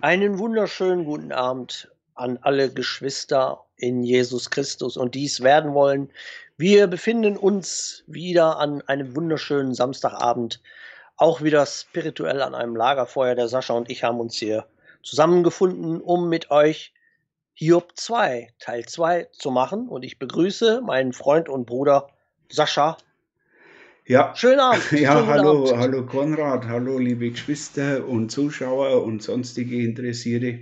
Einen wunderschönen guten Abend an alle Geschwister in Jesus Christus und dies werden wollen. Wir befinden uns wieder an einem wunderschönen Samstagabend, auch wieder spirituell an einem Lagerfeuer. Der Sascha und ich haben uns hier zusammengefunden, um mit euch Hiob 2, Teil 2 zu machen. Und ich begrüße meinen Freund und Bruder Sascha. Ja, Schönen Abend. ja, hallo, Abend. hallo Konrad, hallo liebe Geschwister und Zuschauer und sonstige Interessierte.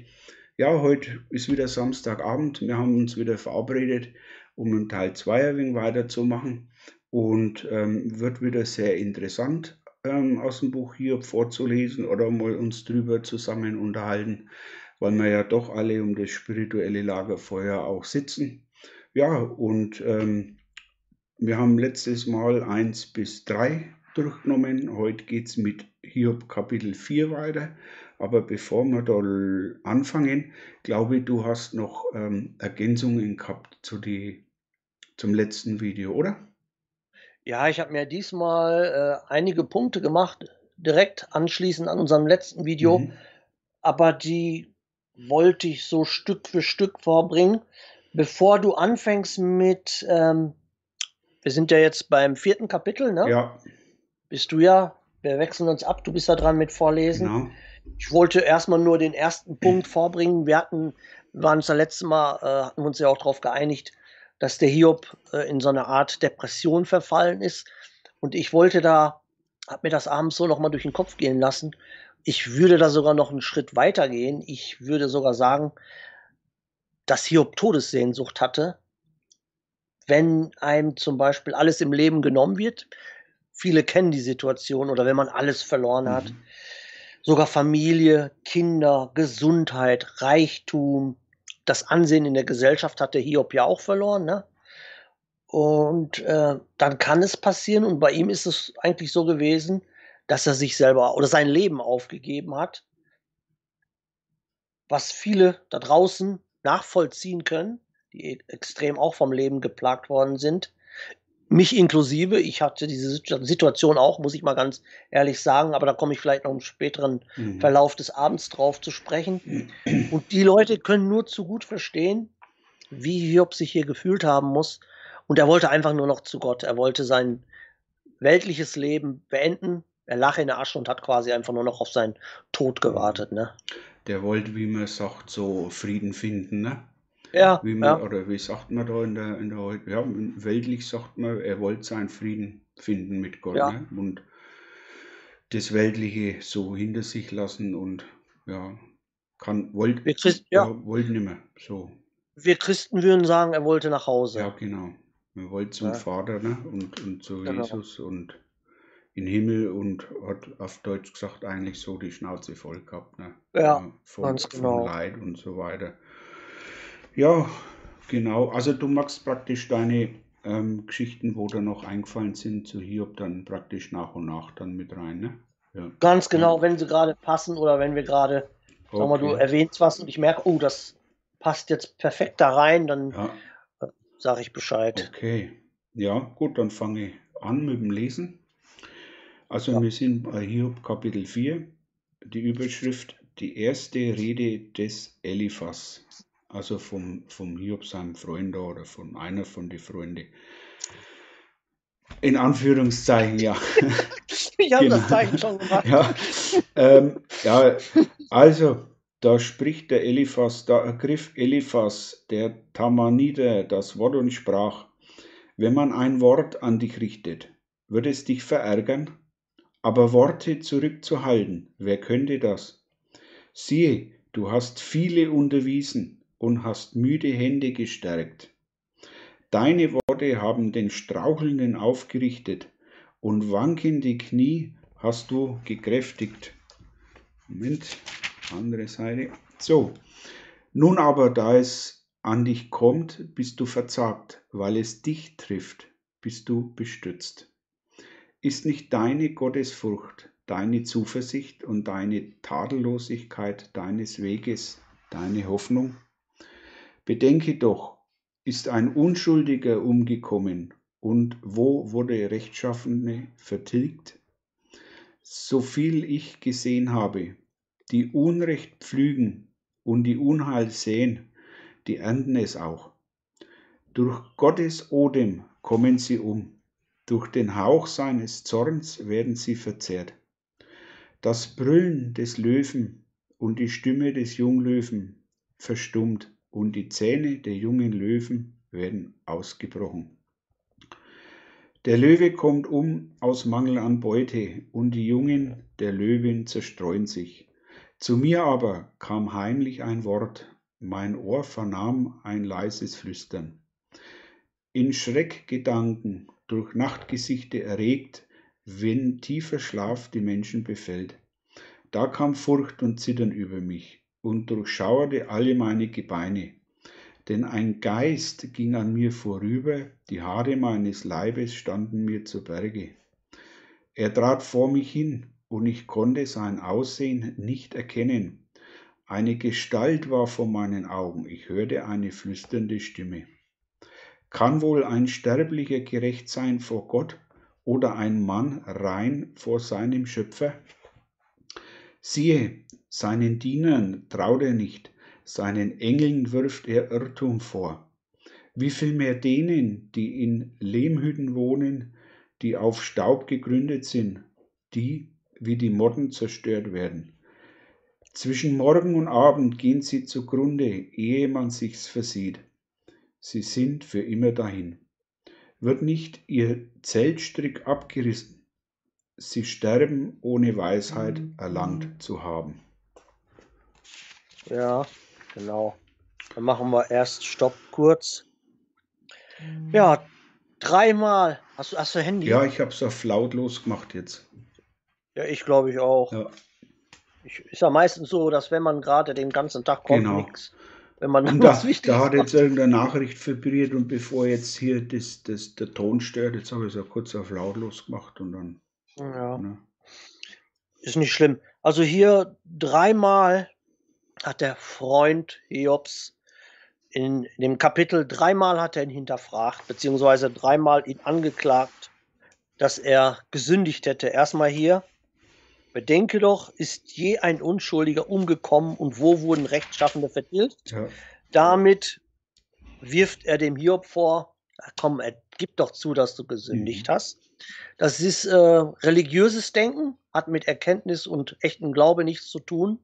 Ja, heute ist wieder Samstagabend. Wir haben uns wieder verabredet, um einen Teil 2 ein wenig weiterzumachen. Und ähm, wird wieder sehr interessant ähm, aus dem Buch Hiob vorzulesen oder mal uns drüber zusammen unterhalten, weil wir ja doch alle um das spirituelle Lagerfeuer auch sitzen. Ja, und ähm, wir haben letztes Mal 1 bis 3 durchgenommen. Heute geht es mit Hiob Kapitel 4 weiter. Aber bevor wir da anfangen, glaube ich, du hast noch ähm, Ergänzungen gehabt zu die, zum letzten Video, oder? Ja, ich habe mir diesmal äh, einige Punkte gemacht, direkt anschließend an unserem letzten Video, Mhm. aber die wollte ich so Stück für Stück vorbringen. Bevor du anfängst mit, ähm, wir sind ja jetzt beim vierten Kapitel, ne? Ja, Bist du ja, wir wechseln uns ab, du bist da dran mit Vorlesen. genau. Ich wollte erstmal nur den ersten Punkt vorbringen. Wir hatten, waren uns das letzte Mal, äh, hatten wir uns ja auch darauf geeinigt, dass der Hiob äh, in so eine Art Depression verfallen ist. Und ich wollte da, habe mir das abends so nochmal durch den Kopf gehen lassen. Ich würde da sogar noch einen Schritt weiter gehen. Ich würde sogar sagen, dass Hiob Todessehnsucht hatte, wenn einem zum Beispiel alles im Leben genommen wird. Viele kennen die Situation oder wenn man alles verloren hat Mhm. sogar Familie, Kinder, Gesundheit, Reichtum, das Ansehen in der Gesellschaft hat der Hiob ja auch verloren. Ne? Und äh, dann kann es passieren, und bei ihm ist es eigentlich so gewesen, dass er sich selber oder sein Leben aufgegeben hat, was viele da draußen nachvollziehen können, die extrem auch vom Leben geplagt worden sind. Mich inklusive, ich hatte diese Situ- Situation auch, muss ich mal ganz ehrlich sagen, aber da komme ich vielleicht noch im späteren Mhm. Verlauf des Abends drauf zu sprechen. Und die Leute können nur zu gut verstehen, wie Hiob sich hier gefühlt haben muss. Und er wollte einfach nur noch zu Gott. Er wollte sein weltliches Leben beenden. Er lag in der Asche und hat quasi einfach nur noch auf seinen Tod gewartet. Ne? Der wollte, wie man sagt, so Frieden finden, ne? Ja, Wie man, ja, oder wie sagt man da in der, in der ja, weltlich sagt man, er wollte seinen Frieden finden mit Gott, ja. ne? Und das Weltliche so hinter sich lassen und ja, kann, wollte, Christ, ja, ja, wollte nicht mehr. So, wir Christen würden sagen, er wollte nach ja, Hause. genau. Man wollte zum Ja, Vater, ne? Und, und zu genau. Jesus und in den Himmel und hat auf Deutsch gesagt eigentlich so die Schnauze voll gehabt, ne? Ja, Ja, von, ganz von genau. Leid und so weiter. Ja, genau. Also du magst praktisch deine ähm, Geschichten, wo da noch eingefallen sind, zu Hiob dann praktisch nach und nach dann mit rein, ne? Ja, Ganz ja. genau, wenn sie gerade passen oder wenn wir gerade, sag mal, du Okay. erwähnst was und ich merke, oh, das passt jetzt perfekt da rein, dann Ja, sage ich Bescheid. okay. Ja, gut, dann fange ich an mit dem Lesen. Also Ja. wir sind bei Hiob Kapitel 4, die Überschrift, die erste Rede des Eliphas. Also vom, vom Hiob, seinem Freund oder von einer von den Freunden. In Anführungszeichen, ja. Ich habe das Genau. Zeichen schon gemacht. Ja, ähm, ja, also, da spricht der Eliphas, da ergriff Eliphas, der Tamaniter, das Wort und sprach, wenn man ein Wort an dich richtet, wird es dich verärgern? Aber Worte zurückzuhalten, wer könnte das? Siehe, du hast viele unterwiesen und hast müde Hände gestärkt. Deine Worte haben den Strauchelnden aufgerichtet und wankende Knie hast du gekräftigt. Moment, andere Seite. So, nun aber, da es an dich kommt, bist du verzagt, weil es dich trifft, bist du bestürzt. Ist nicht deine Gottesfurcht, deine Zuversicht und deine Tadellosigkeit deines Weges deine Hoffnung? Bedenke doch, ist ein Unschuldiger umgekommen und wo wurde Rechtschaffene vertilgt? So viel ich gesehen habe, die Unrecht pflügen und die Unheil sehen, die ernten es auch. Durch Gottes Odem kommen sie um, durch den Hauch seines Zorns werden sie verzehrt. Das Brüllen des Löwen und die Stimme des Junglöwen verstummt und die Zähne der jungen Löwen werden ausgebrochen. Der Löwe kommt um aus Mangel an Beute, und die Jungen der Löwin zerstreuen sich. Zu mir aber kam heimlich ein Wort, mein Ohr vernahm ein leises Flüstern. In Schreckgedanken durch Nachtgesichte erregt, wenn tiefer Schlaf die Menschen befällt. Da kam Furcht und Zittern über mich und durchschauerte alle meine Gebeine. Denn ein Geist ging an mir vorüber, die Haare meines Leibes standen mir zu Berge. Er trat vor mich hin, und ich konnte sein Aussehen nicht erkennen. Eine Gestalt war vor meinen Augen, ich hörte eine flüsternde Stimme. Kann wohl ein Sterblicher gerecht sein vor Gott oder ein Mann rein vor seinem Schöpfer? Siehe, seinen Dienern traut er nicht, seinen Engeln wirft er Irrtum vor. Wie viel mehr denen, die in Lehmhütten wohnen, die auf Staub gegründet sind, die wie die Motten zerstört werden. Zwischen Morgen und Abend gehen sie zugrunde, ehe man sich's versieht. Sie sind für immer dahin. Wird nicht ihr Zeltstrick abgerissen, Sie sterben, ohne Weisheit erlangt zu haben. Ja, genau. Dann machen wir erst Stopp kurz. Ja, dreimal. Hast du, hast du Handy? Ja, ich habe es auf lautlos gemacht jetzt. Ja, ich glaube ich auch. Ja. Ich, ist ja meistens so, dass wenn man gerade den ganzen Tag kommt, Genau. nichts. Wenn man Und da, da hat jetzt irgendeine Nachricht vibriert und bevor jetzt hier das, das, der Ton stört, jetzt habe ich es ja kurz auf lautlos gemacht und dann. Ja, Ne? ist nicht schlimm. Also hier dreimal hat der Freund Hiobs in dem Kapitel dreimal hat er ihn hinterfragt, beziehungsweise dreimal ihn angeklagt, dass er gesündigt hätte. Erstmal hier, bedenke doch, ist je ein Unschuldiger umgekommen und wo wurden Rechtschaffende vertilgt? Ja, Damit wirft er dem Hiob vor, komm, er gib doch zu, dass du gesündigt hast. Das ist äh, religiöses Denken, hat mit Erkenntnis und echtem Glaube nichts zu tun.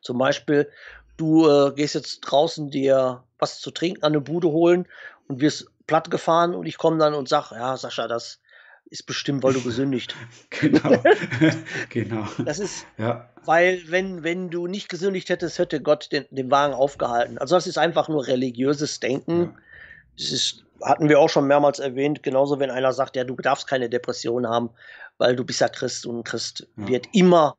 Zum Beispiel, du äh, gehst jetzt draußen dir was zu trinken an eine Bude holen und wirst platt gefahren und ich komme dann und sag, ja, Sascha, das ist bestimmt, weil du gesündigt. genau. genau. Das ist, Ja, weil wenn, wenn du nicht gesündigt hättest, hätte Gott den, den Wagen aufgehalten. Also das ist einfach nur religiöses Denken. ja. Das ist, hatten wir auch schon mehrmals erwähnt, genauso wenn einer sagt, ja, du darfst keine Depression haben, weil du bist ja Christ und ein Christ Ja. wird immer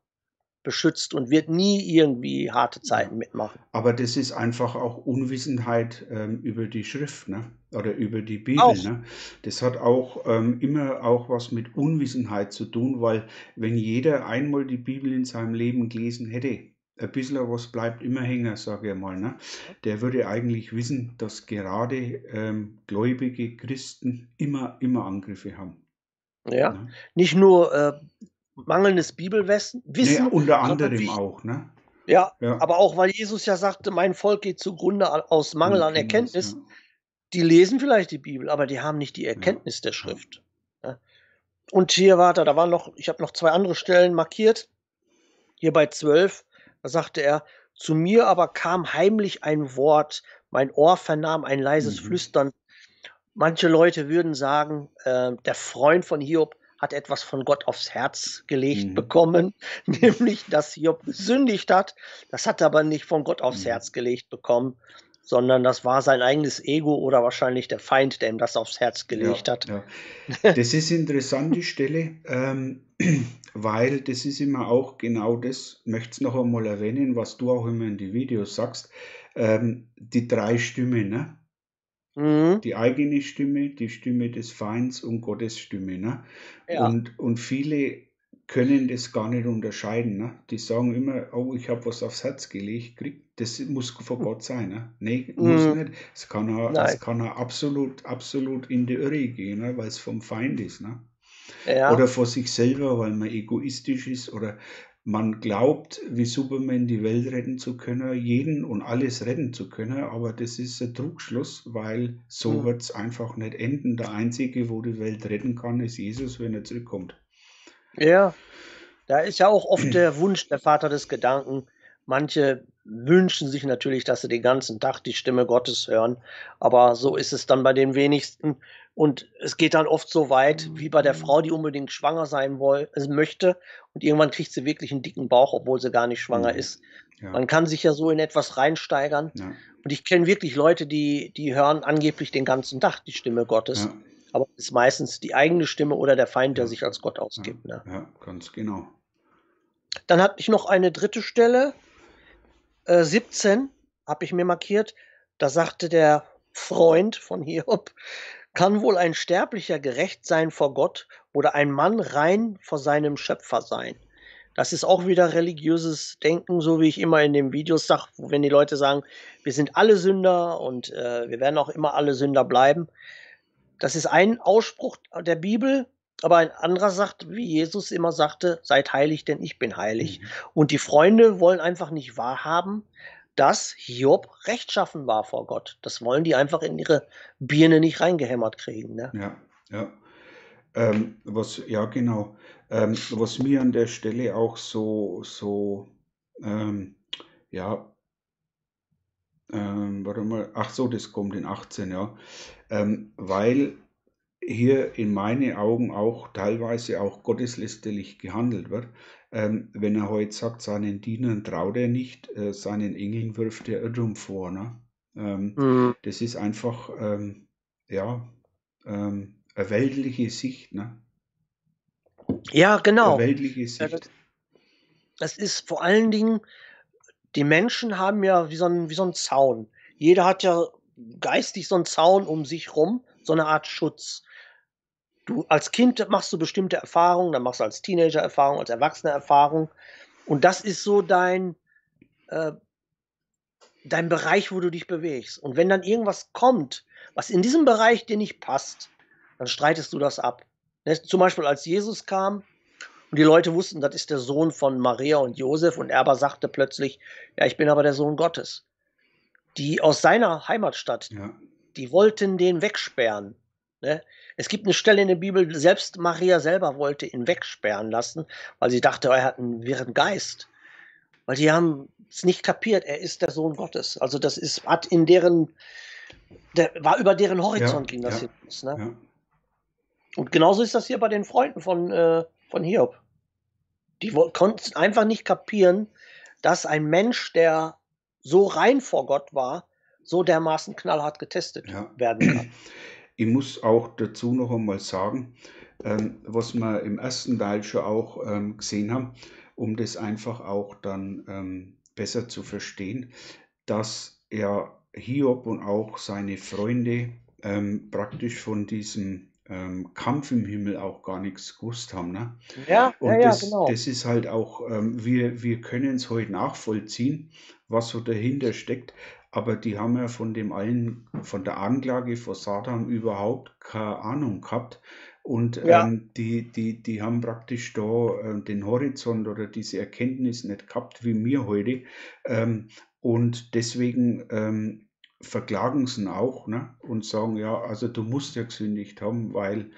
beschützt und wird nie irgendwie harte Zeiten mitmachen. Aber das ist einfach auch Unwissenheit ähm, über die Schrift, ne? Oder über die Bibel, Auch. ne? Das hat auch ähm, immer auch was mit Unwissenheit zu tun, weil wenn jeder einmal die Bibel in seinem Leben gelesen hätte, ein bisschen was bleibt immer hängen, sage ich mal, ne? Der würde eigentlich wissen, dass gerade ähm, gläubige Christen immer, immer Angriffe haben. Ja. Ne? Nicht nur äh, mangelndes Bibelwissen, Wissen, Nee, unter anderem wie- auch, ne? ja, Ja. aber auch weil Jesus ja sagte, mein Volk geht zugrunde aus Mangel an Erkenntnis. Ja. die lesen vielleicht die Bibel, aber die haben nicht die Erkenntnis der Schrift. Ja. Und hier warte, da waren noch, ich habe noch zwei andere Stellen markiert. Hier bei 12, da sagte er, zu mir aber kam heimlich ein Wort, mein Ohr vernahm ein leises Mhm. Flüstern. Manche Leute würden sagen, äh, der Freund von Hiob hat etwas von Gott aufs Herz gelegt Mhm. bekommen, nämlich dass Hiob gesündigt hat. Das hat er aber nicht von Gott aufs Mhm. Herz gelegt bekommen, sondern das war sein eigenes Ego oder wahrscheinlich der Feind, der ihm das aufs Herz gelegt ja, hat. Ja. Das ist interessant, die Stelle, ähm, weil das ist immer auch genau das, möchte es noch einmal erwähnen, was du auch immer in die Videos sagst, ähm, die drei Stimmen, ne? Mhm. die eigene Stimme, die Stimme des Feinds und Gottes Stimme. Ne? Ja. Und, und viele können das gar nicht unterscheiden. Ne? Die sagen immer, oh, ich habe was aufs Herz gelegt, krieg, das muss von Gott sein. Ne? Nee, muss Mhm. nicht. Es kann, auch, es kann auch absolut, absolut in die Irre gehen, ne? weil es vom Feind ist. Ne? ja. Oder vor sich selber, weil man egoistisch ist oder man glaubt, wie Superman die Welt retten zu können, jeden und alles retten zu können, aber das ist ein Trugschluss, weil so Mhm. wird es einfach nicht enden. Der Einzige, wo die Welt retten kann, ist Jesus, wenn er zurückkommt. Ja, da ist ja auch oft der Wunsch der Vater des Gedanken. Manche wünschen sich natürlich, dass sie den ganzen Tag die Stimme Gottes hören, aber so ist es dann bei den wenigsten. Und es geht dann oft so weit, wie bei der Frau, die unbedingt schwanger sein woll äh, möchte und irgendwann kriegt sie wirklich einen dicken Bauch, obwohl sie gar nicht schwanger Mhm. ist. Ja, Man kann sich ja so in etwas reinsteigern. ja, Und ich kenne wirklich Leute, die die hören angeblich den ganzen Tag die Stimme Gottes, ja, aber es ist meistens die eigene Stimme oder der Feind, der sich als Gott ausgibt, ne? ja, ganz genau. Dann hatte ich noch eine dritte Stelle, äh, 17 habe ich mir markiert. Da sagte der Freund von Hiob: „Kann wohl ein Sterblicher gerecht sein vor Gott oder ein Mann rein vor seinem Schöpfer sein?“ Das ist auch wieder religiöses Denken, so wie ich immer in den Videos sage, wenn die Leute sagen: „Wir sind alle Sünder und, äh, wir werden auch immer alle Sünder bleiben.“ Das ist ein Ausspruch der Bibel, aber ein anderer sagt, wie Jesus immer sagte: „Seid heilig, denn ich bin heilig.“ Mhm. Und die Freunde wollen einfach nicht wahrhaben, dass Hiob rechtschaffen war vor Gott. Das wollen die einfach in ihre Birne nicht reingehämmert kriegen, ne? Ja, ja. Ähm, was, ja, genau. Ähm, was mir an der Stelle auch so, so, ähm, ja, ähm, warte mal, ach so, das kommt in 18, ja. Ähm, weil hier in meinen Augen auch teilweise auch gotteslästerlich gehandelt wird. Ähm, wenn er heute sagt, seinen Dienern traut er nicht, äh, seinen Engeln wirft er Irrtum vor. Ne? Ähm, Mhm. das ist einfach, ähm, ja, ähm, eine weltliche Sicht. Ne? Ja, Eine genau. weltliche Ja, das Sicht. das ist vor allen Dingen die Menschen haben ja wie so 'n wie so 'n Zaun. Jeder hat ja geistig so 'n Zaun um sich rum, so 'ne Art Schutz. Du als Kind machst du bestimmte Erfahrungen, dann machst du als Teenager Erfahrungen, als Erwachsener Erfahrungen und das ist so dein, äh dein Bereich, wo du dich bewegst. Und wenn dann irgendwas kommt, was in diesem Bereich dir nicht passt, dann streitest du das ab. Ne, zum Beispiel als Jesus kam und die Leute wussten, das ist der Sohn von Maria und Josef und er aber sagte plötzlich: „Ja, ich bin aber der Sohn Gottes.“ Die aus seiner Heimatstadt, Ja, die wollten den wegsperren, ne? Es gibt 'ne Stelle in der Bibel, selbst Maria selber wollte ihn wegsperren lassen, weil sie dachte, er hat 'n wirren Geist. Weil die haben's nicht kapiert, er ist der Sohn Gottes. Also, das ist hat in deren der war über deren ja, Horizont ging das ja, hinaus, ne? ja, Und genauso ist das hier bei den Freunden von, äh von Hiob. Die woll konnten's einfach nicht kapieren, dass ein Mensch, der so rein vor Gott war, so dermaßen knallhart getestet ja. werden kann. Ich muss auch dazu noch einmal sagen, ähm, was wir im ersten Teil schon auch ähm, gesehen haben, um das einfach auch dann ähm, besser zu verstehen, dass ja Hiob und auch seine Freunde ähm, praktisch von diesem ähm, Kampf im Himmel auch gar nichts gewusst haben. Ne? Ja, ja, Und ja, das, genau. das ist halt auch, ähm, wir, wir können es heute nachvollziehen, was so dahinter steckt, aber die haben ja von dem allen, von der Anklage vor Satan überhaupt keine Ahnung gehabt. Und Ja. ähm, die, die, die haben praktisch da äh, den Horizont oder diese Erkenntnis nicht gehabt wie wir heute. Ähm, und deswegen ähm, verklagen sie ihn auch ne? und sagen, ja, also du musst ja gesündigt haben, weil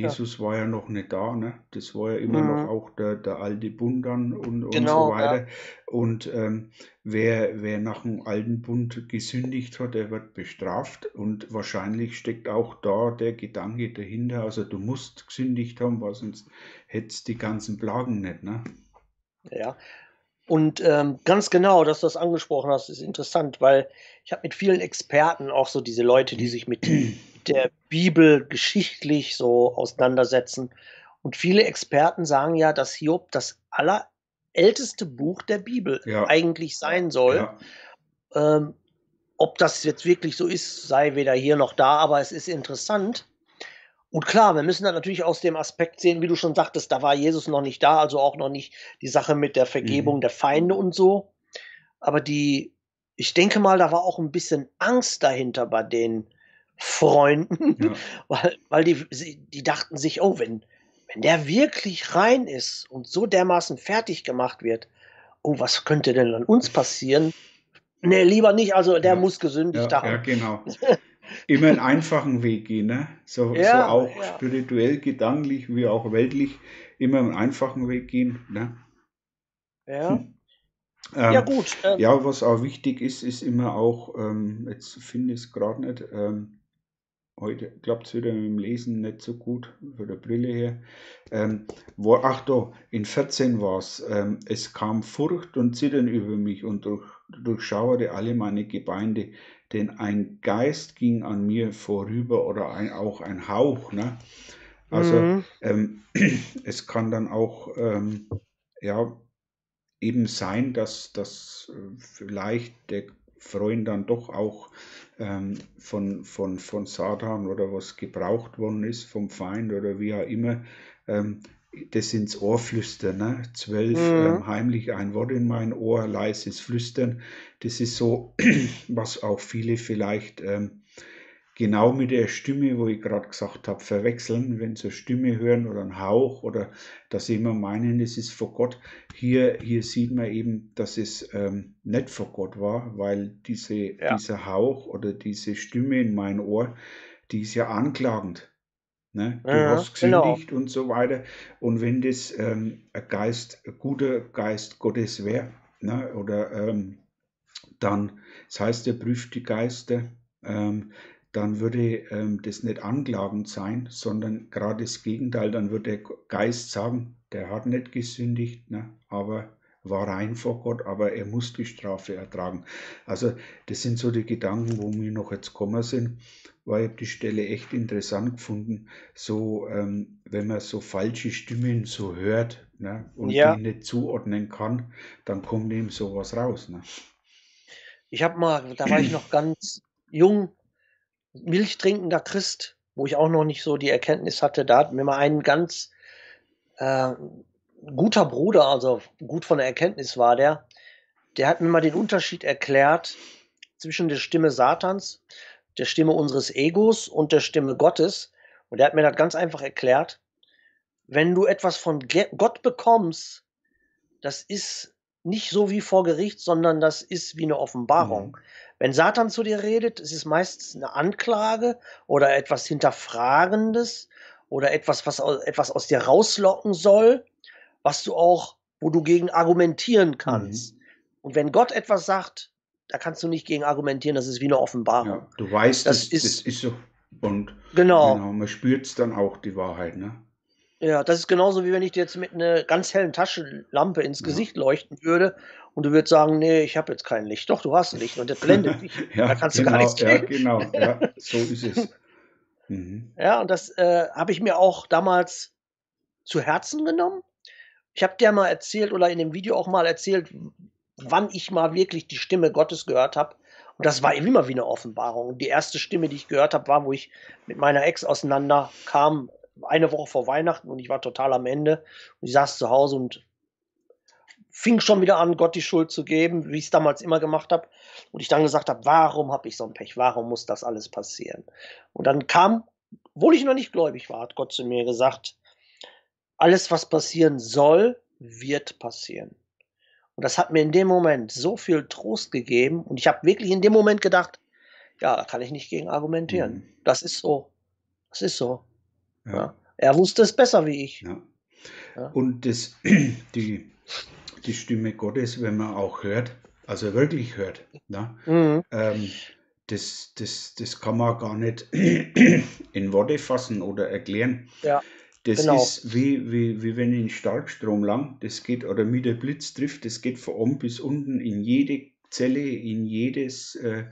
Ja. Jesus war ja noch nicht da. Ne? Das war ja immer noch Mhm. auch der, der alte Bund dann und, und so Genau, ja. weiter. Und ähm, wer, wer nach dem alten Bund gesündigt hat, der wird bestraft. Und wahrscheinlich steckt auch da der Gedanke dahinter, also du musst gesündigt haben, weil sonst hättest die ganzen Plagen nicht. Ne? Ja. Und, ähm, ganz genau, dass du das angesprochen hast, ist interessant, weil ich habe mit vielen Experten, auch so diese Leute, die sich mit der Bibel geschichtlich so auseinandersetzen und viele Experten sagen ja, dass Hiob das allerälteste Buch der Bibel Ja. eigentlich sein soll. Ja, Ähm, ob das jetzt wirklich so ist, sei weder hier noch da, aber es ist interessant. Und klar, wir müssen dann natürlich aus dem Aspekt sehen, wie du schon sagtest, da war Jesus noch nicht da, also auch noch nicht die Sache mit der Vergebung Mhm. der Feinde und so. Aber die ich denke mal, da war auch 'n bisschen Angst dahinter bei den Freunden, ja, weil weil die die dachten sich: „Oh, wenn wenn der wirklich rein ist und so dermaßen fertig gemacht wird, oh, was könnte denn an uns passieren? Nee, lieber nicht, also der Ja, muss gesündigt ja, ja, haben. genau. Immer einen einfachen Weg gehen, ne? So, so Ja, auch ja. spirituell, gedanklich wie auch weltlich, immer einen einfachen Weg gehen, ne? Ja, ja Ähm, gut. Ähm, ja, was auch wichtig ist, ist immer auch, ähm, jetzt finde ich es gerade nicht, ähm, heute klappt es wieder mit dem Lesen nicht so gut, von der Brille her. Ähm, wo, ach da, in 14 war es, ähm, es kam Furcht und Zittern über mich und durch, durchschauerte alle meine Gebeine, denn ein Geist ging an mir vorüber oder ein, auch ein Hauch. Ne? Also mhm. ähm, es kann dann auch ähm, ja, eben sein, dass, dass äh, vielleicht der Freund dann doch auch ähm, von, von, von Satan oder was gebraucht worden ist, vom Feind oder wie auch immer, ähm, das ins Ohr flüstern. Ne? Zwölf Mhm. ähm, heimlich ein Wort in mein Ohr, leises Flüstern. Das ist so, was auch viele vielleicht ähm, genau mit der Stimme, wo ich gerade gesagt habe, verwechseln, wenn sie eine Stimme hören oder einen Hauch oder dass sie immer meinen, es ist vor Gott. Hier, hier sieht man eben, dass es ähm, nicht vor Gott war, weil diese, Ja. dieser Hauch oder diese Stimme in mein Ohr, die ist ja anklagend. Ne? Du Ja, hast genau. gesündigt und so weiter. Und wenn das ähm, ein Geist, ein guter Geist Gottes wäre, ne? oder ähm, dann, das heißt, er prüft die Geister, ähm, dann würde ähm, das nicht anklagend sein, sondern gerade das Gegenteil, dann würde der Geist sagen, der hat nicht gesündigt, ne, aber war rein vor Gott, aber er muss die Strafe ertragen. Also das sind so die Gedanken, wo mir noch jetzt gekommen sind, weil ich habe die Stelle echt interessant gefunden, so ähm, wenn man so falsche Stimmen so hört ne, und Ja. die nicht zuordnen kann, dann kommt eben sowas raus. Ne? Ich habe mal, da war ich noch ganz jung, milchtrinkender Christ, wo ich auch noch nicht so die Erkenntnis hatte. Da hat mir mal ein ganz äh, guter Bruder, also gut von der Erkenntnis war der, der hat mir mal den Unterschied erklärt zwischen der Stimme Satans, der Stimme unseres Egos und der Stimme Gottes. Und er hat mir das ganz einfach erklärt. Wenn du etwas von Gott bekommst, das ist nicht so wie vor Gericht, sondern das ist wie eine Offenbarung. Mhm. Wenn Satan zu dir redet, es ist meistens eine Anklage oder etwas Hinterfragendes oder etwas, was etwas aus dir rauslocken soll, was du auch, wo du gegen argumentieren kannst. Mhm. Und wenn Gott etwas sagt, da kannst du nicht gegen argumentieren, das ist wie eine Offenbarung. Ja, du weißt, Das das, das, ist- ist so. Und Genau. genau, man spürt es dann auch, die Wahrheit. Ne? Ja, das ist genauso wie wenn ich dir jetzt mit einer ganz hellen Taschenlampe ins Ja. Gesicht leuchten würde und du würdest sagen, nee, ich habe jetzt kein Licht. Doch, du hast ein Licht und das blendet dich. ja, da kannst du genau, gar nichts ja, genau, ja, so ist es. Mhm. Ja, und das äh, habe ich mir auch damals zu Herzen genommen. Ich habe dir mal erzählt oder in dem Video auch mal erzählt, wann ich mal wirklich die Stimme Gottes gehört habe. Und das war immer wie eine Offenbarung. Und die erste Stimme, die ich gehört habe, war, wo ich mit meiner Ex auseinander kam, eine Woche vor Weihnachten und ich war total am Ende. Und ich saß zu Hause und fing schon wieder an, Gott die Schuld zu geben, wie ich es damals immer gemacht habe. Und ich dann gesagt habe, warum habe ich so ein Pech? Warum muss das alles passieren? Und dann kam, obwohl ich noch nicht gläubig war, hat Gott zu mir gesagt, alles, was passieren soll, wird passieren. Und das hat mir in dem Moment so viel Trost gegeben. Und ich habe wirklich in dem Moment gedacht, ja, da kann ich nicht gegen argumentieren. Mhm. Das ist so. Das ist so. Ja. Er wusste es besser wie ich. Ja. Ja. Und das, die, die Stimme Gottes, wenn man auch hört, also wirklich hört, ne? Mhm. ähm, das, das, das kann man gar nicht in Worte fassen oder erklären. Ja, Das genau. ist wie, wie, wie wenn ein Starkstrom lang, das geht, oder mit der Blitz trifft, das geht von oben bis unten in jede Zelle, in jedes äh,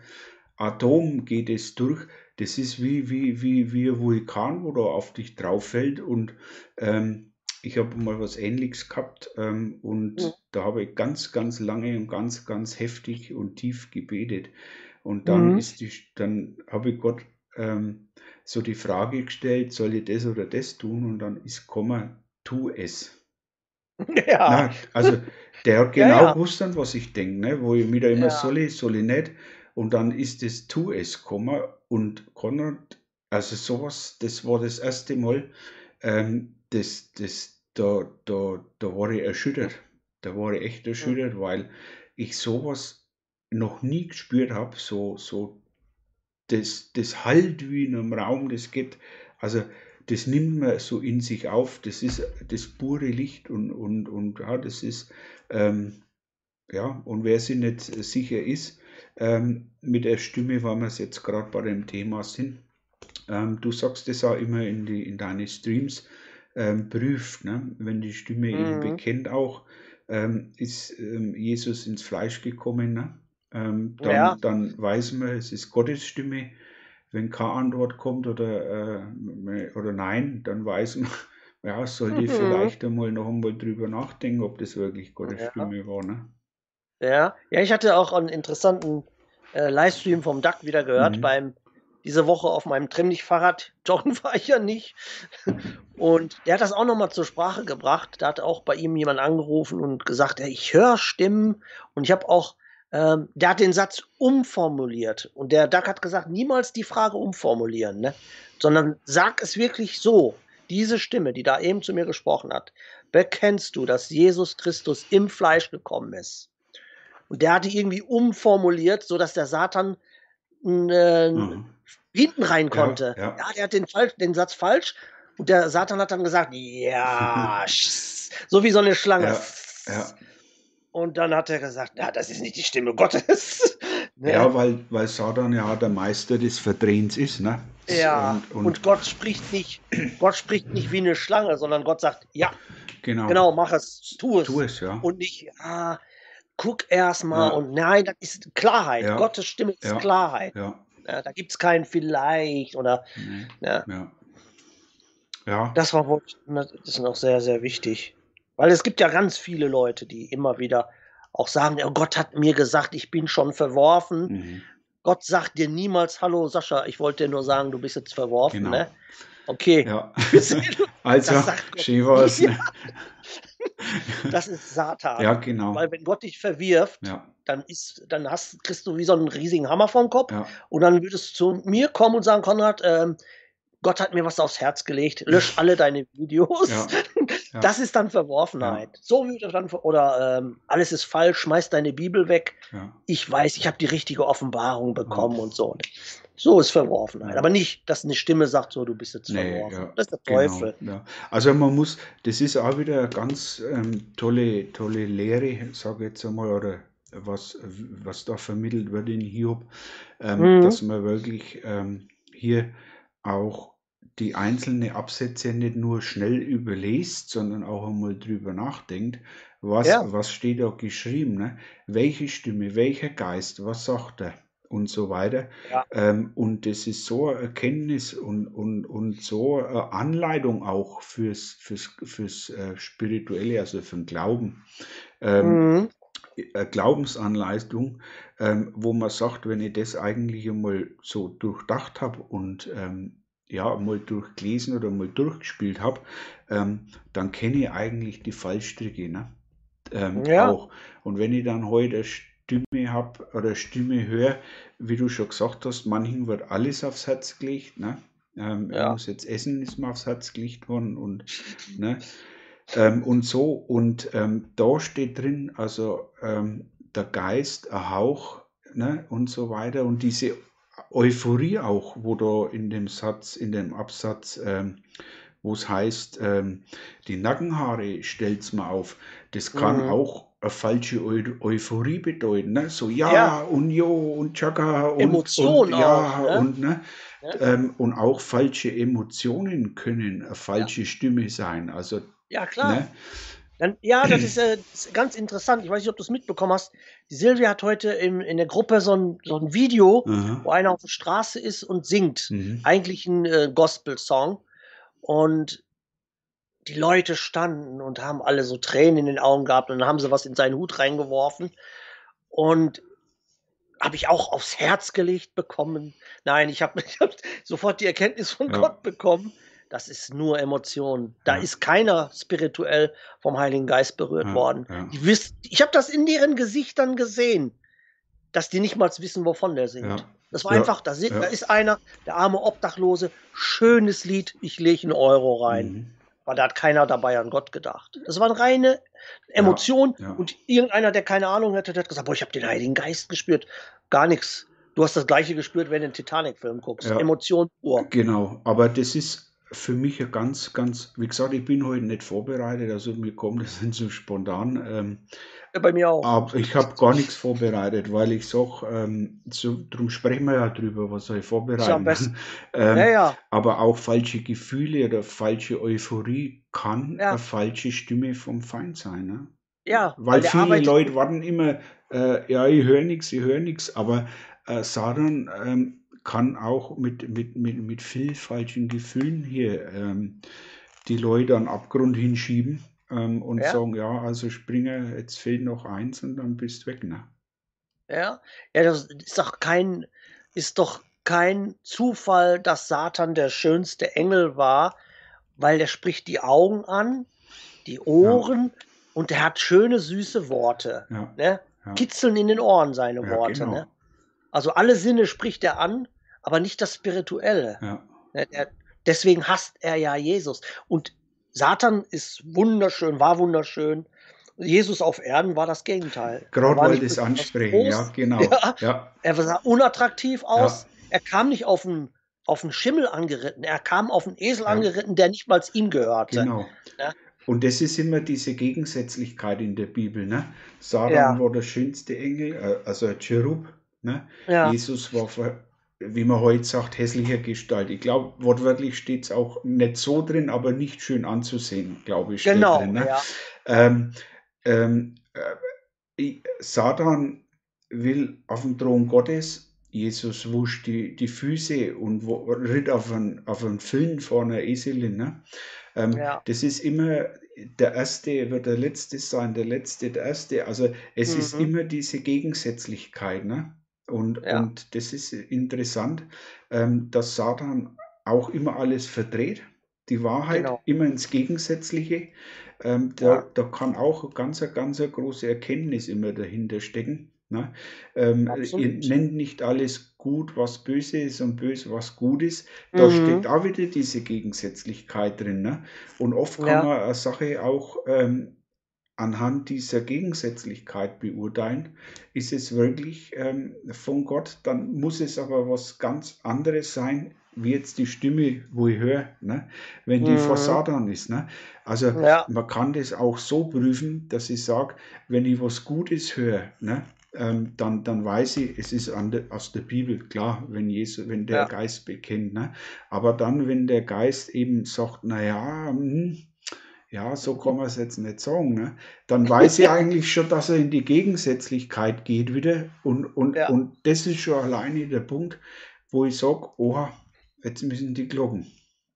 Atom geht es durch. Das ist wie, wie, wie, wie ein Vulkan, wo da auf dich drauf fällt. Und ähm, ich habe mal was Ähnliches gehabt ähm, und Mhm. da habe ich ganz, ganz lange und ganz, ganz heftig und tief gebetet. Und dann Mhm. ist die, dann habe ich Gott ähm, so die Frage gestellt, soll ich das oder das tun? Und dann ist Komma, tu es. Ja. Na, also der hat Ja, genau ja. gewusst, an was ich denke, ne? wo ich mir da immer Ja. soll ich, soll ich nicht. Und dann ist das tu es, Komma. Und Konrad, also sowas, das war das erste Mal, ähm, das, das, da, da, da war ich erschüttert. Da war ich echt erschüttert, weil ich sowas noch nie gespürt habe, so, so das, das halt wie in einem Raum, das geht, also das nimmt man so in sich auf, das ist das pure Licht und, und, und ja, das ist, ähm, ja, und wer sich nicht sicher ist, ähm, mit der Stimme, weil wir es jetzt gerade bei dem Thema sind, ähm, du sagst das auch immer in, die, in deine Streams, ähm, prüft, ne? wenn die Stimme mhm. eben bekennt auch, ähm, ist ähm, Jesus ins Fleisch gekommen, ne? ähm, dann, ja. dann weiß man, es ist Gottes Stimme. Wenn keine Antwort kommt oder, äh, oder nein, dann weiß man, ja, sollte mhm. vielleicht einmal noch einmal drüber nachdenken, ob das wirklich Gottes ja. Stimme war. Ne? Ja, ja, ich hatte auch einen interessanten äh, Livestream vom Duck wieder gehört mhm. beim diese Woche auf meinem Trimmlich-Fahrrad. Joggen war ich ja nicht. Und der hat das auch nochmal zur Sprache gebracht. Da hat auch bei ihm jemand angerufen und gesagt, hey, ich höre Stimmen und ich habe auch ähm, der hat den Satz umformuliert. Und der Duck hat gesagt, niemals die Frage umformulieren, ne? sondern sag es wirklich so. Diese Stimme, die da eben zu mir gesprochen hat, bekennst du, dass Jesus Christus im Fleisch gekommen ist. Und der hat die irgendwie umformuliert, sodass der Satan äh, mhm. hinten rein konnte. Ja, ja. ja, der hat den, den Satz falsch und der Satan hat dann gesagt, ja, so wie so eine Schlange. Ja, ja. Und dann hat er gesagt, ja, das ist nicht die Stimme Gottes. ne? Ja, weil, weil Satan ja der Meister des Verdrehens ist, ne? Ja, und, und, und, Gott spricht nicht, Gott spricht nicht wie eine Schlange, sondern Gott sagt, ja, genau, genau mach es, tu es. Tu es, ja. Und nicht, ah, guck erstmal ja. und nein, das ist Klarheit. Ja. Gottes Stimme ist ja. Klarheit. Da gibt es kein vielleicht oder ja. ja. Das war wohl, das ist noch sehr, sehr wichtig. Weil es gibt ja ganz viele Leute, die immer wieder auch sagen, oh, Gott hat mir gesagt, ich bin schon verworfen. Mhm. Gott sagt dir niemals, hallo Sascha, ich wollte dir nur sagen, du bist jetzt verworfen. Genau. Ne? Okay. Ja. also, Shivas, ne? Das ist Satan. Ja, genau. Weil wenn Gott dich verwirft, ja. dann ist, dann hast, kriegst du wie so einen riesigen Hammer vom Kopf. Ja. Und dann würdest du zu mir kommen und sagen, Konrad, ähm, Gott hat mir was aufs Herz gelegt, lösch alle deine Videos. Ja, ja. Das ist dann Verworfenheit. Ja. So würde dann oder ähm, alles ist falsch, schmeiß deine Bibel weg. Ich weiß, ich habe die richtige Offenbarung bekommen und so. So ist Verworfenheit. Aber nicht, dass eine Stimme sagt, so, du bist jetzt nee, verworfen. Das ist der genau, Teufel. Also man muss, das ist auch wieder eine ganz ähm, tolle, tolle Lehre, sage ich jetzt einmal, oder was, was da vermittelt wird in Hiob, ähm, mhm. dass man wirklich ähm, hier auch die einzelnen Absätze nicht nur schnell überliest, sondern auch einmal drüber nachdenkt, was, Ja. was steht da geschrieben, ne? welche Stimme, welcher Geist, was sagt er und so weiter. Ja. Ähm, und das ist so eine Erkenntnis und, und, und so eine Anleitung auch fürs, fürs, fürs äh, Spirituelle, also für den Glauben. Ähm, Mhm. eine Glaubensanleitung, ähm, wo man sagt, wenn ich das eigentlich einmal so durchdacht habe und ähm, ja, mal durchgelesen oder mal durchgespielt habe, ähm, dann kenne ich eigentlich die Fallstricke ne? ähm, ja. auch. Und wenn ich dann heute eine Stimme habe oder Stimme höre, wie du schon gesagt hast, manchen wird alles aufs Herz gelegt. Ne? Ähm, ja. Er muss jetzt essen, ist mir aufs Herz gelegt worden und, ne? Ähm, und so. Und ähm, da steht drin, also ähm, der Geist, ein Hauch ne? und so weiter. Und diese Euphorie auch, wo da in dem Satz, in dem Absatz, ähm, wo es heißt, ähm, die Nackenhaare stellt's mal auf. Das kann mhm. auch eine falsche Eu Euphorie bedeuten. Ne? So ja, ja, und jo und Chaka und, Emotion und, ja, auch, ne? und, ne? Ja. Ähm, und auch falsche Emotionen können eine falsche ja. Stimme sein. Also, ja, klar. Ne? Dann, ja, das ist, äh, ist ganz interessant. Ich weiß nicht, ob du es mitbekommen hast. Die Silvia hat heute im, in der Gruppe so ein, so ein Video, Aha. wo einer auf der Straße ist und singt. Mhm. Eigentlich ein äh, Gospel-Song. Und die Leute standen und haben alle so Tränen in den Augen gehabt und dann haben sie was in seinen Hut reingeworfen. Und habe ich auch aufs Herz gelegt bekommen. Nein, ich habe hab sofort die Erkenntnis von ja. Gott bekommen das ist nur Emotion. Da ja. ist keiner spirituell vom Heiligen Geist berührt ja, worden. Ja. Die ich habe das in deren Gesichtern gesehen, dass die nicht mal wissen, wovon der singt. Das war einfach, da, sind, da, ist einer, der arme Obdachlose, schönes Lied, ich lege einen Euro rein. Mhm. weil da hat keiner dabei an Gott gedacht. Das waren reine Emotionen und irgendeiner, der keine Ahnung hätte, der hat gesagt, boah, ich habe den Heiligen Geist gespürt. Gar nichts. Du hast das gleiche gespürt, wenn du den Titanic-Film guckst. Emotion pur. Genau, aber das ist für mich ja ganz, ganz, wie gesagt, ich bin heute nicht vorbereitet, also mir kommt das nicht so spontan. Ähm, Ja, Bei mir auch. aber ich habe gar nichts vorbereitet, weil ich sage, ähm, so, darum sprechen wir ja drüber, was soll ich Ist vorbereiten. besten. ähm, Ja, ja. aber auch falsche Gefühle oder falsche Euphorie kann Ja. eine falsche Stimme vom Feind sein. Ne? Ja, Weil der viele Leute warten immer, äh, ja, ich höre nichts, ich höre nichts, aber äh, Satan ähm, kann auch mit, mit, mit, mit viel falschen Gefühlen hier ähm, die Leute an Abgrund hinschieben ähm, und Ja. sagen, ja, also Springer, jetzt fehlt noch eins und dann bist du weg. Ne? Ja, ja, das ist doch kein, ist doch kein Zufall, dass Satan der schönste Engel war, weil der spricht die Augen an, die Ohren und der hat schöne, süße Worte. Ja, Ne? ja, Kitzeln in den Ohren seine ja, Worte. genau. Ne? Also alle Sinne spricht er an, aber nicht das Spirituelle. Ja, Ne? Er, deswegen hasst er ja Jesus. Und Satan ist wunderschön, war wunderschön. Jesus auf Erden war das Gegenteil. Er gerade das besonders ansprechen, ja, genau. Ja. Ja, Er sah unattraktiv aus. Er kam nicht auf einen, auf einen Schimmel angeritten. Er kam auf einen Esel angeritten, der nicht mal ihm gehörte. Genau. Und das ist immer diese Gegensätzlichkeit in der Bibel. Ne? Satan war der schönste Engel, äh, also ein Cherub. Ne? Ja, Jesus war, wie man heute sagt, hässlicher Gestalt. Ich glaube, wortwörtlich steht es auch nicht so drin, aber nicht schön anzusehen, glaube ich. genau. Drin, ne? Ja. ähm, ähm, äh, Satan will auf dem Thron Gottes. Jesus wusch die, die Füße und wo, ritt auf einen, auf einen Füllen vor einer Eselin. Ne? Ähm, Ja. Das ist immer, der Erste wird der Letzte sein, der Letzte der Erste. Also es ist Mhm. immer diese Gegensätzlichkeit. Ne? Und, Ja. und das ist interessant, ähm, dass Satan auch immer alles verdreht. Die Wahrheit Genau. immer ins Gegensätzliche. Ähm, da, Ja. da kann auch ganz, eine ganz große Erkenntnis immer dahinter stecken. Ne? Ähm, nennt nicht alles gut, was böse ist und böse, was gut ist. Da Mhm. steckt auch wieder diese Gegensätzlichkeit drin. Ne? Und oft kann Ja. man eine Sache auch ähm, anhand dieser Gegensätzlichkeit beurteilen. Ist es wirklich ähm, von Gott, dann muss es aber was ganz anderes sein, wie jetzt die Stimme, wo ich höre, ne? wenn die vor Mhm. Satan ist. Ne? Also Ja. man kann das auch so prüfen, dass ich sage, wenn ich was Gutes höre, ne, ähm, dann, dann weiß ich, es ist der, aus der Bibel, klar, wenn, Jesus, wenn der Ja. Geist bekennt. Ne? Aber dann, wenn der Geist eben sagt, naja, hm, ja, so kann man es jetzt nicht sagen, ne? dann weiß ich eigentlich schon, dass er in die Gegensätzlichkeit geht wieder. Und, und, Ja. und das ist schon alleine der Punkt, wo ich sage, oha, jetzt müssen die Glocken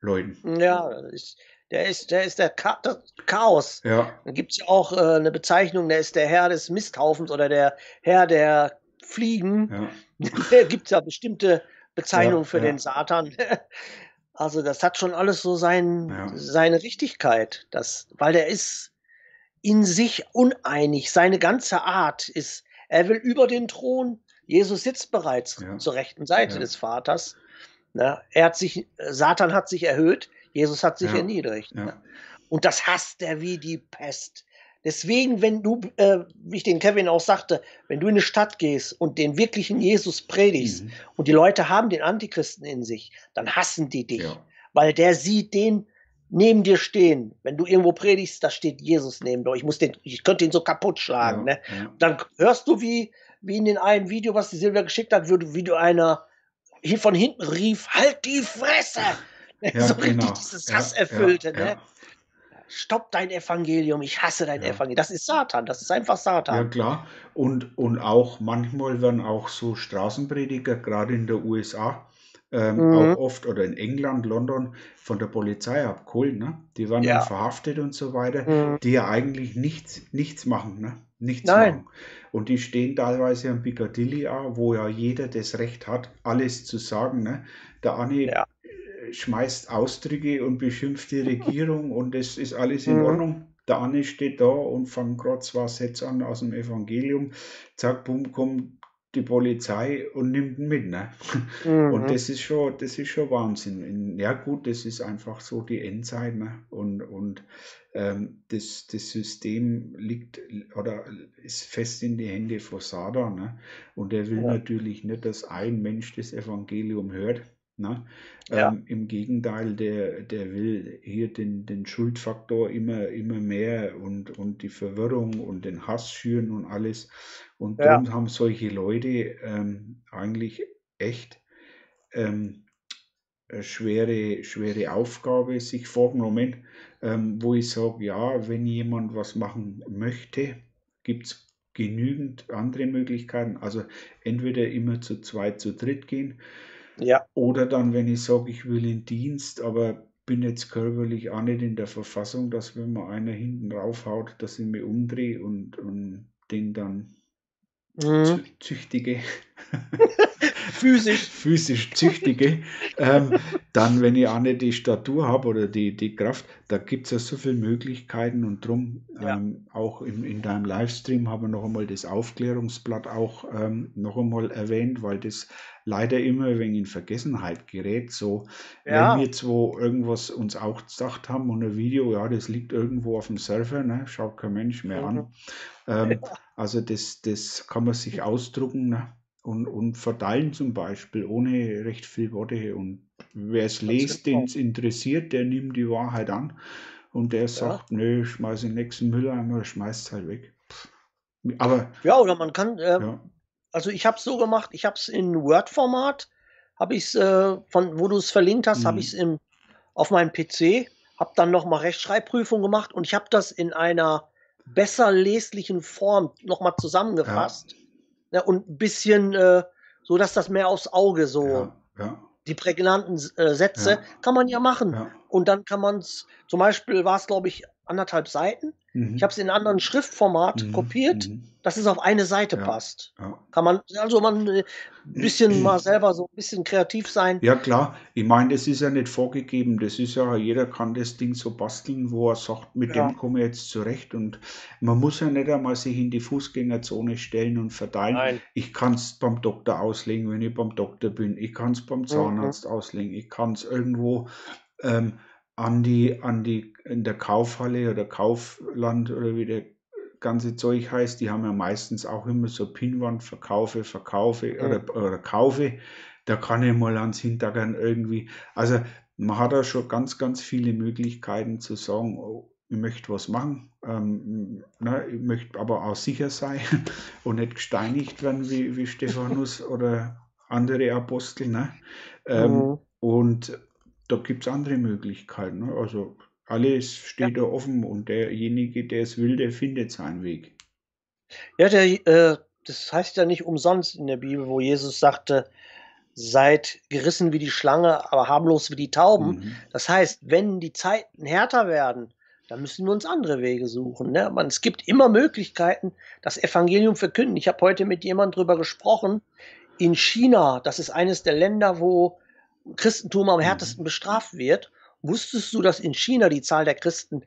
läuten. Ja, ist, der ist, der ist der Chaos. Ja, Dann gibt es ja auch äh, eine Bezeichnung, der ist der Herr des Misthaufens oder der Herr der Fliegen. ja, Da gibt es ja bestimmte Bezeichnungen Ja, für ja. den Satan. Also das hat schon alles so sein, Ja. seine Richtigkeit, das, weil der ist in sich uneinig. Seine ganze Art ist, er will über den Thron. Jesus sitzt bereits Ja. zur rechten Seite Ja. des Vaters. Na, er hat sich, Satan hat sich erhöht, Jesus hat sich erniedrigt. ne? Und das hasst er wie die Pest. Deswegen, wenn du, äh, wie ich den Kevin auch sagte, wenn du in eine Stadt gehst und den wirklichen Jesus predigst Mhm. und die Leute haben den Antichristen in sich, dann hassen die dich, Ja. weil der sieht den neben dir stehen. Wenn du irgendwo predigst, da steht Jesus neben dir. Ich muss den, ich könnte ihn so kaputt schlagen. Ja, Ne? ja. Dann hörst du, wie, wie in den einen Video, was die Silvia geschickt hat, wie, du- wie du einer hier von hinten rief, halt die Fresse! Ja, so genau. richtig dieses Hasserfüllte. ne? Ja. Stopp dein Evangelium, ich hasse dein Ja. Evangelium. Das ist Satan, das ist einfach Ja, Satan. klar. Und, und auch manchmal werden auch so Straßenprediger, gerade in der USA, ähm, Mhm. auch oft oder in England, London, von der Polizei abgeholt. Ne? Die werden Ja. dann verhaftet und so weiter, Mhm. die ja eigentlich nichts, nichts machen. Ne? Nichts Nein. machen. Und die stehen teilweise am Piccadilly wo ja jeder das Recht hat, alles zu sagen. Ne? Der eine Ja. Schmeißt Ausdrücke und beschimpft die Regierung und das ist alles in Mhm. Ordnung. Der eine steht da und fängt gerade zwei Sätze an aus dem Evangelium. Zack, bumm, kommt die Polizei und nimmt ihn mit. Ne? Mhm. Und das ist schon, das ist schon Wahnsinn. Ja gut, das ist einfach so die Endzeit. Ne? Und, und ähm, das, das System liegt oder ist fest in die Hände von Satan. Ne? Und er will ja. natürlich nicht, dass ein Mensch das Evangelium hört. Ne? Ja. Ähm, Im Gegenteil, der, der will hier den, den Schuldfaktor immer, immer mehr und, und die Verwirrung und den Hass schüren und alles. Und darum ja. haben solche Leute ähm, eigentlich echt ähm, eine schwere, schwere Aufgabe sich vorgenommen, ähm, wo ich sage, ja, wenn jemand was machen möchte, gibt es genügend andere Möglichkeiten. Also entweder immer zu zweit, zu dritt gehen ja. Oder dann, wenn ich sage, ich will in Dienst, aber bin jetzt körperlich auch nicht in der Verfassung, dass wenn mir einer hinten raufhaut, dass ich mich umdrehe und, und den dann mhm. züchtige. physisch. physisch züchtige, ähm, dann, wenn ich auch nicht die Statur habe oder die, die Kraft, da gibt es ja so viele Möglichkeiten und drum ja. ähm, auch in, in deinem Livestream haben wir noch einmal das Aufklärungsblatt auch ähm, noch einmal erwähnt, weil das leider immer wegen in Vergessenheit gerät. So, ja. wenn wir zwar irgendwas uns auch gesagt haben und ein Video, ja, das liegt irgendwo auf dem Server, ne, schaut kein Mensch mehr mhm. an. Ähm, also das, das kann man sich ausdrucken. Ne? Und, und verteilen zum Beispiel ohne recht viel Worte. Und wer es liest, den es interessiert, der nimmt die Wahrheit an und der sagt, ja. nö, schmeiß den nächsten Mülleimer, schmeißt es halt weg. Aber ja, oder man kann, äh, ja. also ich habe es so gemacht, ich habe es in Word-Format, habe ich es äh, von, wo du es verlinkt hast, mhm. habe ich es auf meinem PC, habe dann nochmal Rechtschreibprüfung gemacht und ich habe das in einer besser leslichen Form nochmal zusammengefasst. Ja ne, und ein bisschen äh, so, dass das mehr aufs Auge so. Ja, ja. Die prägnanten äh, Sätze ja. kann man ja machen. Und dann kann man es, zum Beispiel war es, glaube ich, anderthalb Seiten. Mhm. Ich habe es in einem anderen Schriftformat mhm. kopiert, mhm. dass es auf eine Seite ja. passt. Ja. Kann man, also man ein äh, bisschen mal selber so ein bisschen kreativ sein. Ja, klar. Ich meine, das ist ja nicht vorgegeben. Das ist ja, jeder kann das Ding so basteln, wo er sagt, mit ja. dem komme ich jetzt zurecht. Und man muss ja nicht einmal sich in die Fußgängerzone stellen und verteilen. Nein. Ich kann es beim Doktor auslegen, wenn ich beim Doktor bin. Ich kann es beim mhm. Zahnarzt auslegen. Ich kann es irgendwo ähm, an die, an die, in der Kaufhalle oder Kaufland oder wie der ganze Zeug heißt, die haben ja meistens auch immer so Pinwand, Verkaufe, Verkaufe ja. oder, oder Kaufe. Da kann ich mal ans Hintergrund irgendwie, also man hat da schon ganz, ganz viele Möglichkeiten zu sagen, oh, ich möchte was machen, ähm, ne, ich möchte aber auch sicher sein und nicht gesteinigt werden wie, wie Stephanus oder andere Apostel. Ne? Ähm, mhm. Und da gibt es andere Möglichkeiten. Ne? Also alles steht ja. da offen und derjenige, der es will, der findet seinen Weg. Ja, der, äh, das heißt ja nicht umsonst in der Bibel, wo Jesus sagte, seid gerissen wie die Schlange, aber harmlos wie die Tauben. Mhm. Das heißt, wenn die Zeiten härter werden, dann müssen wir uns andere Wege suchen. Ne? Man, es gibt immer Möglichkeiten, das Evangelium verkünden. Ich habe heute mit jemandem darüber gesprochen. In China, das ist eines der Länder, wo Christentum am mhm. härtesten bestraft wird. Wusstest du, dass in China die Zahl der Christen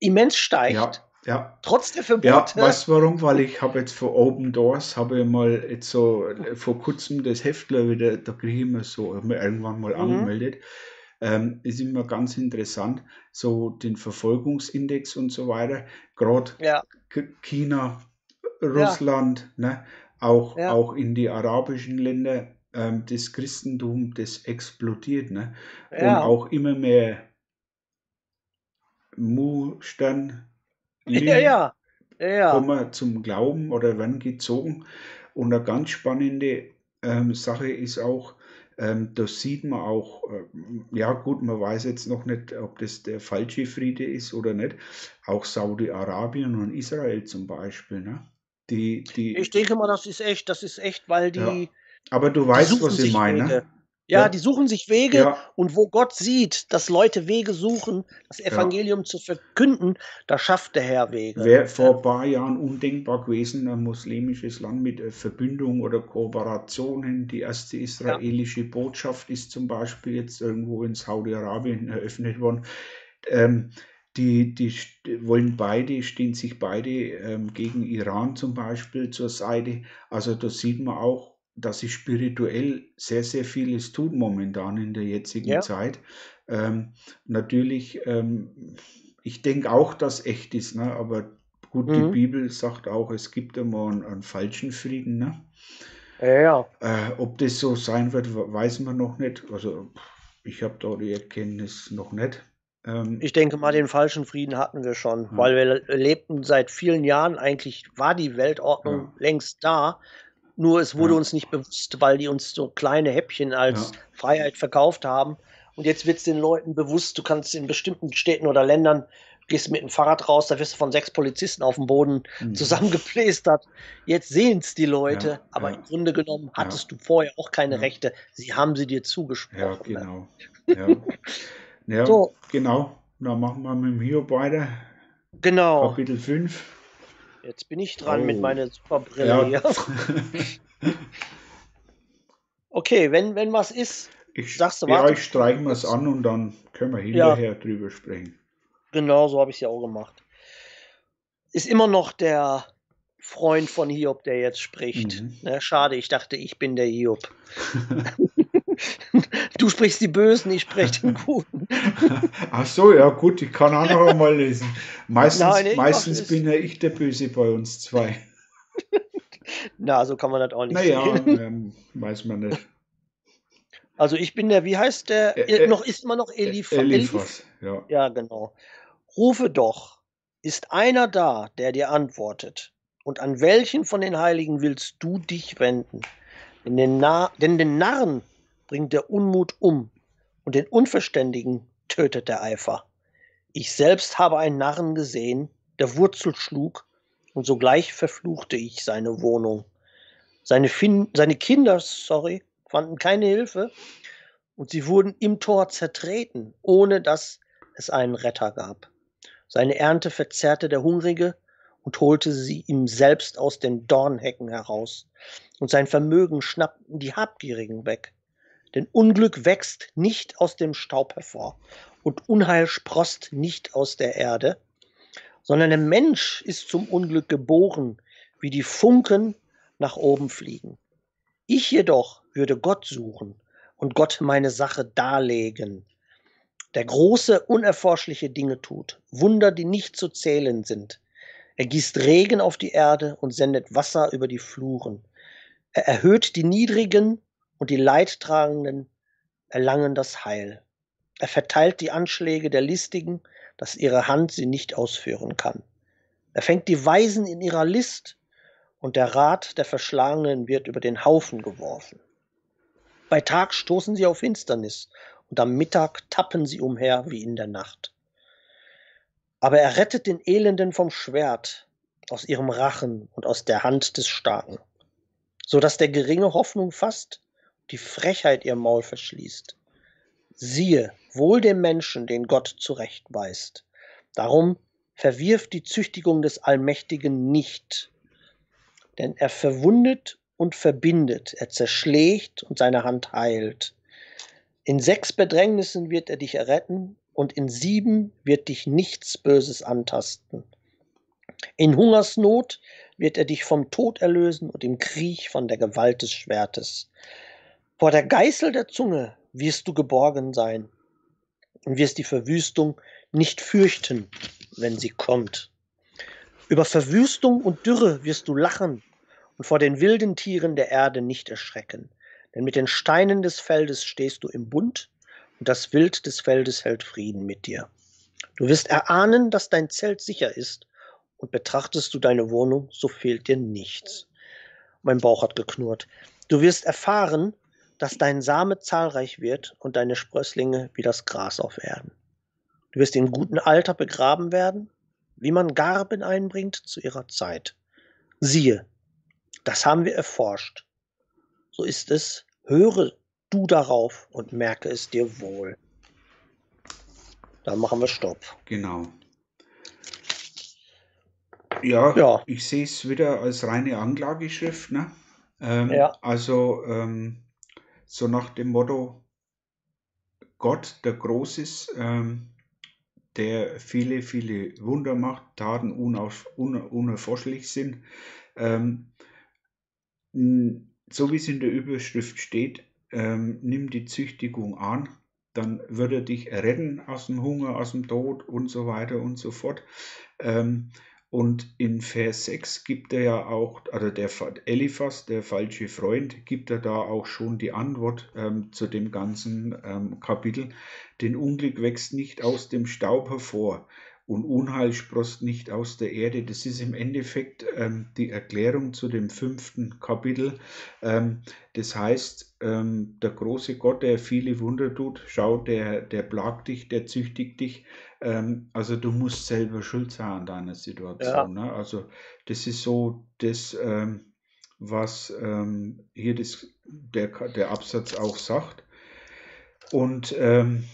immens steigt? Ja. Ja. Trotz der Verbote. Ja, weißt du warum? Weil ich habe jetzt für Open Doors, habe ich mal jetzt so vor kurzem das Heftler wieder, da kriege ich immer so, irgendwann mal mhm. angemeldet. Ähm, ist immer ganz interessant, so den Verfolgungsindex und so weiter. Gerade ja. China, Russland, ja. ne? auch, ja. auch in die arabischen Länder ähm, das Christentum, das explodiert. Ne? Ja. Und auch immer mehr Mustern ja, ja. Ja, kommen zum Glauben oder werden gezogen. Und eine ganz spannende ähm, Sache ist auch, ähm, da sieht man auch, äh, ja gut, man weiß jetzt noch nicht, ob das der falsche Friede ist oder nicht, auch Saudi-Arabien und Israel zum Beispiel. Ne? Die, die, ich denke mal, das ist echt, das ist echt, weil die, ja. Aber du weißt, was ich meine. Wege. Ja, ja, die suchen sich Wege ja. und wo Gott sieht, dass Leute Wege suchen, das Evangelium ja. zu verkünden, da schafft der Herr Wege. Wäre vor ein paar Jahren undenkbar gewesen, ein muslimisches Land mit äh, Verbündung oder Kooperationen. Die erste israelische Botschaft ist zum Beispiel jetzt irgendwo in Saudi-Arabien eröffnet worden. Ähm, die, die wollen beide, stehen sich beide ähm, gegen Iran zum Beispiel zur Seite. Also da sieht man auch, dass sich spirituell sehr, sehr vieles tut momentan in der jetzigen ja. Zeit. Ähm, natürlich, ähm, ich denke auch, dass echt ist, ne? aber gut, mhm. die Bibel sagt auch, es gibt immer einen, einen falschen Frieden. Ne? Ja. Äh, ob das so sein wird, weiß man noch nicht. Also ich habe da die Erkenntnis noch nicht. Ähm, ich denke mal, den falschen Frieden hatten wir schon, ja. weil wir lebten seit vielen Jahren, eigentlich war die Weltordnung ja. längst da, nur es wurde ja. uns nicht bewusst, weil die uns so kleine Häppchen als Freiheit verkauft haben. Und jetzt wird es den Leuten bewusst, du kannst in bestimmten Städten oder Ländern, gehst mit dem Fahrrad raus, da wirst du von sechs Polizisten auf dem Boden mhm. zusammengeplästert. Jetzt sehen es die Leute, aber im Grunde genommen hattest du vorher auch keine Rechte. Sie haben sie dir zugesprochen. Ja, genau. Ja. Ja, so. genau. Dann machen wir mit dem Hiob weiter. Genau. Kapitel 5. Jetzt bin ich dran oh. mit meiner Superbrille ja. okay, wenn, wenn was ist, ich, sagst du, warte. Ja, ich streiche mir es an und dann können wir hinterher ja. drüber sprechen. Genau, so habe ich es ja auch gemacht. Ist immer noch der Freund von Hiob, der jetzt spricht. Mhm. Ja, schade, ich dachte, ich bin der Hiob. Du sprichst die Bösen, ich spreche den Guten. Ach so, ja gut, ich kann auch noch einmal lesen. Meistens, Nein, meistens bin ja ich der Böse bei uns zwei. Na, so kann man das auch nicht naja, sehen. Ähm, weiß man nicht. Also ich bin der, wie heißt der? Äh, noch ist immer noch Elif Eliphas. Ja. ja, genau. Rufe doch, ist einer da, der dir antwortet? Und an welchen von den Heiligen willst du dich wenden? Denn den, Na denn den Narren bringt der Unmut um und den Unverständigen tötet der Eifer. Ich selbst habe einen Narren gesehen, der Wurzel schlug, und sogleich verfluchte ich seine Wohnung. Seine, fin seine Kinder, sorry, fanden keine Hilfe und sie wurden im Tor zertreten, ohne dass es einen Retter gab. Seine Ernte verzehrte der Hungrige und holte sie ihm selbst aus den Dornhecken heraus, und sein Vermögen schnappten die Habgierigen weg. Denn Unglück wächst nicht aus dem Staub hervor und Unheil sproßt nicht aus der Erde, sondern der Mensch ist zum Unglück geboren, wie die Funken nach oben fliegen. Ich jedoch würde Gott suchen und Gott meine Sache darlegen, der große, unerforschliche Dinge tut, Wunder, die nicht zu zählen sind. Er gießt Regen auf die Erde und sendet Wasser über die Fluren. Er erhöht die Niedrigen und die Leidtragenden erlangen das Heil. Er verteilt die Anschläge der Listigen, dass ihre Hand sie nicht ausführen kann. Er fängt die Weisen in ihrer List, und der Rat der Verschlagenen wird über den Haufen geworfen. Bei Tag stoßen sie auf Finsternis, und am Mittag tappen sie umher wie in der Nacht. Aber er rettet den Elenden vom Schwert, aus ihrem Rachen und aus der Hand des Starken, so dass der Geringe Hoffnung fasst die Frechheit ihr Maul verschließt. Siehe, wohl dem Menschen, den Gott zurechtweist. Darum verwirft die Züchtigung des Allmächtigen nicht, denn er verwundet und verbindet, er zerschlägt und seine Hand heilt. In sechs Bedrängnissen wird er dich erretten, und in sieben wird dich nichts Böses antasten. In Hungersnot wird er dich vom Tod erlösen und im Krieg von der Gewalt des Schwertes. Vor der Geißel der Zunge wirst du geborgen sein und wirst die Verwüstung nicht fürchten, wenn sie kommt. Über Verwüstung und Dürre wirst du lachen und vor den wilden Tieren der Erde nicht erschrecken. Denn mit den Steinen des Feldes stehst du im Bund und das Wild des Feldes hält Frieden mit dir. Du wirst erahnen, dass dein Zelt sicher ist und betrachtest du deine Wohnung, so fehlt dir nichts. Mein Bauch hat geknurrt. Du wirst erfahren, dass dein Same zahlreich wird und deine Sprösslinge wie das Gras auf Erden. Du wirst in gutem Alter begraben werden, wie man Garben einbringt zu ihrer Zeit. Siehe, das haben wir erforscht. So ist es, höre du darauf und merke es dir wohl. Dann machen wir Stopp. Genau. Ja, ja. ich sehe es wieder als reine Anklageschrift. Ne? Ähm, ja. Also ähm, so nach dem Motto, Gott, der groß ist, ähm, der viele, viele Wunder macht, Taten unauf, un, unerforschlich sind. Ähm, so wie es in der Überschrift steht, ähm, nimm die Züchtigung an, dann wird er dich retten aus dem Hunger, aus dem Tod und so weiter und so fort. Ähm, und in Vers 6 gibt er ja auch, also der Eliphas, der falsche Freund, gibt er da auch schon die Antwort ähm, zu dem ganzen ähm, Kapitel. Denn Unglück wächst nicht aus dem Staub hervor und Unheil sprost nicht aus der Erde. Das ist im Endeffekt ähm, die Erklärung zu dem fünften Kapitel. Ähm, das heißt, ähm, der große Gott, der viele Wunder tut, schau, der, der plagt dich, der züchtigt dich, ähm, also du musst selber schuld sein an deiner Situation. Ja. Ne? Also das ist so das, ähm, was ähm, hier das, der, der Absatz auch sagt. Und ähm,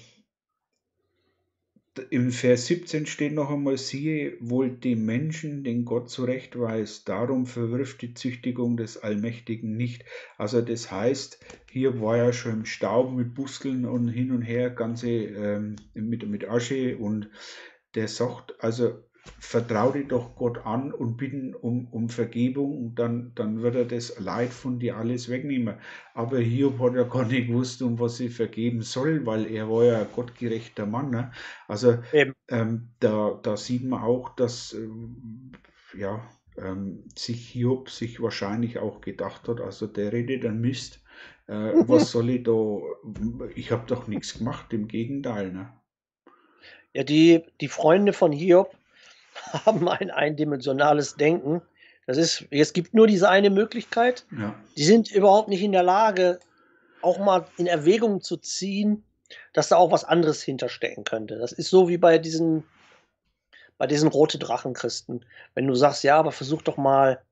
im Vers 17 steht noch einmal, siehe wohl die Menschen, den Gott zurechtweist, darum verwirft die Züchtigung des Allmächtigen nicht. Also das heißt, hier war er schon im Staub mit Buskeln und hin und her, ganze ähm, mit, mit Asche und der sagt, also vertraue doch Gott an und bitten um, um Vergebung und dann, dann wird er das Leid von dir alles wegnehmen. Aber Hiob hat ja gar nicht gewusst, um was sie vergeben soll, weil er war ja ein gottgerechter Mann. Ne? Also ähm, da, da sieht man auch, dass ähm, ja, ähm, sich Hiob sich wahrscheinlich auch gedacht hat, also der redet dann Mist. Äh, was soll ich da? Ich habe doch nichts gemacht, im Gegenteil. Ne? Ja, die, die Freunde von Hiob, haben ein eindimensionales Denken. Das ist, es gibt nur diese eine Möglichkeit. Ja. Die sind überhaupt nicht in der Lage, auch mal in Erwägung zu ziehen, dass da auch was anderes hinterstecken könnte. Das ist so wie bei diesen, bei diesen rote Drachenchristen. Wenn du sagst, ja, aber versuch doch mal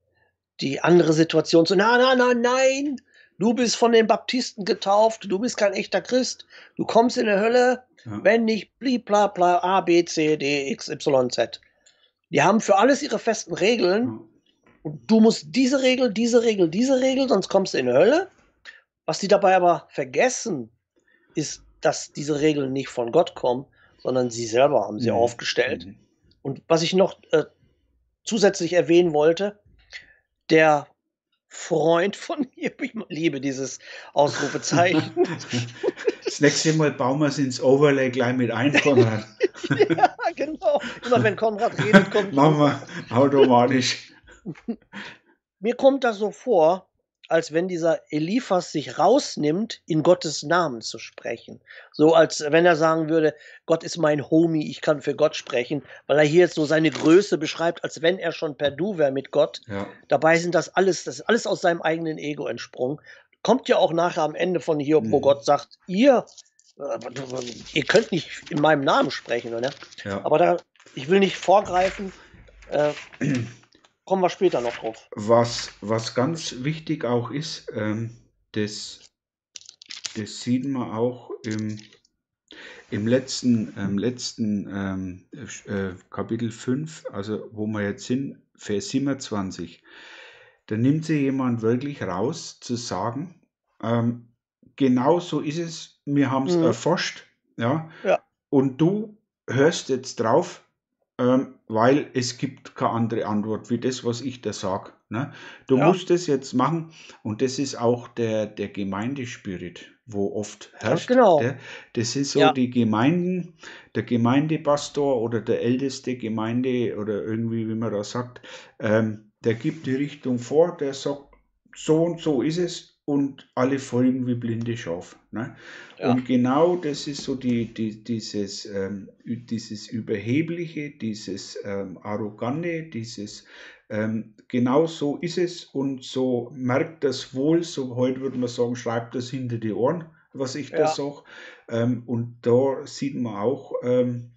die andere Situation zu, nein, nein, nein, nein, du bist von den Baptisten getauft, du bist kein echter Christ, du kommst in die Hölle, ja. wenn nicht, bli, bla, bla, A, B, C, D, X, Y, Z. Die haben für alles ihre festen Regeln. Und du musst diese Regel, diese Regel, diese Regel, sonst kommst du in die Hölle. Was die dabei aber vergessen, ist, dass diese Regeln nicht von Gott kommen, sondern sie selber haben sie mhm. aufgestellt. Mhm. Und was ich noch äh, zusätzlich erwähnen wollte, der Freund von mir, ich liebe dieses Ausrufezeichen. Das nächste Mal bauen wir es ins Overlay gleich mit ein, Konrad. ja, genau. Immer wenn Konrad redet, kommt. Machen wir automatisch. Mir kommt das so vor, als wenn dieser Eliphas sich rausnimmt, in Gottes Namen zu sprechen. So als wenn er sagen würde, Gott ist mein Homie, ich kann für Gott sprechen, weil er hier jetzt so seine Größe beschreibt, als wenn er schon per Du wäre mit Gott. Ja. Dabei sind das alles, das ist alles aus seinem eigenen Ego entsprungen. Kommt ja auch nachher am Ende von Hiob, mhm. wo Gott sagt, ihr, äh, ihr könnt nicht in meinem Namen sprechen, oder? Ja. Aber da, ich will nicht vorgreifen. Äh, kommen wir später noch drauf. Was, was ganz wichtig auch ist, ähm, das, das sieht man auch im, im letzten, ähm, letzten ähm, äh, Kapitel 5, also wo wir jetzt sind, Vers 27. Da nimmt sich jemand wirklich raus zu sagen, ähm, genau so ist es, wir haben es mhm. erforscht, ja, ja, und du hörst jetzt drauf, weil es gibt keine andere Antwort wie das, was ich da sage. Ne? Du ja. musst es jetzt machen und das ist auch der, der Gemeindespirit, wo oft herrscht. genau. Der, das ist so ja. die Gemeinden, der Gemeindepastor oder der älteste Gemeinde oder irgendwie, wie man da sagt, ähm, der gibt die Richtung vor, der sagt, so und so ist es und alle folgen wie blinde Schaf. Ne? Ja. Und genau das ist so die, die, dieses, ähm, dieses Überhebliche, dieses ähm, Arrogante, dieses ähm, genau so ist es und so merkt das wohl, so heute würde man sagen, schreibt das hinter die Ohren, was ich ja. da sage. Ähm, und da sieht man auch, ähm,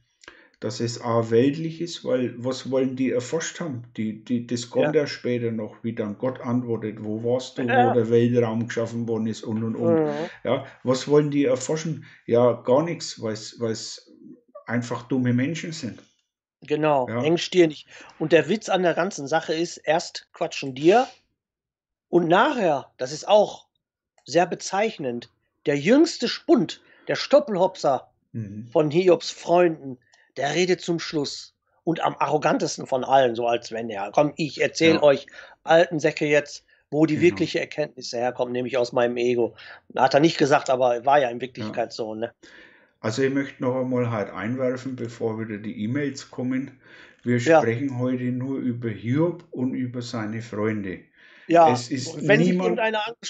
dass es auch weltlich ist, weil was wollen die erforscht haben? Die, die, das kommt ja. ja später noch, wie dann Gott antwortet, wo warst du, ja. wo der Weltraum geschaffen worden ist und und und. Mhm. Ja, was wollen die erforschen? Ja, gar nichts, weil es einfach dumme Menschen sind. Genau, ja. engstirnig. Und der Witz an der ganzen Sache ist, erst quatschen dir und nachher, das ist auch sehr bezeichnend, der jüngste Spund, der Stoppelhopser mhm. von Hiobs Freunden, der redet zum Schluss und am arrogantesten von allen, so als wenn er, komm, ich erzähle Ja. euch alten Säcke jetzt, wo die Genau. wirkliche Erkenntnisse herkommen, nämlich aus meinem Ego. Hat er nicht gesagt, aber war ja in Wirklichkeit so, ne? Also ich möchte noch einmal halt einwerfen, bevor wieder die E-Mails kommen. Wir Ja. sprechen heute nur über Hiob und über seine Freunde. Ja, Es ist wenn niemand-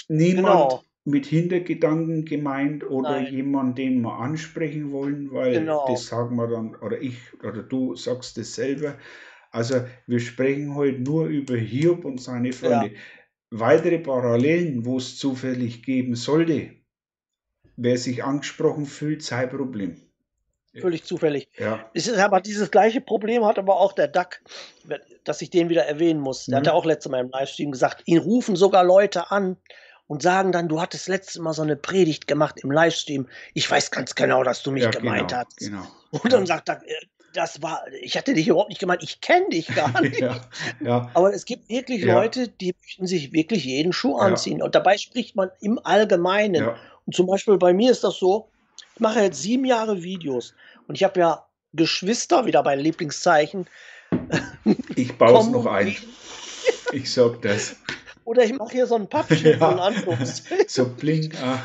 Niemand Genau. Mit Hintergedanken gemeint oder Nein. jemand, den wir ansprechen wollen, weil Genau. das sagen wir dann, oder ich oder du sagst das selber. Also wir sprechen heute nur über Hiob und seine Freunde. Weitere Parallelen, wo es zufällig geben sollte, wer sich angesprochen fühlt, sei Problem. völlig zufällig. Ja, Es ist aber dieses gleiche Problem hat aber auch der Duck, dass ich den wieder erwähnen muss. Der Mhm. hat ja auch letztes Mal im Livestream gesagt, ihn rufen sogar Leute an und sagen dann, du hattest letztes Mal so eine Predigt gemacht im Livestream. Ich weiß ganz genau, dass du mich ja gemeint genau, hast. genau. Und dann sagt er, äh, das war, ich hatte dich überhaupt nicht gemeint, ich kenne dich gar nicht. ja, ja, Aber es gibt wirklich Ja. Leute, die möchten sich wirklich jeden Schuh anziehen. Und dabei spricht man im Allgemeinen. Und zum Beispiel bei mir ist das so, ich mache jetzt sieben Jahre Videos und ich habe ja Geschwister, wieder mein Lieblingszeichen. ich baue es noch ein. Ich sag das. Oder ich mache hier so ein Pappschild Ja. von Anschluss. So blink. Ah.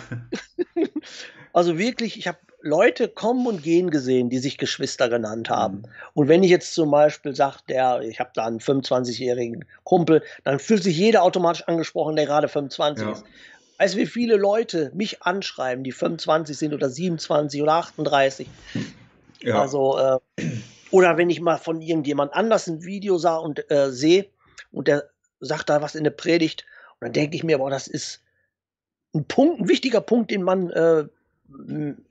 Also wirklich, ich habe Leute kommen und gehen gesehen, die sich Geschwister genannt haben. Mhm. Und wenn ich jetzt zum Beispiel sage, der, ich habe da einen 25-jährigen Kumpel, dann fühlt sich jeder automatisch angesprochen, der gerade 25 Ja. ist. Weißt du, wie viele Leute mich anschreiben, die 25 sind oder 27 oder 38? Ja, Also, äh, oder wenn ich mal von irgendjemand anders ein Video sah und äh, sehe und der sagt da was in der Predigt, und dann denke ich mir, boah, das ist ein Punkt, ein wichtiger Punkt, den man äh,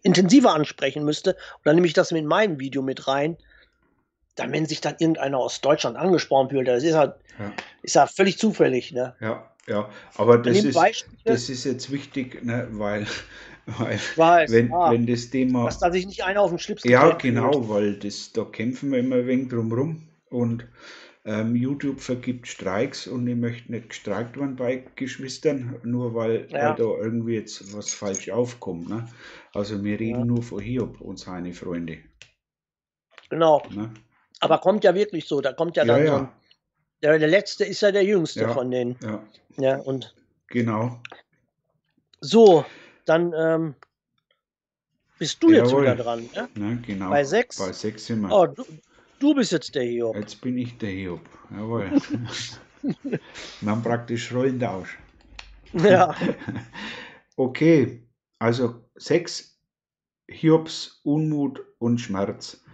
intensiver ansprechen müsste. Und dann nehme ich das mit meinem Video mit rein. Dann, wenn sich dann irgendeiner aus Deutschland angesprochen fühlt, das ist halt, ja, ist ja völlig zufällig, ne? ja, ja. Aber das ist, Beispiele, das ist jetzt wichtig, ne, weil, weil weiß, wenn, ah, wenn das Thema. dass da sich nicht einer auf den Schlips Ja, genau, fühlt. weil das, da kämpfen wir immer ein wenig drum rum. Und ähm, YouTube vergibt Streiks und ich möchte nicht gestreikt werden bei Geschwistern, nur weil, Ja. weil da irgendwie jetzt was falsch aufkommt. Ne? Also wir reden Ja. nur von Hiob und seine Freunde. Genau. Ne? Aber kommt ja wirklich so, da kommt ja Ja, dann so ein, ja, der, der letzte ist ja der jüngste von denen. ja, Ja, und genau. so, dann ähm, bist du jetzt Jawohl. wieder dran, ne? Ne, genau. Bei sechs? Bei sechs sind wir. Oh, du, du bist jetzt der Hiob. Jetzt bin ich der Hiob. Jawohl. haben praktisch Rollentausch. Ja, Okay, also sechs Hiobs Unmut und Schmerz.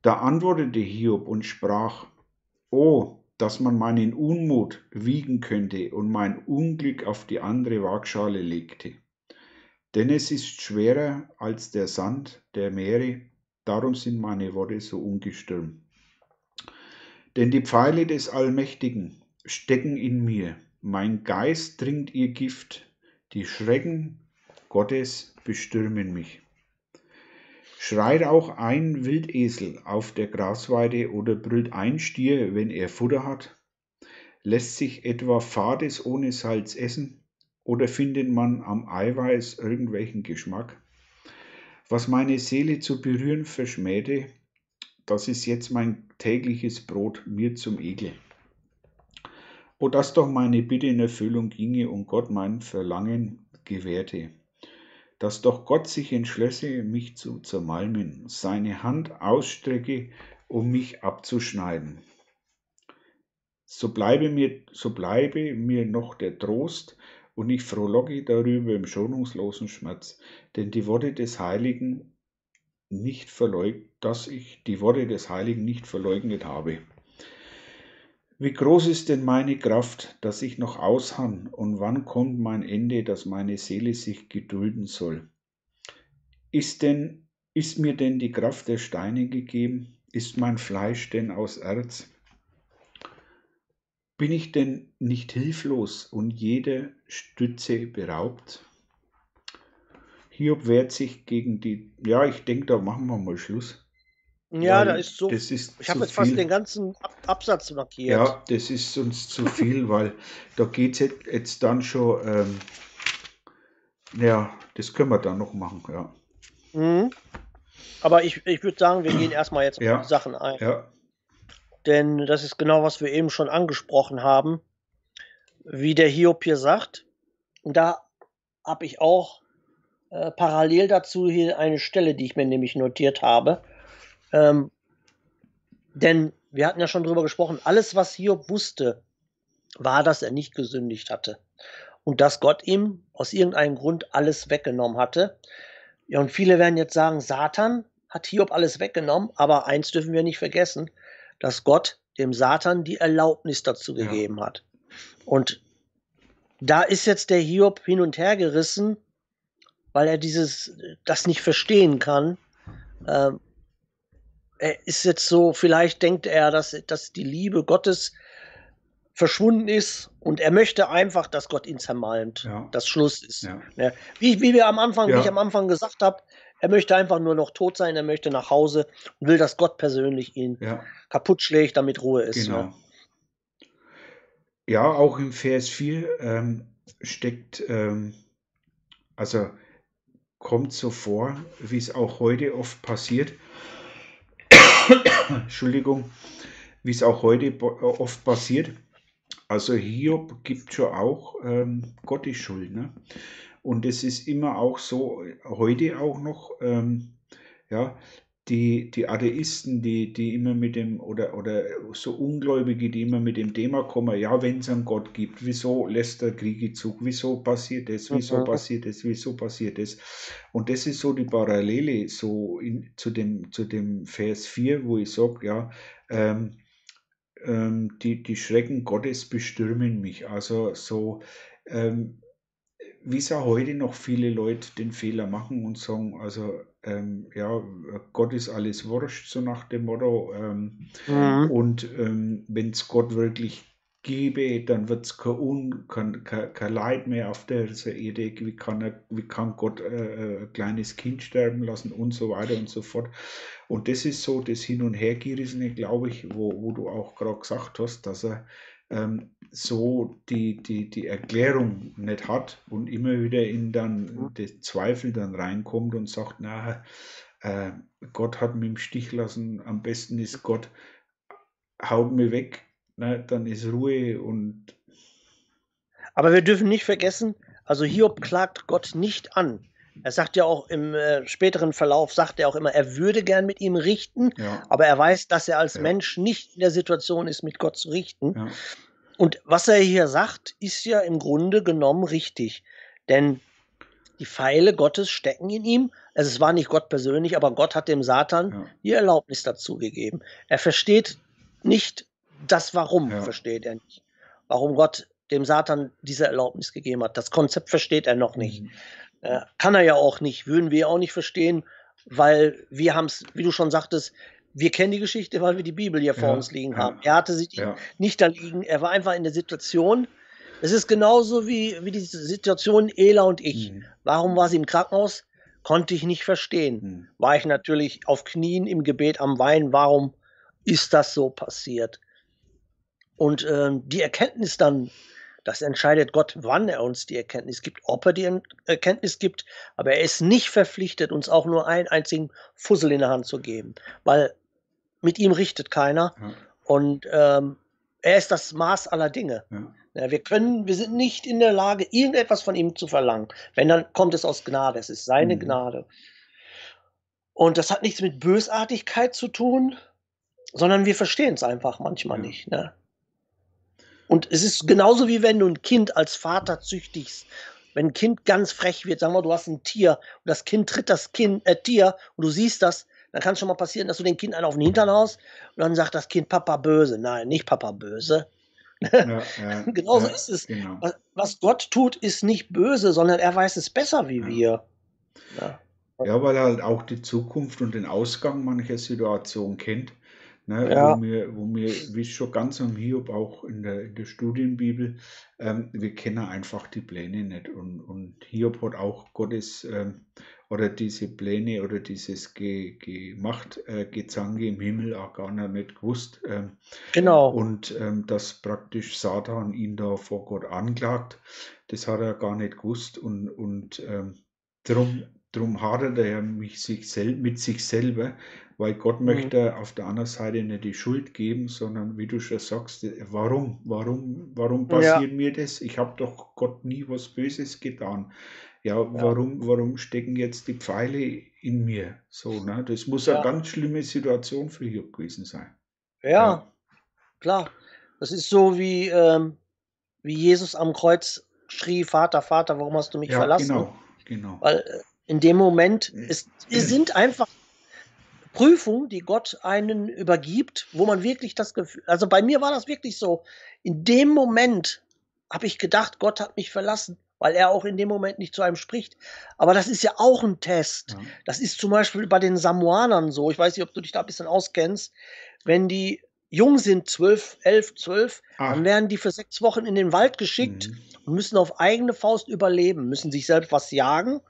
Da antwortete Hiob und sprach, Oh, dass man meinen Unmut wiegen könnte und mein Unglück auf die andere Waagschale legte. Denn es ist schwerer als der Sand der Meere, darum sind meine Worte so ungestürm. Denn die Pfeile des Allmächtigen stecken in mir, mein Geist trinkt ihr Gift, die Schrecken Gottes bestürmen mich. Schreit auch ein Wildesel auf der Grasweide oder brüllt ein Stier, wenn er Futter hat? Lässt sich etwa Fades ohne Salz essen? Oder findet man am Eiweiß irgendwelchen Geschmack? Was meine Seele zu berühren verschmähte, das ist jetzt mein tägliches Brot mir zum Ekel. O dass doch meine Bitte in Erfüllung ginge und Gott mein Verlangen gewährte. Dass doch Gott sich entschlösse, mich zu zermalmen, seine Hand ausstrecke, um mich abzuschneiden. So bleibe mir, so bleibe mir noch der Trost, und ich frohlocke darüber im schonungslosen Schmerz, denn die Worte des Heiligen nicht verleugnet, dass ich die Worte des Heiligen nicht verleugnet habe. Wie groß ist denn meine Kraft, dass ich noch ausharren, und wann kommt mein Ende, dass meine Seele sich gedulden soll? Ist denn, ist mir denn die Kraft der Steine gegeben? Ist mein Fleisch denn aus Erz? Bin ich denn nicht hilflos und jeder Stütze beraubt? Hiob wehrt sich gegen die, ja, ich denke, da machen wir mal Schluss. ja, da ist so. Ist Ich habe jetzt fast viel. den ganzen Ab Absatz markiert. Ja, das ist uns zu viel, weil da geht es jetzt, jetzt dann schon, ähm, ja, das können wir dann noch machen, ja. Mhm. Aber ich, ich würde sagen, wir gehen erstmal jetzt Ja. auf die Sachen ein. Ja, Denn das ist genau, was wir eben schon angesprochen haben, wie der Hiob hier sagt. Und da habe ich auch äh, parallel dazu hier eine Stelle, die ich mir nämlich notiert habe. Ähm, denn wir hatten ja schon drüber gesprochen, alles, was Hiob wusste, war, dass er nicht gesündigt hatte. Und dass Gott ihm aus irgendeinem Grund alles weggenommen hatte. Ja, und viele werden jetzt sagen, Satan hat Hiob alles weggenommen, aber eins dürfen wir nicht vergessen, dass Gott dem Satan die Erlaubnis dazu Ja. gegeben hat. Und da ist jetzt der Hiob hin und her gerissen, weil er dieses, das nicht verstehen kann. Ähm, er ist jetzt so, vielleicht denkt er, dass, dass die Liebe Gottes verschwunden ist und er möchte einfach, dass Gott ihn zermalmt, Ja. dass Schluss ist. ja, Ja, wie, wie wir am Anfang, wie ich am Anfang gesagt habe, er möchte einfach nur noch tot sein, er möchte nach Hause und will, dass Gott persönlich ihn kaputt schlägt, damit Ruhe ist. genau. Ne? Ja, auch im Vers 4 ähm, steckt, ähm, also kommt so vor, wie es auch heute oft passiert. Entschuldigung, wie es auch heute bo- oft passiert. Also Hiob gibt schon auch ähm, Gott die Schuld. Ne? Und es ist immer auch so, heute auch noch, ähm, ja, die, die Atheisten, die, die immer mit dem, oder, oder so Ungläubige, die immer mit dem Thema kommen, ja, wenn es einen Gott gibt, wieso lässt der Kriege zu, wieso passiert das, wieso Mhm. passiert das, wieso passiert das? Und das ist so die Parallele so in, zu, dem, zu dem Vers 4, wo ich sage, ja, ähm, ähm, die, die Schrecken Gottes bestürmen mich. Also so, ähm, wie es ja heute noch viele Leute den Fehler machen und sagen, also ähm, ja, Gott ist alles wurscht, so nach dem Motto. Ähm, Mhm. und ähm, wenn es Gott wirklich gäbe, dann wird es kein, kein, kein, kein Leid mehr auf dieser Erde. Wie kann, er, wie kann Gott äh, ein kleines Kind sterben lassen und so weiter und so fort. Und das ist so das Hin- und Hergerissene, glaube ich, wo, wo du auch gerade gesagt hast, dass er ähm, so die, die, die Erklärung nicht hat und immer wieder in dann den Zweifel dann reinkommt und sagt, na, äh, Gott hat mich im Stich lassen, am besten ist Gott, haut mir weg, na, dann ist Ruhe und Aber wir dürfen nicht vergessen, also Hiob klagt Gott nicht an. Er sagt ja auch im äh, späteren Verlauf, sagt er auch immer, er würde gern mit ihm richten, ja, aber er weiß, dass er als Ja. Mensch nicht in der Situation ist, mit Gott zu richten. ja, Und was er hier sagt, ist ja im Grunde genommen richtig. Denn die Pfeile Gottes stecken in ihm. Also es war nicht Gott persönlich, aber Gott hat dem Satan die Erlaubnis dazu gegeben. Er versteht nicht das Warum, versteht er nicht. Warum Gott dem Satan diese Erlaubnis gegeben hat. Das Konzept versteht er noch nicht. mhm, Äh, kann er ja auch nicht, würden wir auch nicht verstehen, weil wir haben es, wie du schon sagtest, wir kennen die Geschichte, weil wir die Bibel hier vor Ja, uns liegen ja. haben. Er hatte sie ja, nicht da liegen, er war einfach in der Situation. Es ist genauso wie, wie die Situation Ela und ich. mhm, Warum war sie im Krankenhaus? Konnte ich nicht verstehen. mhm, War ich natürlich auf Knien im Gebet am Weinen. Warum ist das so passiert? Und ähm, die Erkenntnis dann, das entscheidet Gott, wann er uns die Erkenntnis gibt, ob er die En- Erkenntnis gibt. Aber er ist nicht verpflichtet, uns auch nur einen einzigen Fussel in der Hand zu geben, weil mit ihm richtet keiner. ja, Und ähm, er ist das Maß aller Dinge. ja, Ja, wir können, wir sind nicht in der Lage, irgendetwas von ihm zu verlangen. Wenn, dann kommt es aus Gnade. Es ist seine Mhm. Gnade. Und das hat nichts mit Bösartigkeit zu tun, sondern wir verstehen es einfach manchmal Ja. nicht. Ne? Und es ist genauso wie wenn du ein Kind als Vater züchtigst. Wenn ein Kind ganz frech wird, sagen wir, du hast ein Tier und das Kind tritt das kind, äh, Tier und du siehst das, dann kann es schon mal passieren, dass du dem Kind einen auf den Hintern haust und dann sagt das Kind Papa böse. Nein, nicht Papa böse. ja, ja, Genauso ja, ist es. Genau. Was, Gott tut, ist nicht böse, sondern er weiß es besser wie wir. Ja. Ja, weil er halt auch die Zukunft und den Ausgang mancher Situation kennt. Ne, Ja. wo wir, wo wir, wie schon ganz am Hiob auch in der, in der Studienbibel, ähm, wir kennen einfach die Pläne nicht. Und, und Hiob hat auch Gottes ähm, oder diese Pläne oder dieses ge, gemacht, äh, Gezange im Himmel auch gar nicht gewusst. Ähm, Genau. und ähm, dass praktisch Satan ihn da vor Gott anklagt, das hat er gar nicht gewusst. Und, und ähm, darum, drum hadert er mich sich sel mit sich selber, weil Gott mhm. möchte auf der anderen Seite nicht die Schuld geben, sondern wie du schon sagst, äh, warum, warum, warum passiert ja. mir das? Ich habe doch Gott nie was Böses getan. Ja, ja, warum, warum stecken jetzt die Pfeile in mir? So, ne? Das muss ja. eine ganz schlimme Situation für Hiob gewesen sein. Ja, ja, klar. Das ist so wie, ähm, wie Jesus am Kreuz schrie, Vater, Vater, warum hast du mich verlassen? Genau, genau. Weil äh, in dem Moment ist, sind einfach Prüfungen, die Gott einen übergibt, wo man wirklich das Gefühl, also bei mir war das wirklich so, in dem Moment habe ich gedacht, Gott hat mich verlassen, weil er auch in dem Moment nicht zu einem spricht. Aber das ist ja auch ein Test. Ja. Das ist zum Beispiel bei den Samoanern so. Ich weiß nicht, ob du dich da ein bisschen auskennst. Wenn die jung sind, zwölf, elf, zwölf, dann werden die für sechs Wochen in den Wald geschickt mhm. und müssen auf eigene Faust überleben, müssen sich selbst was jagen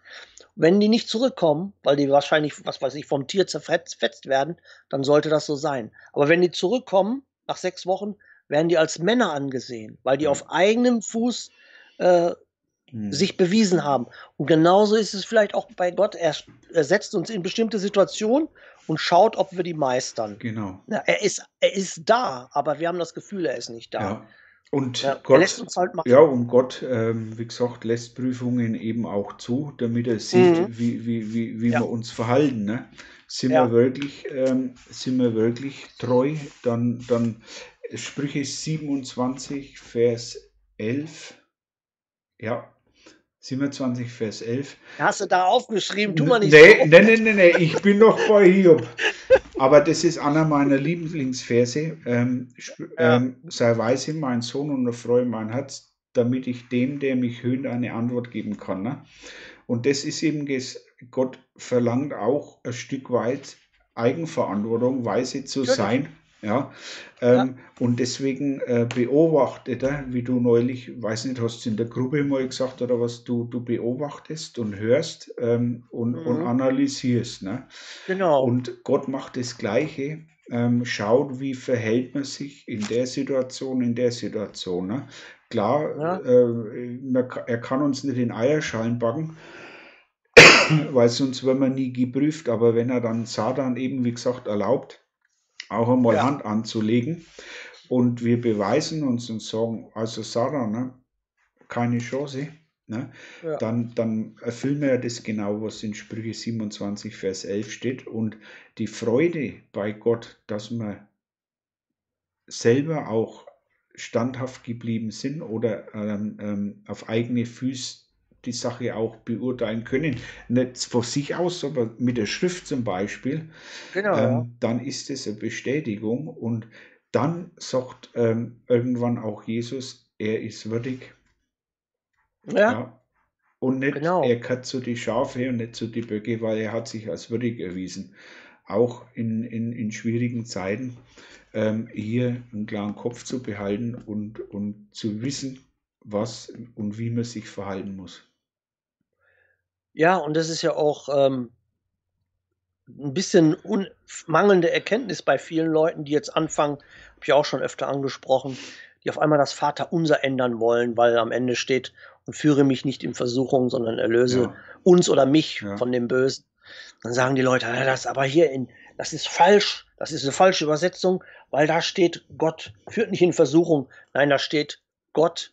wenn die nicht zurückkommen, weil die wahrscheinlich, was weiß ich, vom Tier zerfetzt werden, dann sollte das so sein. Aber wenn die zurückkommen, nach sechs Wochen, werden die als Männer angesehen, weil die auf eigenem Fuß äh, hm. sich bewiesen haben. Und genauso ist es vielleicht auch bei Gott. Er, er setzt uns in bestimmte Situationen und schaut, ob wir die meistern. Genau. Ja, er, ist, er ist da, aber wir haben das Gefühl, er ist nicht da. Ja. Und ja, Gott. Ja, und Gott, ähm, wie gesagt, lässt Prüfungen eben auch zu, damit er sieht, mhm. wie, wie, wie, wie ja. wir uns verhalten. Ne? Sind, ja. wir wirklich, ähm, sind wir wirklich treu? Dann, dann Sprüche 27, Vers 11. Ja, 27, Vers 11. Hast du da aufgeschrieben? Tu mal nicht nee, so. Nee, nee, nee, nee, ich bin noch bei Hiob. Aber das ist einer meiner Lieblingsverse. Ähm, ähm, sei weise, mein Sohn, und erfreue mein Herz, damit ich dem, der mich höhnt, eine Antwort geben kann. Ne? Und das ist eben, Gott verlangt auch ein Stück weit Eigenverantwortung, weise zu sein ja, ähm, ja. Und deswegen äh, beobachtet er, wie du neulich, weiß nicht, hast du in der Gruppe mal gesagt oder was, du, du beobachtest und hörst ähm, und, mhm. und analysierst. Ne? Genau. Und Gott macht das Gleiche. Ähm, schaut, wie verhält man sich in der Situation, in der Situation. Ne? Klar, ja. äh, man, er kann uns nicht in Eierschalen backen, weil sonst werden wir nie geprüft. Aber wenn er dann Satan eben, wie gesagt, erlaubt, auch einmal ja. Hand anzulegen. Und wir beweisen uns und sagen, also Sarah, ne, keine Chance. Ne? Ja. Dann, dann erfüllen wir ja das genau, was in Sprüche 27, Vers 11 steht. Und die Freude bei Gott, dass wir selber auch standhaft geblieben sind oder ähm, ähm, auf eigene Füße die Sache auch beurteilen können. Nicht von sich aus, aber mit der Schrift zum Beispiel. Genau. Ähm, dann ist es eine Bestätigung und dann sagt ähm, irgendwann auch Jesus, er ist würdig. Ja. ja. Und nicht, genau. er gehört zu die Schafe und nicht zu die Böcke, weil er hat sich als würdig erwiesen. Auch in, in, in schwierigen Zeiten ähm, hier einen klaren Kopf zu behalten und, und zu wissen, was und wie man sich verhalten muss. Ja, und das ist ja auch ähm, ein bisschen mangelnde Erkenntnis bei vielen Leuten, die jetzt anfangen, habe ich auch schon öfter angesprochen, die auf einmal das Vaterunser ändern wollen, weil am Ende steht und führe mich nicht in Versuchung, sondern erlöse ja. uns oder mich ja. von dem Bösen. Dann sagen die Leute, das aber hier in, das ist falsch, das ist eine falsche Übersetzung, weil da steht, Gott führt nicht in Versuchung. Nein, da steht, Gott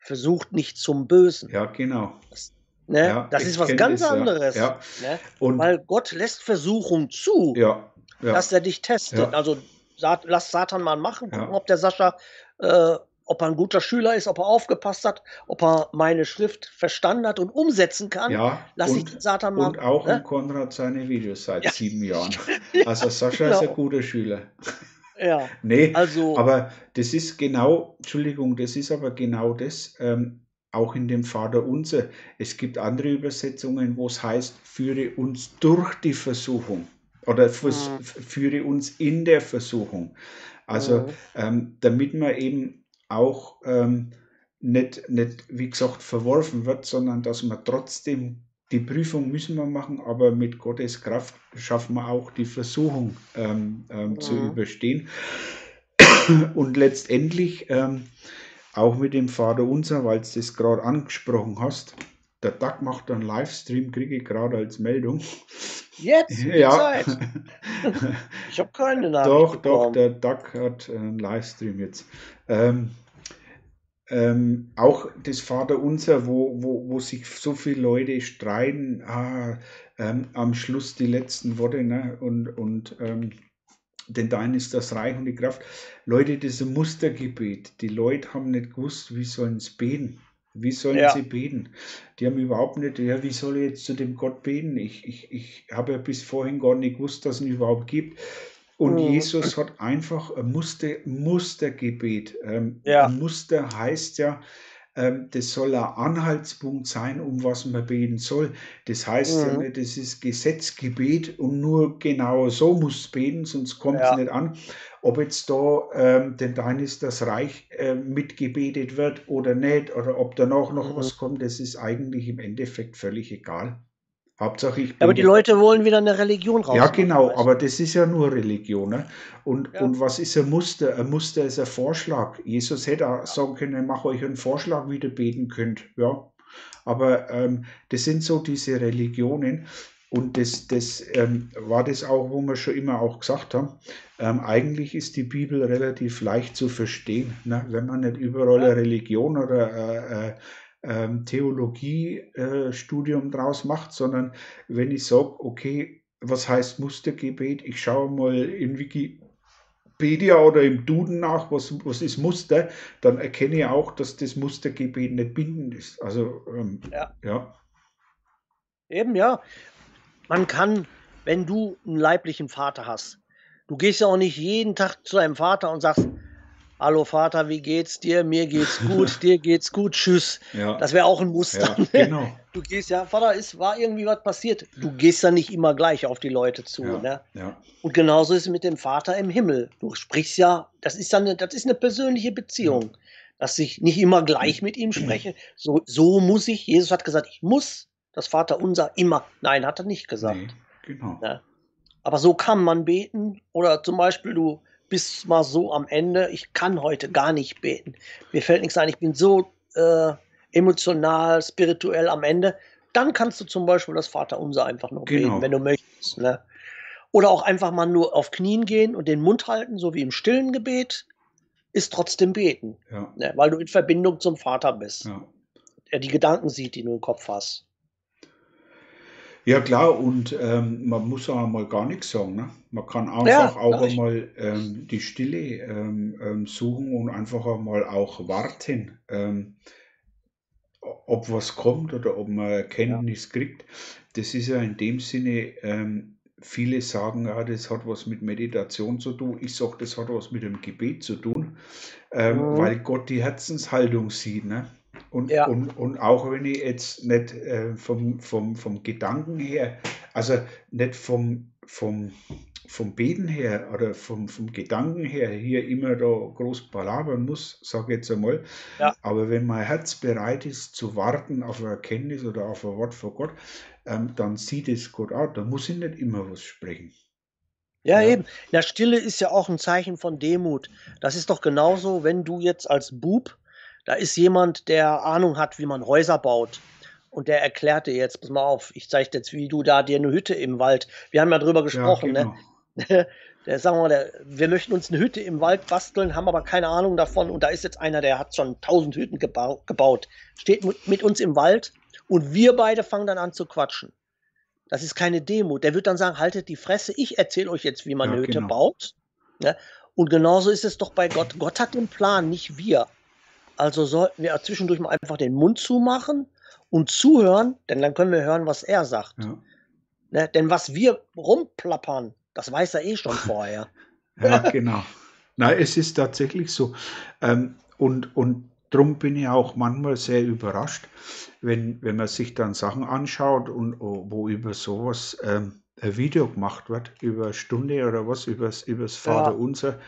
versucht nicht zum Bösen. Ja, genau. Das, Ne? Ja, das ist was ganz es, anderes. Ja. Ne? Weil Gott lässt Versuchung zu, dass er dich testet. Also lass Satan mal machen, gucken, ob der Sascha, äh, ob er ein guter Schüler ist, ob er aufgepasst hat, ob er meine Schrift verstanden hat und umsetzen kann. Ja, lass und, ich Satan mal. Und auch ne? Konrad seine Videos seit sieben Jahren. Also Sascha genau. ist ein guter Schüler. Ja. nee, also, aber das ist genau, Entschuldigung, das ist aber genau das. Ähm, auch in dem Vater unser. Es gibt andere Übersetzungen, wo es heißt, führe uns durch die Versuchung oder mhm. führe uns in der Versuchung. Also mhm. ähm, damit man eben auch ähm, nicht, nicht, wie gesagt, verworfen wird, sondern dass man trotzdem die Prüfung müssen wir machen, aber mit Gottes Kraft schaffen wir auch die Versuchung ähm, ähm mhm. zu überstehen. Und letztendlich ähm, auch mit dem Vater unser, weil du das gerade angesprochen hast, der Duck macht einen Livestream, kriege ich gerade als Meldung. Jetzt? Ja. Ich habe keine Nachricht Doch, doch, bekommen. der Duck hat einen Livestream jetzt. Ähm, ähm, auch das Vaterunser, wo, wo, wo sich so viele Leute streiten, ah, ähm, am Schluss die letzten Worte, ne? Und, und ähm, denn dein ist das Reich und die Kraft. Leute, das ist ein Mustergebet. Die Leute haben nicht gewusst, wie sollen sie beten. Wie sollen Ja. sie beten? Die haben überhaupt nicht, ja, wie soll ich jetzt zu dem Gott beten? Ich, ich, ich habe ja bis vorhin gar nicht gewusst, dass es ihn überhaupt gibt. Und Mhm. Jesus hat einfach ein Muster, Mustergebet. Ähm, Ja. Muster heißt ja, das soll ein Anhaltspunkt sein, um was man beten soll. Das heißt ja Mhm. nicht, das ist Gesetzgebet und nur genau so muss es beten, sonst kommt es Ja. nicht an. Ob jetzt da, ähm, denn dein ist das Reich äh, mitgebetet wird oder nicht, oder ob danach noch Mhm. was kommt, das ist eigentlich im Endeffekt völlig egal. Hauptsache ich Aber die Leute wollen wieder eine Religion Ja, rausmachen. genau, du? aber das ist ja nur Religion. Ne? Und, Ja. und was ist ein Muster? Ein Muster ist ein Vorschlag. Jesus hätte auch sagen können, ich mache euch einen Vorschlag, wie ihr beten könnt. Ja. Aber ähm, das sind so diese Religionen. Und das, das ähm, war das auch, wo wir schon immer auch gesagt haben. Ähm, eigentlich ist die Bibel relativ leicht zu verstehen, ne? wenn man nicht überall Ja. eine Religion oder äh, äh, ähm, Theologie-Studium draus macht, sondern wenn ich sage, okay, was heißt Mustergebet? Ich schaue mal in Wikipedia oder im Duden nach, was, was ist Muster, dann erkenne ich auch, dass das Mustergebet nicht bindend ist. Also, ähm, Ja. ja. Eben, ja. Man kann, wenn du einen leiblichen Vater hast, du gehst ja auch nicht jeden Tag zu deinem Vater und sagst, Hallo Vater, wie geht's dir? Mir geht's gut, dir geht's gut, tschüss. Ja, Das wäre auch ein Muster. ja, genau. Du gehst ja, Vater, ist, war irgendwie was passiert. Du gehst ja nicht immer gleich auf die Leute zu. Ja, Ne? ja, Und genauso ist es mit dem Vater im Himmel. Du sprichst ja, das ist eine, das ist eine persönliche Beziehung, dass ich nicht immer gleich mit ihm spreche. So, so muss ich, Jesus hat gesagt, ich muss das Vater unser immer. Nein, hat er nicht gesagt. nee, genau. Ja. Aber so kann man beten. Oder zum Beispiel, du bist mal so am Ende, ich kann heute gar nicht beten. Mir fällt nichts ein, ich bin so äh, emotional, spirituell am Ende. Dann kannst du zum Beispiel das Vaterunser einfach noch Genau. beten, wenn du möchtest. Ne? Oder auch einfach mal nur auf Knien gehen und den Mund halten, so wie im stillen Gebet, ist trotzdem beten. Ja, Ne? Weil du in Verbindung zum Vater bist, ja. der die Gedanken sieht, die du im Kopf hast. Ja klar, und ähm, man muss auch mal gar nichts sagen. Ne? Man kann einfach Ja, auch einmal ähm, die Stille ähm, ähm, suchen und einfach einmal auch warten, ähm, ob was kommt oder ob man Erkenntnis kriegt. Das ist ja in dem Sinne, ähm, viele sagen, ja, das hat was mit Meditation zu tun. Ich sage, das hat was mit dem Gebet zu tun, Mhm. weil Gott die Herzenshaltung sieht. Ne? Und, Ja. und, und auch wenn ich jetzt nicht äh, vom, vom, vom Gedanken her, also nicht vom, vom, vom Beten her oder vom, vom Gedanken her hier immer da groß palabern muss, sage ich jetzt einmal, Ja. aber wenn mein Herz bereit ist zu warten auf eine Erkenntnis oder auf ein Wort von Gott, ähm, dann sieht es Gott auch, da muss ich nicht immer was sprechen. Ja, Ja. eben. Der Stille ist ja auch ein Zeichen von Demut. Das ist doch genauso, wenn du jetzt als Bub, da ist jemand, der Ahnung hat, wie man Häuser baut. Und der erklärt dir jetzt, pass mal auf, ich zeige dir jetzt, wie du da dir eine Hütte im Wald, wir haben ja drüber gesprochen, ja, genau. ne? Der, sagen wir mal, der, wir möchten uns eine Hütte im Wald basteln, haben aber keine Ahnung davon. Und da ist jetzt einer, der hat schon tausend Hütten gebau gebaut, steht mit, mit uns im Wald und wir beide fangen dann an zu quatschen. Das ist keine Demut. Der wird dann sagen, haltet die Fresse, ich erzähle euch jetzt, wie man Ja, eine Hütte genau. baut. Ne? Und genauso ist es doch bei Gott. Gott hat den Plan, nicht wir. Also sollten wir zwischendurch mal einfach den Mund zumachen und zuhören, denn dann können wir hören, was er sagt. Ja. Ne? Denn was wir rumplappern, das weiß er eh schon vorher. Ja, genau. Nein, es ist tatsächlich so. Ähm, und, und darum bin ich auch manchmal sehr überrascht, wenn, wenn man sich dann Sachen anschaut und oh, wo über sowas ähm, ein Video gemacht wird, über eine Stunde oder was, übers, übers Ja.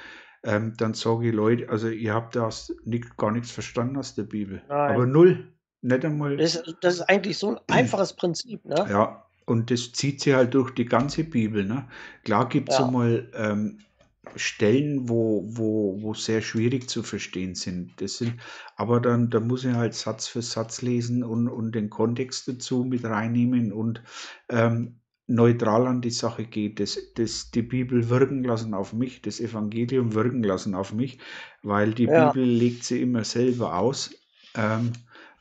Ähm, dann sage ich Leute, also ihr habt das nicht, gar nichts verstanden aus der Bibel. Nein. Aber null. Nicht einmal. Das, ist- das ist eigentlich so ein einfaches Prinzip. Ne? Ja, und das zieht sich halt durch die ganze Bibel. Ne? Klar gibt es Ja. einmal ähm, Stellen, wo, wo, wo sehr schwierig zu verstehen sind. Das sind, aber dann, da muss ich halt Satz für Satz lesen und, und den Kontext dazu mit reinnehmen und ähm, neutral an die Sache geht, das, das, die Bibel wirken lassen auf mich, das Evangelium wirken lassen auf mich, weil die ja. Bibel legt sie immer selber aus, ähm,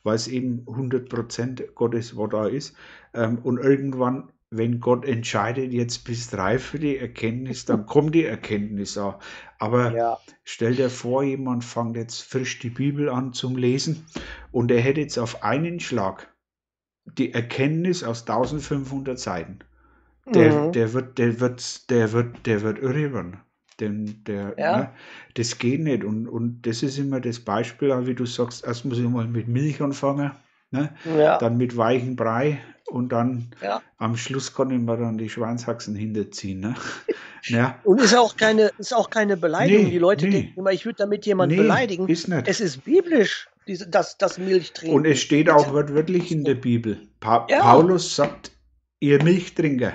weil es eben 100% Gottes Wort da ist. Ähm, und irgendwann wenn Gott entscheidet, jetzt bist du reif für die Erkenntnis, dann kommt die Erkenntnis auch. Aber ja. stell dir vor, jemand fängt jetzt frisch die Bibel an zum Lesen und er hätte jetzt auf einen Schlag die Erkenntnis aus 1500 Seiten. Der, mhm. der wird, der wird, der wird, der wird irre werden. Denn der, ja. ne, das geht nicht. Und, und das ist immer das Beispiel, wie du sagst, erst muss ich mal mit Milch anfangen, ne? Ja. dann mit weichen Brei und dann ja. am Schluss konnten wir dann die Schweinshaxen hinterziehen. Ne? ja. Und ist auch keine, ist auch keine Beleidigung. Nee, die Leute nee. denken immer, ich würde damit jemanden nee, beleidigen. Ist nicht. Es ist biblisch, diese, das, das Milch trinken. Und es steht auch wörtlich in der Bibel. Pa. Paulus sagt, ihr Milchtrinker.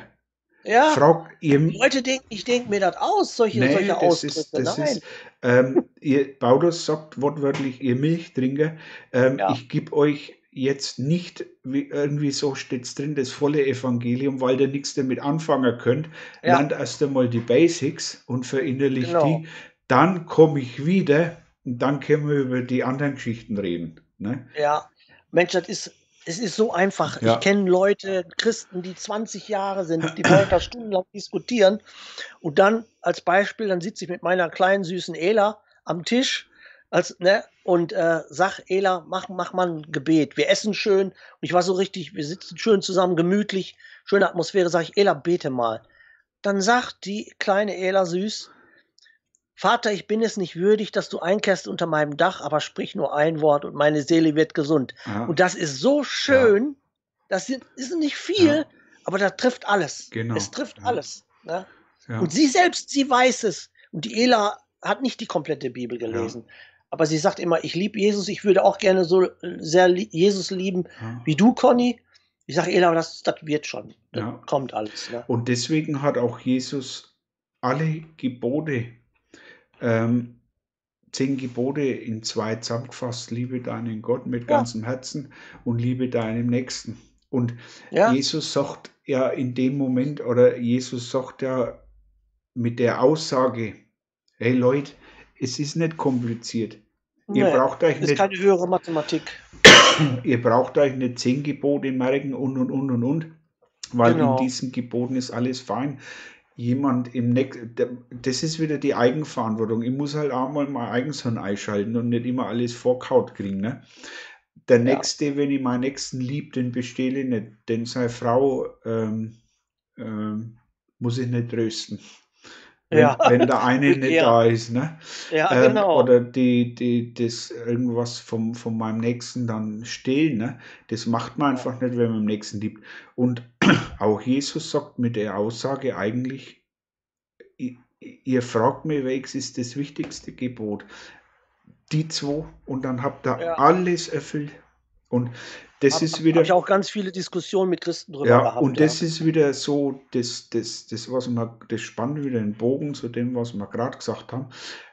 Ja, Frag, ihr, Leute denken, ich denke mir das aus, solche, nee, solche Ausdrücke. Ist, das Nein. Ist, ähm, ihr, Paulus sagt wortwörtlich, ihr Milchtrinker, ähm, ja. ich gebe euch jetzt nicht, wie irgendwie so steht es drin, das volle Evangelium, weil ihr nichts damit anfangen könnt. Ja. Lernt erst einmal die Basics und verinnerlicht genau. die. Dann komme ich wieder und dann können wir über die anderen Geschichten reden. Ne? Ja, Mensch, das ist, es ist so einfach. Ja. Ich kenne Leute, Christen, die 20 Jahre sind, die wollen da stundenlang diskutieren. Und dann als Beispiel, dann sitze ich mit meiner kleinen süßen Ela am Tisch als, ne, und äh, sag, Ela, mach, mach mal ein Gebet. Wir essen schön. Und ich war so richtig, wir sitzen schön zusammen, gemütlich, schöne Atmosphäre. Sag ich, Ela, bete mal. Dann sagt die kleine Ela süß, Vater, ich bin es nicht würdig, dass du einkehrst unter meinem Dach, aber sprich nur ein Wort und meine Seele wird gesund. Ja. Und das ist so schön, ja. das sind, ist nicht viel, ja. aber das trifft alles. Genau. Es trifft alles. Ne? Und sie selbst, sie weiß es. Und die Ela hat nicht die komplette Bibel gelesen aber sie sagt immer, ich liebe Jesus, ich würde auch gerne so sehr Jesus lieben wie du, Conny. Ich sage, Ela, das, das wird schon. Das kommt alles. Ne? Und deswegen hat auch Jesus alle Gebote, ähm, zehn Gebote in zwei zusammengefasst. Liebe deinen Gott mit ja. ganzem Herzen und liebe deinem Nächsten. Und Jesus sagt ja in dem Moment, oder Jesus sagt ja mit der Aussage, hey Leute, es ist nicht kompliziert. Ihr nee, braucht euch ist nicht, keine höhere Mathematik. Ihr braucht euch nicht zehn Gebote merken und und und und und, weil genau. in diesen Geboten ist alles fein. Jemand im nächsten, das ist wieder die Eigenverantwortung. Ich muss halt auch mal mein Eigenshirn einschalten und nicht immer alles vorkaut kriegen. Ne? Der ja. nächste, wenn ich meinen nächsten lieb, den bestehle ich nicht, denn seine Frau ähm, ähm, muss ich nicht trösten wenn, ja. wenn der eine nicht ja. da ist. Ne? Ja, ähm, genau. Oder die, die, das irgendwas vom, von meinem Nächsten dann stehlen. Ne? Das macht man einfach nicht, wenn man dem Nächsten liebt. Und auch Jesus sagt mit der Aussage eigentlich, ihr fragt mich, welches ist das wichtigste Gebot? Die zwei und dann habt ihr alles erfüllt. Und das hab, ist wieder. Ich auch ganz viele Diskussionen mit Christen drüber ja, gehabt. Und ja. das ist wieder so, das, das, das, was wir, das spannt wieder den Bogen zu dem, was wir gerade gesagt haben,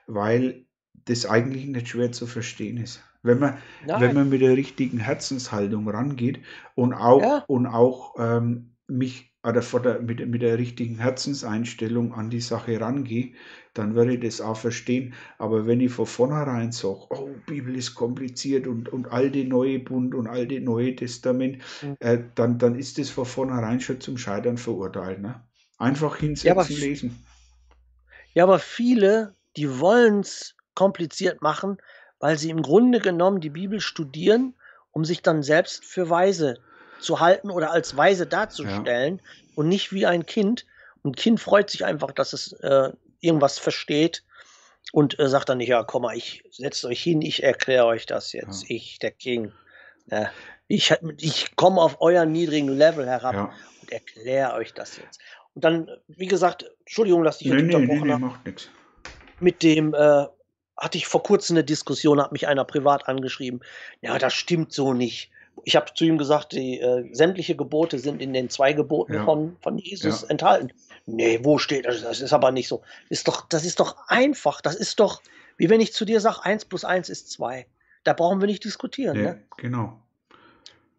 weil das eigentlich nicht schwer zu verstehen ist. Wenn man, wenn man mit der richtigen Herzenshaltung rangeht und auch, ja. und auch ähm, mich oder der, mit, mit der richtigen Herzenseinstellung an die Sache rangehe, dann werde ich das auch verstehen. Aber wenn ich von vornherein sage, oh, Bibel ist kompliziert und, und alte Neue Bund und alte Neue Testament, mhm. äh, dann, dann ist das von vornherein schon zum Scheitern verurteilt. Ne? Einfach hinsetzen, ja, lesen. Ja, aber viele, die wollen es kompliziert machen, weil sie im Grunde genommen die Bibel studieren, um sich dann selbst für weise zu halten oder als weise darzustellen ja. und nicht wie ein Kind. Und Kind freut sich einfach, dass es äh, irgendwas versteht und äh, sagt dann nicht, ja, komm mal, ich setze euch hin, ich erkläre euch das jetzt, ja. ich, der King. Ja, ich ich komme auf euren niedrigen Level herab und erkläre euch das jetzt. Und dann, wie gesagt, Entschuldigung, dass ich nee, nee, unterbrochen nee, nee, macht. Mit dem äh, hatte ich vor kurzem eine Diskussion, hat mich einer privat angeschrieben. Ja, das stimmt so nicht ich habe zu ihm gesagt, die äh, sämtliche Gebote sind in den zwei Geboten ja. von, von Jesus ja. enthalten. Nee, wo steht das? Das ist aber nicht so. Ist doch, das ist doch einfach. Das ist doch, wie wenn ich zu dir sage, 1 plus 1 ist 2. Da brauchen wir nicht diskutieren. Ja, Ne? genau.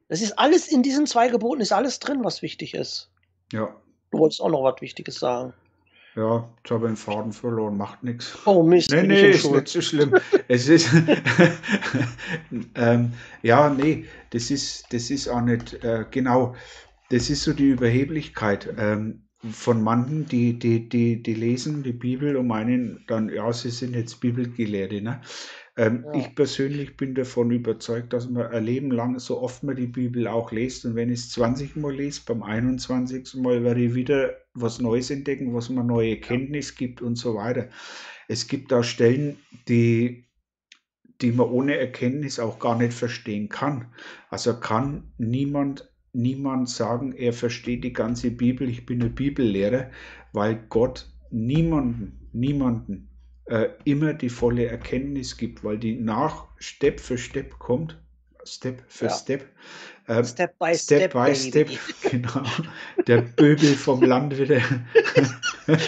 Das ist alles in diesen zwei Geboten, ist alles drin, was wichtig ist. Ja, Du wolltest auch noch was Wichtiges sagen. Ja, jetzt habe ich den Faden verloren, macht nichts. Oh Mist, Nee, ich nee, ist nicht so schlimm. Es ist, ähm, ja, nee, das ist, das ist auch nicht, äh, genau, das ist so die Überheblichkeit ähm, von manchen, die, die, die, die lesen die Bibel und meinen dann, ja, sie sind jetzt Bibelgelehrte, ne? Ähm, Ja. Ich persönlich bin davon überzeugt, dass man ein Leben lang, so oft man die Bibel auch liest, und wenn ich es 20 Mal lese, beim 21. Mal werde ich wieder was Neues entdecken, was mir neue Kenntnis gibt und so weiter. Es gibt da Stellen, die, die man ohne Erkenntnis auch gar nicht verstehen kann. Also kann niemand, niemand sagen, er versteht die ganze Bibel, ich bin ein Bibellehrer, weil Gott niemanden, niemanden äh, immer die volle Erkenntnis gibt, weil die nach Step für Step kommt, Step für Ja. Step. ähm, Step by Step Step, by. Step, genau. Der Böbel vom Land wieder.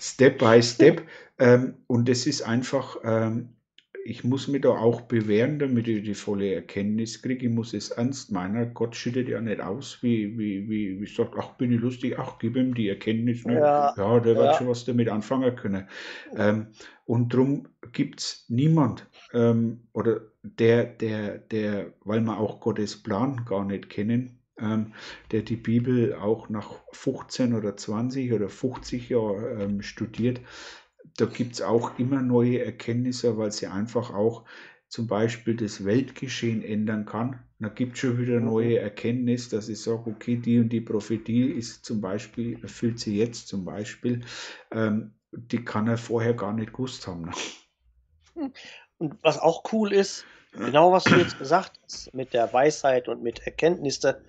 step by Step. Ähm, und es ist einfach, ähm, ich muss mich da auch bewähren, damit ich die volle Erkenntnis kriege. Ich muss es ernst meinen. Gott schüttet ja nicht aus, wie, wie, wie, wie sagt, ach, bin ich lustig, ach, gib ihm die Erkenntnis. Ne? Ja, Ja, der wird ja. schon was damit anfangen können. Ähm, und darum gibt es niemand, ähm, oder der, der, der, weil wir auch Gottes Plan gar nicht kennen, ähm, der die Bibel auch nach 15 oder 20 oder 50 Jahren ähm, studiert, da gibt es auch immer neue Erkenntnisse, weil sie einfach auch zum Beispiel das Weltgeschehen ändern kann. Da gibt es schon wieder Mhm. neue Erkenntnis, dass ich sage, okay, die und die Prophetie ist zum Beispiel, erfüllt sie jetzt zum Beispiel, ähm, die kann er vorher gar nicht gewusst haben. Ne? Und was auch cool ist, genau was du jetzt gesagt hast, mit der Weisheit und mit Erkenntnisse,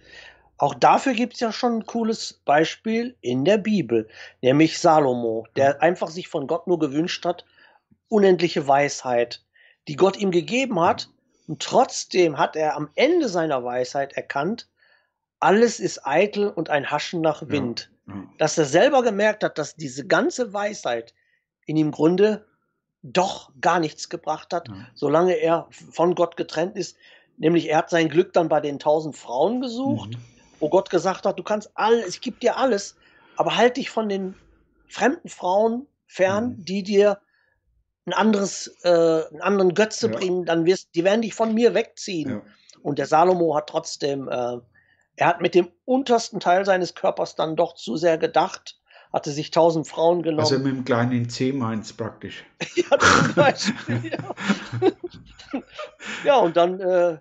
auch dafür gibt es ja schon ein cooles Beispiel in der Bibel, nämlich Salomo, der einfach sich von Gott nur gewünscht hat, unendliche Weisheit, die Gott ihm gegeben hat. Und trotzdem hat er am Ende seiner Weisheit erkannt, alles ist eitel und ein Haschen nach Wind. Ja. Dass er selber gemerkt hat, dass diese ganze Weisheit in ihm Grunde doch gar nichts gebracht hat, Ja. solange er von Gott getrennt ist. Nämlich er hat sein Glück dann bei den tausend Frauen gesucht, Mhm. Wo Gott gesagt hat, du kannst alles, ich gebe dir alles, aber halt dich von den fremden Frauen fern, Mhm. die dir ein anderes, äh, einen anderen Götze Ja. bringen, dann wirst, die werden dich von mir wegziehen. Ja. Und der Salomo hat trotzdem, äh, er hat mit dem untersten Teil seines Körpers dann doch zu sehr gedacht, hatte sich tausend Frauen genommen. Also mit dem kleinen C meins praktisch. Ja, zum Beispiel, ja. ja, und dann, äh,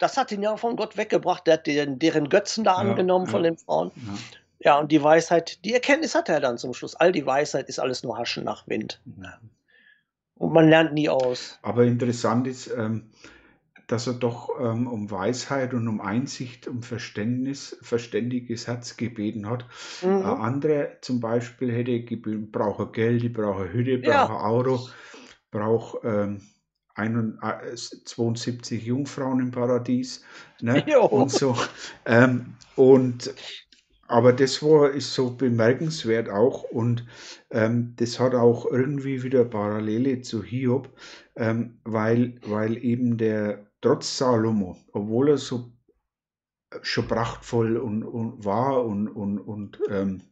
das hat ihn ja von Gott weggebracht. Der hat den, deren Götzen da Ja, angenommen von ja. den Frauen. Ja. Ja, und die Weisheit, die Erkenntnis hat er dann zum Schluss. All die Weisheit ist alles nur Haschen nach Wind. Und man lernt nie aus. Aber interessant ist, ähm, dass er doch ähm, um Weisheit und um Einsicht, um Verständnis, verständiges Herz gebeten hat. Mhm. anderer zum Beispiel hätte gebeten, brauche Geld, ich brauche Hütte, Ja. brauche Auto, brauche ähm, 71 72 Jungfrauen im Paradies ne? Jo. und so. Ähm, und aber das war ist so bemerkenswert auch und ähm, das hat auch irgendwie wieder Parallele zu Hiob, ähm, weil, weil eben der trotz Salomo, obwohl er so schon prachtvoll und, und war und, und, und ähm,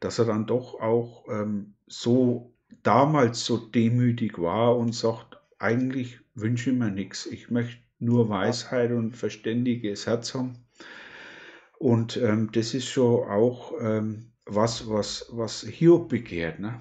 dass er dann doch auch ähm, so damals so demütig war und sagt, eigentlich wünsche ich mir nichts. Ich möchte nur Weisheit und verständiges Herz haben. Und ähm, das ist schon auch ähm, was, was, was Hiob begehrt, ne?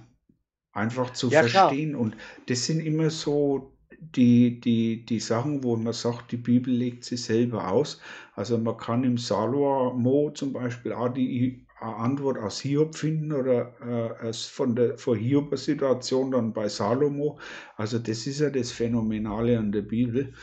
Einfach zu Ja, klar. verstehen. Und das sind immer so die, die, die Sachen, wo man sagt, die Bibel legt sie selber aus. Also man kann im Salomo zum Beispiel auch die eine Antwort aus Hiob finden oder äh, erst von der von Hiober Situation dann bei Salomo. Also das ist ja das Phänomenale an der Bibel,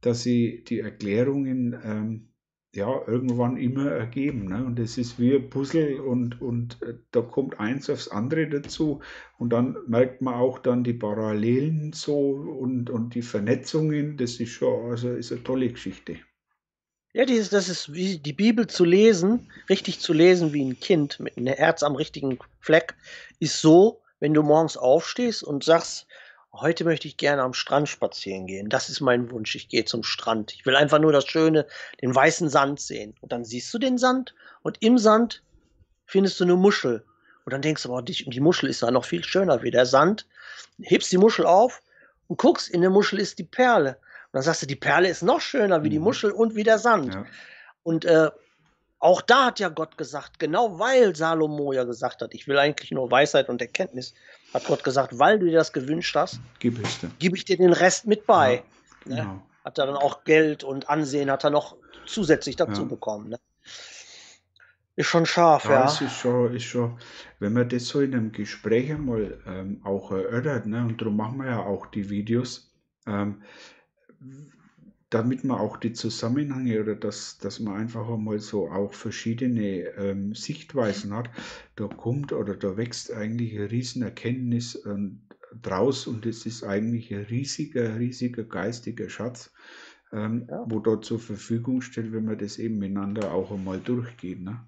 dass sie die Erklärungen ähm, ja irgendwann immer ergeben. Ne? Und es ist wie ein Puzzle und, und äh, da kommt eins aufs andere dazu und dann merkt man auch dann die Parallelen so und, und die Vernetzungen. Das ist schon, also ist eine tolle Geschichte. Ja, dieses, das ist wie die Bibel zu lesen, richtig zu lesen wie ein Kind mit einem Herz am richtigen Fleck, ist so, wenn du morgens aufstehst und sagst, heute möchte ich gerne am Strand spazieren gehen. Das ist mein Wunsch. Ich gehe zum Strand. Ich will einfach nur das Schöne, den weißen Sand sehen. Und dann siehst du den Sand und im Sand findest du eine Muschel. Und dann denkst du, oh, die, die Muschel ist da noch viel schöner wie der Sand. Hebst die Muschel auf und guckst, in der Muschel ist die Perle. Dann sagst du, die Perle ist noch schöner wie die mhm. Muschel und wie der Sand. Ja. Und äh, auch da hat ja Gott gesagt, genau weil Salomo ja gesagt hat, ich will eigentlich nur Weisheit und Erkenntnis, hat Gott gesagt, weil du dir das gewünscht hast, gib, gib ich dir den Rest mit bei. Ja, ne? genau. Hat er dann auch Geld und Ansehen, hat er noch zusätzlich dazu ja. bekommen. Ne? Ist schon scharf, ja. ja. Ist schon, ist schon, wenn man das so in einem Gespräch einmal ähm, auch erörtert, ne, und darum machen wir ja auch die Videos, ähm, damit man auch die Zusammenhänge oder dass, dass man einfach einmal so auch verschiedene ähm, Sichtweisen hat, da kommt oder da wächst eigentlich eine Riesenerkenntnis ähm, draus und es ist eigentlich ein riesiger, riesiger geistiger Schatz, ähm, ja. wo dort zur Verfügung steht, wenn man das eben miteinander auch einmal durchgeht. Ne?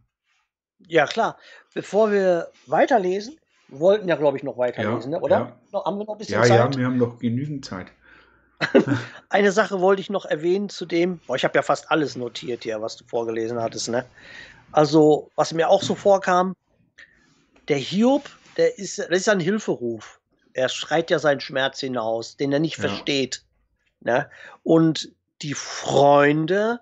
Ja, klar. Bevor wir weiterlesen, wollten ja, glaube ich, noch weiterlesen, ja, ne? oder? Ja. Noch, haben wir noch ein bisschen ja, Zeit? Ja, wir haben noch genügend Zeit. Eine Sache wollte ich noch erwähnen zu dem, boah, ich habe ja fast alles notiert hier, was du vorgelesen hattest, ne? Also, was mir auch so vorkam, der Hiob, der ist, das ist ein Hilferuf. Er schreit ja seinen Schmerz hinaus, den er nicht ja. versteht. Ne? Und die Freunde,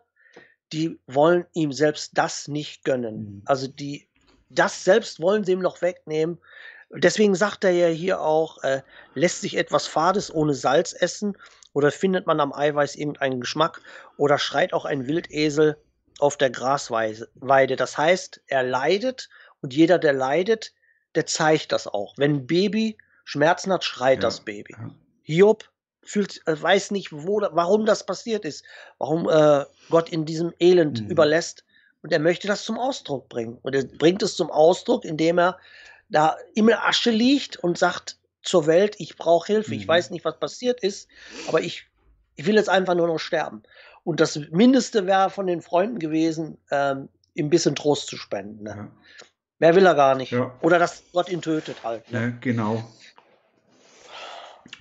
die wollen ihm selbst das nicht gönnen. Mhm. Also die, das selbst wollen sie ihm noch wegnehmen. Deswegen sagt er ja hier auch, äh, lässt sich etwas Fades ohne Salz essen oder findet man am Eiweiß irgendeinen Geschmack oder schreit auch ein Wildesel auf der Grasweide. Das heißt, er leidet und jeder, der leidet, der zeigt das auch. Wenn ein Baby Schmerzen hat, schreit ja. das Baby. Hiob fühlt, äh, weiß nicht, wo, warum das passiert ist, warum äh, Gott in diesem Elend mhm. überlässt. Und er möchte das zum Ausdruck bringen. Und er bringt es zum Ausdruck, indem er da in der Asche liegt und sagt, zur Welt, ich brauche Hilfe, mhm. ich weiß nicht, was passiert ist, aber ich, ich will jetzt einfach nur noch sterben. Und das Mindeste wäre von den Freunden gewesen, ähm, ihm ein bisschen Trost zu spenden. Ne? Ja. Mehr will er gar nicht. Ja. Oder dass Gott ihn tötet halt. Ne? Ja, genau.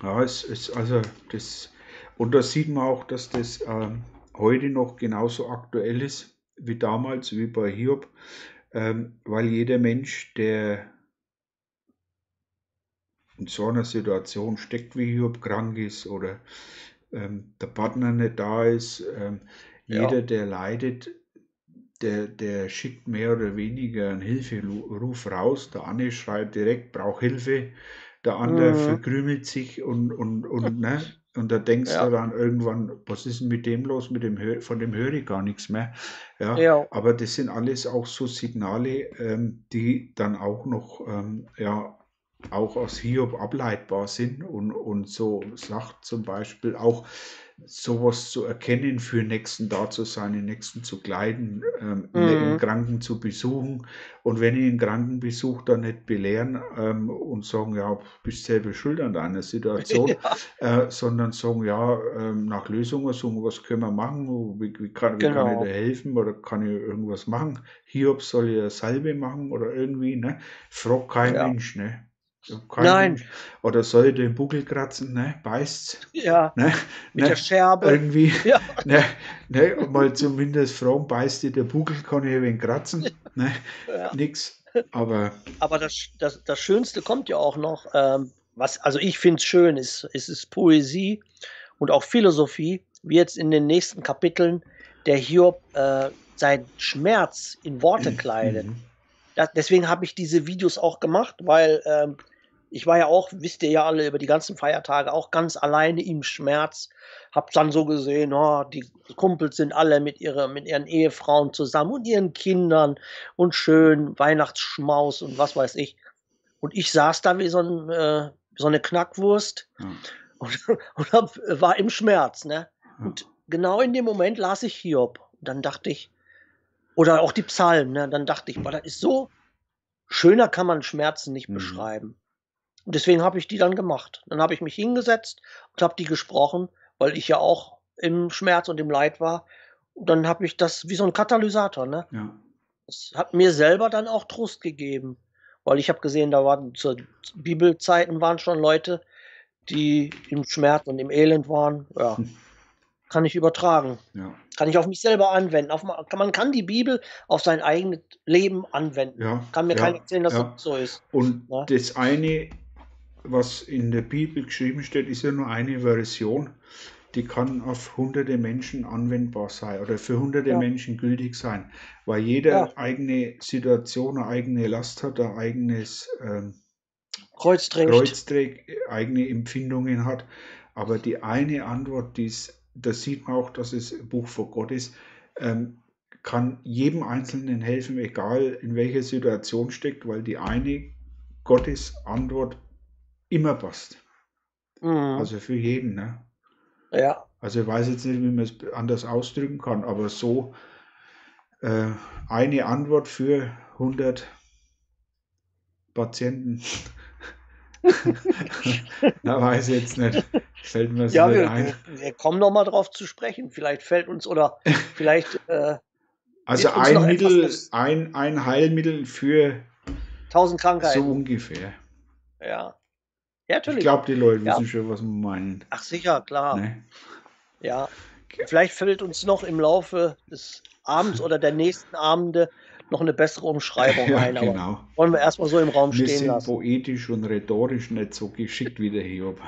Ja, es ist also das, und da sieht man auch, dass das ähm, heute noch genauso aktuell ist wie damals, wie bei Hiob, ähm, weil jeder Mensch, der in so einer Situation steckt, wie Hiob krank ist oder ähm, der Partner nicht da ist. Ähm, jeder, ja. der leidet, der, der schickt mehr oder weniger einen Hilferuf raus. Der eine schreit direkt, braucht Hilfe. Der andere mhm. verkrümelt sich und, und, und, ne? Und da denkst ja. du dann irgendwann, was ist denn mit dem los? Mit dem von dem höre ich gar nichts mehr. Ja, ja. Aber das sind alles auch so Signale, ähm, die dann auch noch ähm, ja, auch aus Hiob ableitbar sind und, und so sagt zum Beispiel auch, sowas zu erkennen, für Nächsten da zu sein, den Nächsten zu kleiden, ähm, mhm. den Kranken zu besuchen und wenn ich den Kranken besuche, dann nicht belehren ähm, und sagen, ja, bist selber schuld an deiner Situation, ja. äh, sondern sagen, ja, ähm, nach Lösungen suchen, was können wir machen, wie, wie, kann, wie genau. kann ich genau. dir helfen oder kann ich irgendwas machen, Hiob soll eine Salbe machen oder irgendwie, ne? fragt kein ja. Mensch, ne? Nein. Oder soll den Buckel kratzen, ne? Beißt's. Ja. Ne? Mit ne? der Scherbe. Irgendwie. Ja. Ne? Ne? Mal zumindest fragen, beißt dir der Buckel, kann ich wenig kratzen. Ne? Ja. Nix. Aber. Aber das, das, das Schönste kommt ja auch noch. Ähm, was, also ich finde es schön, ist, ist, ist Poesie und auch Philosophie, wie jetzt in den nächsten Kapiteln der Hiob äh, seinen Schmerz in Worte kleidet. Mhm. Das, deswegen habe ich diese Videos auch gemacht, weil ähm, ich war ja auch, wisst ihr ja alle, über die ganzen Feiertage auch ganz alleine im Schmerz. Hab dann so gesehen, oh, die Kumpels sind alle mit, ihre, mit ihren Ehefrauen zusammen und ihren Kindern und schön Weihnachtsschmaus und was weiß ich. Und ich saß da wie so, ein, äh, so eine Knackwurst hm. und, und hab, war im Schmerz. Ne? Hm. Und genau in dem Moment las ich Hiob. Und dann dachte ich, oder auch die Psalmen, ne? dann dachte ich, boah, das ist so, schöner kann man Schmerzen nicht mhm. beschreiben. Und deswegen habe ich die dann gemacht. Dann habe ich mich hingesetzt und habe die gesprochen, weil ich ja auch im Schmerz und im Leid war. dann habe ich das wie so ein Katalysator, ne? Ja. Das hat mir selber dann auch Trost gegeben, weil ich habe gesehen, da waren zu Bibelzeiten waren schon Leute, die im Schmerz und im Elend waren. Ja, kann ich übertragen. Ja. Kann ich auf mich selber anwenden. Auf, ma- man kann die Bibel auf sein eigenes Leben anwenden. Ja. Kann mir ja, keiner erzählen, dass das so ist. Und das eine, was in der Bibel geschrieben steht, ist ja nur eine Version. Die kann auf hunderte Menschen anwendbar sein oder für hunderte Ja. Menschen gültig sein, weil jeder Ja. eigene Situation, eine eigene Last hat, ein eigenes ähm, Kreuz trägt. Kreuz trägt, eigene Empfindungen hat. Aber die eine Antwort, die ist, da sieht man auch, dass es ein Buch vor Gott ist, ähm, kann jedem Einzelnen helfen, egal in welcher Situation steckt, weil die eine Gottes Antwort immer passt. Mhm. Also für jeden. Ne? ja, Also ich weiß jetzt nicht, wie man es anders ausdrücken kann, aber so äh, eine Antwort für 100 Patienten. Na, weiß ich jetzt nicht. Fällt mir so ja nicht wir, ein. wir, kommen noch mal drauf zu sprechen. Vielleicht fällt uns oder vielleicht äh, Also ein Mittel, etwas- ein, ein Heilmittel für tausend so Krankheiten. ungefähr. Ja. Ja, Ich natürlich. glaube, die Leute Ja. wissen schon, was wir meinen. Ach sicher, klar. Ne? Ja. Vielleicht fällt uns noch im Laufe des Abends oder der nächsten Abende noch eine bessere Umschreibung Ja, ein, aber genau. wollen wir erstmal so im Raum Wir stehen sind lassen. poetisch und rhetorisch nicht so geschickt wie der Hiob.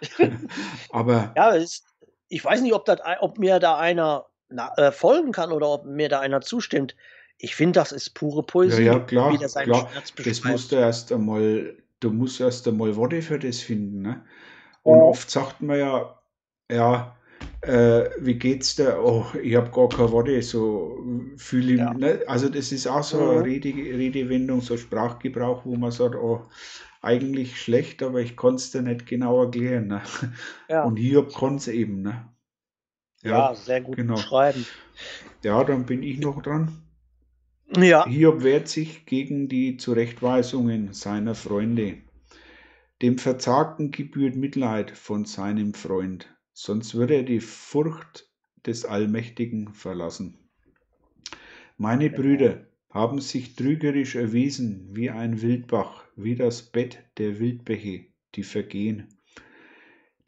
Aber Ja, es, ich weiß nicht, ob, ein- ob mir da einer na, äh, folgen kann oder ob mir da einer zustimmt. Ich finde, das ist pure ja, Poesie, ja, klar, seinen klar. Schmerz Das musst du erst einmal, du musst erst einmal Worte für das finden. Ne? Und Ja. oft sagt man ja, ja, äh, wie geht's dir? Oh, ich habe gar keine Worte, so fühle ich, Ja. ne? Also das ist auch so Mhm. eine Rede, Redewendung, so Sprachgebrauch, wo man sagt, oh, eigentlich schlecht, aber ich konnte es dir nicht genau erklären. Ne? Ja. Und Hiob konnte es eben. Ne? ja, sehr gut genau. beschreiben. Ja, dann bin ich noch dran. Ja, Hiob wehrt sich gegen die Zurechtweisungen seiner Freunde. Dem Verzagten gebührt Mitleid von seinem Freund, sonst würde er die Furcht des Allmächtigen verlassen. Meine Brüder haben sich trügerisch erwiesen wie ein Wildbach, wie das Bett der Wildbäche, die vergehen,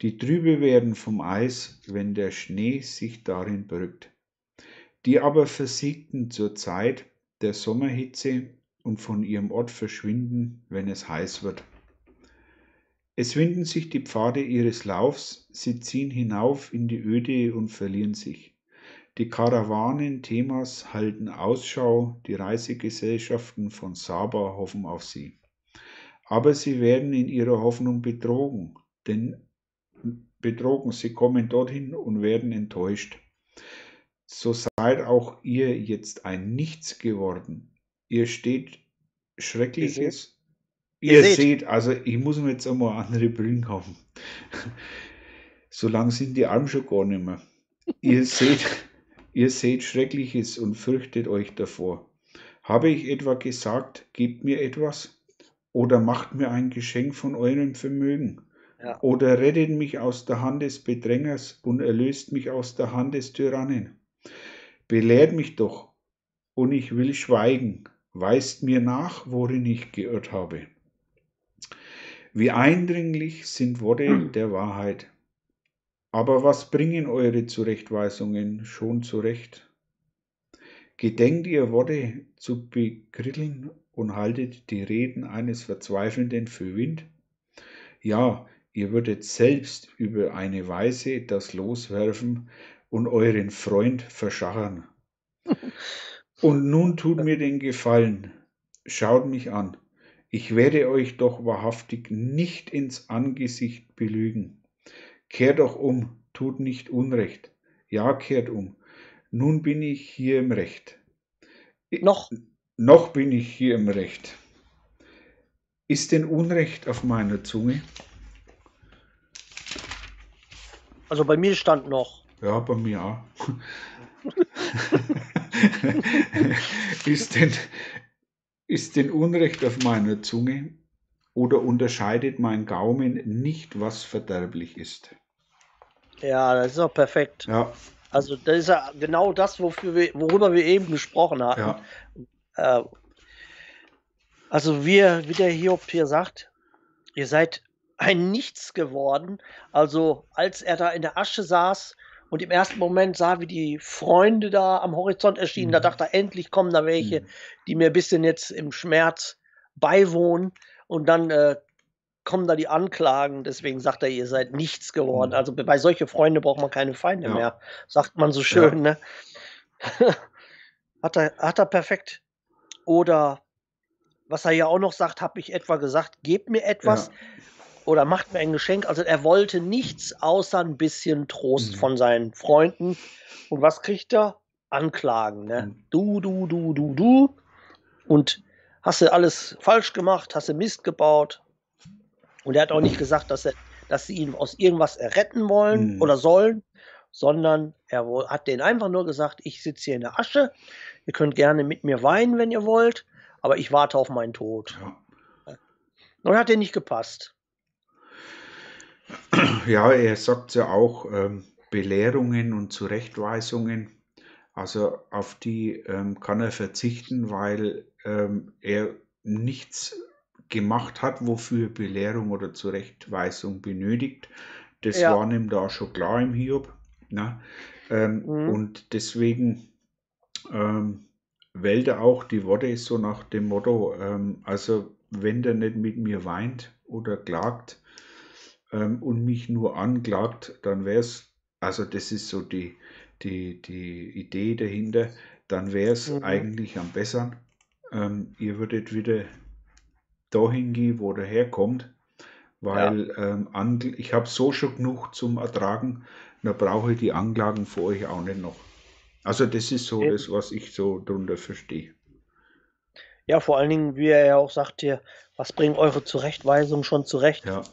die trübe werden vom Eis, wenn der Schnee sich darin brückt, die aber versiegten zur Zeit der Sommerhitze und von ihrem Ort verschwinden, wenn es heiß wird. Es winden sich die Pfade ihres Laufs, sie ziehen hinauf in die Öde und verlieren sich. Die Karawanen Themas halten Ausschau, die Reisegesellschaften von Saba hoffen auf sie. Aber sie werden in ihrer Hoffnung betrogen, denn betrogen, sie kommen dorthin und werden enttäuscht. So seid auch ihr jetzt ein Nichts geworden. Ihr steht Schreckliches. Ihr Ihr seht. seht, also ich muss mir jetzt einmal andere Brillen haben. So lang sind die Arme schon gar nicht mehr. Ihr seht, ihr seht Schreckliches und fürchtet euch davor. Habe ich etwa gesagt, gebt mir etwas? Oder macht mir ein Geschenk von eurem Vermögen? Ja. Oder rettet mich aus der Hand des Bedrängers und erlöst mich aus der Hand des Tyrannen? Belehrt mich doch, und ich will schweigen, weist mir nach, worin ich geirrt habe. Wie eindringlich sind Worte der Wahrheit. Aber was bringen eure Zurechtweisungen schon zurecht? Gedenkt ihr Worte zu bekritteln und haltet die Reden eines Verzweifelnden für Wind? Ja, ihr würdet selbst über eine Weise das Los werfen und euren Freund verschachern. Und nun tut mir den Gefallen, schaut mich an. Ich werde euch doch wahrhaftig nicht ins Angesicht belügen. Kehrt doch um, tut nicht Unrecht. Ja, kehrt um. Nun bin ich hier im Recht. Noch, Noch bin ich hier im Recht. Ist denn Unrecht auf meiner Zunge? also bei mir stand noch. Ja, bei mir auch. ist, denn, ist denn Unrecht auf meiner Zunge oder unterscheidet mein Gaumen nicht, was verderblich ist? Ja, das ist auch perfekt. Ja, Also das ist ja genau das, wofür wir, worüber wir eben gesprochen hatten. Ja. Äh, also wie, wie der Hiob hier sagt, ihr seid ein Nichts geworden. Also als er da in der Asche saß und im ersten Moment sah, wie die Freunde da am Horizont erschienen, mhm. da dachte er, endlich kommen da welche, mhm. die mir ein bisschen jetzt im Schmerz beiwohnen. Und dann äh, kommen da die Anklagen. Deswegen sagt er, ihr seid nichts geworden. Mhm. Also bei solche Freunde braucht man keine Feinde ja. mehr, sagt man so schön. Ja. Ne? hat, er, hat er perfekt. Oder was er ja auch noch sagt, habe ich etwa gesagt, gebt mir etwas. Ja oder macht mir ein Geschenk. Also er wollte nichts außer ein bisschen Trost mhm. von seinen Freunden. Und was kriegt er? Anklagen. Ne? Mhm. Du, du, du, du, du. Und hast du alles falsch gemacht, hast du Mist gebaut. Und er hat auch nicht gesagt, dass, er, dass sie ihn aus irgendwas erretten wollen mhm. oder sollen, sondern er hat denen einfach nur gesagt, ich sitze hier in der Asche, ihr könnt gerne mit mir weinen, wenn ihr wollt, aber ich warte auf meinen Tod. Ja. Und hat dir nicht gepasst. Ja, er sagt ja auch, ähm, Belehrungen und Zurechtweisungen, also auf die ähm, kann er verzichten, weil ähm, er nichts gemacht hat, wofür Belehrung oder Zurechtweisung benötigt. Das ja. war ihm da schon klar im Hiob. Ne? Ähm, mhm. Und deswegen ähm, wählt er auch die Worte so nach dem Motto, ähm, also wenn der nicht mit mir weint oder klagt, ähm, und mich nur anklagt, dann wäre es, also das ist so die, die, die Idee dahinter, dann wäre es mhm. eigentlich am besseren. Ähm, ihr würdet wieder dahin gehen, wo der herkommt, weil ja. ähm, ich habe so schon genug zum Ertragen, da brauche ich die Anklagen für euch auch nicht noch. Also das ist so ja. das, was ich so darunter verstehe. Ja, vor allen Dingen, wie er ja auch sagt hier, was bringt eure Zurechtweisung schon zurecht? Ja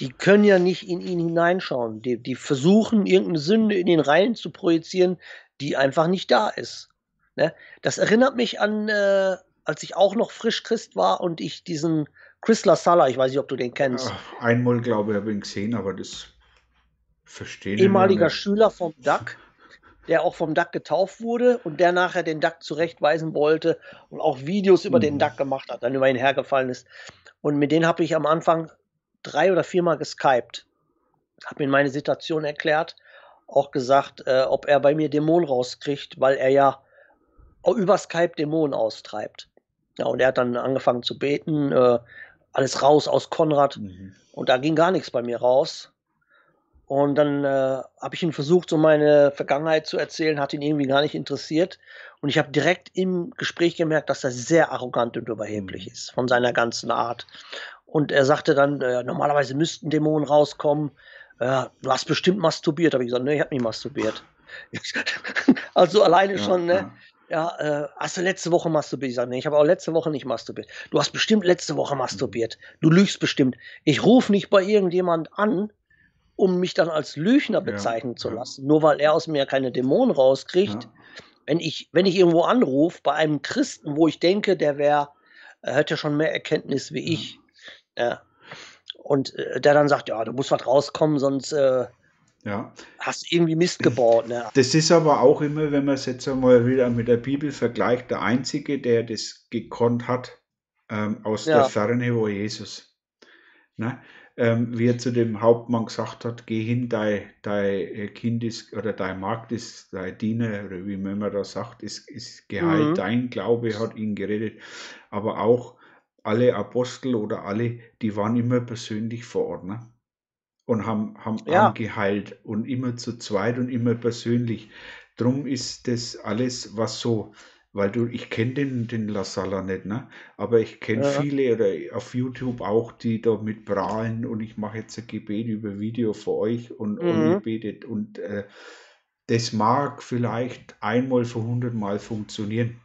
die können ja nicht in ihn hineinschauen. Die, die versuchen, irgendeine Sünde in den Reihen zu projizieren, die einfach nicht da ist. Ne? Das erinnert mich an, äh, als ich auch noch frisch Christ war und ich diesen Chris Lasala, ich weiß nicht, ob du den kennst. Ach, einmal, glaube ich, habe ich ihn gesehen, aber das verstehe ich Ehemaliger Schüler vom DAC, der auch vom DAC getauft wurde und der nachher den DAC zurechtweisen wollte und auch Videos über mhm. den DAC gemacht hat, dann über ihn hergefallen ist. Und mit denen habe ich am Anfang drei oder viermal geskypt. Habe ihm meine Situation erklärt, auch gesagt, äh, ob er bei mir Dämonen rauskriegt, weil er ja über Skype Dämonen austreibt. Ja, und er hat dann angefangen zu beten, äh, alles raus aus Konrad. Mhm. Und da ging gar nichts bei mir raus. Und dann äh, habe ich ihn versucht, so meine Vergangenheit zu erzählen, hat ihn irgendwie gar nicht interessiert. Und ich habe direkt im Gespräch gemerkt, dass er sehr arrogant und überheblich mhm. ist von seiner ganzen Art. Und er sagte dann, äh, normalerweise müssten Dämonen rauskommen. Äh, du hast bestimmt masturbiert. Habe ich gesagt, nee, ich habe nicht masturbiert. also alleine ja, schon, ne? Ja, ja äh, hast du letzte Woche masturbiert? Ich sage, nee, ich habe auch letzte Woche nicht masturbiert. Du hast bestimmt letzte Woche masturbiert. Du lügst bestimmt. Ich rufe nicht bei irgendjemand an, um mich dann als Lügner bezeichnen ja, zu lassen, nur weil er aus mir keine Dämonen rauskriegt. Wenn ich, wenn ich irgendwo anrufe bei einem Christen, wo ich denke, der wäre, er hätte schon mehr Erkenntnis wie ich, ja. Und äh, der dann sagt, ja, du musst was rauskommen, sonst äh, ja. hast du irgendwie Mist gebaut. Ne? Das ist aber auch immer, wenn man es jetzt einmal wieder mit der Bibel vergleicht, der Einzige, der das gekonnt hat, ähm, aus ja. der Ferne war Jesus. Ne? Ähm, wie er zu dem Hauptmann gesagt hat, geh hin, dein, dein Kind ist, oder dein Magd ist, dein Diener, oder wie man immer da sagt, ist, ist geheilt, mhm. dein Glaube hat ihn gerettet. Aber auch alle Apostel oder alle, die waren immer persönlich vor Ort ne? und haben, haben ja. angeheilt und immer zu zweit und immer persönlich. Drum ist das alles, was so, weil du, ich kenne den, den Lasala nicht, ne? aber ich kenne ja. viele oder auf YouTube auch, die da mit prahlen und ich mache jetzt ein Gebet über Video für euch und, mhm. und ihr betet und äh, das mag vielleicht einmal von hundertmal funktionieren.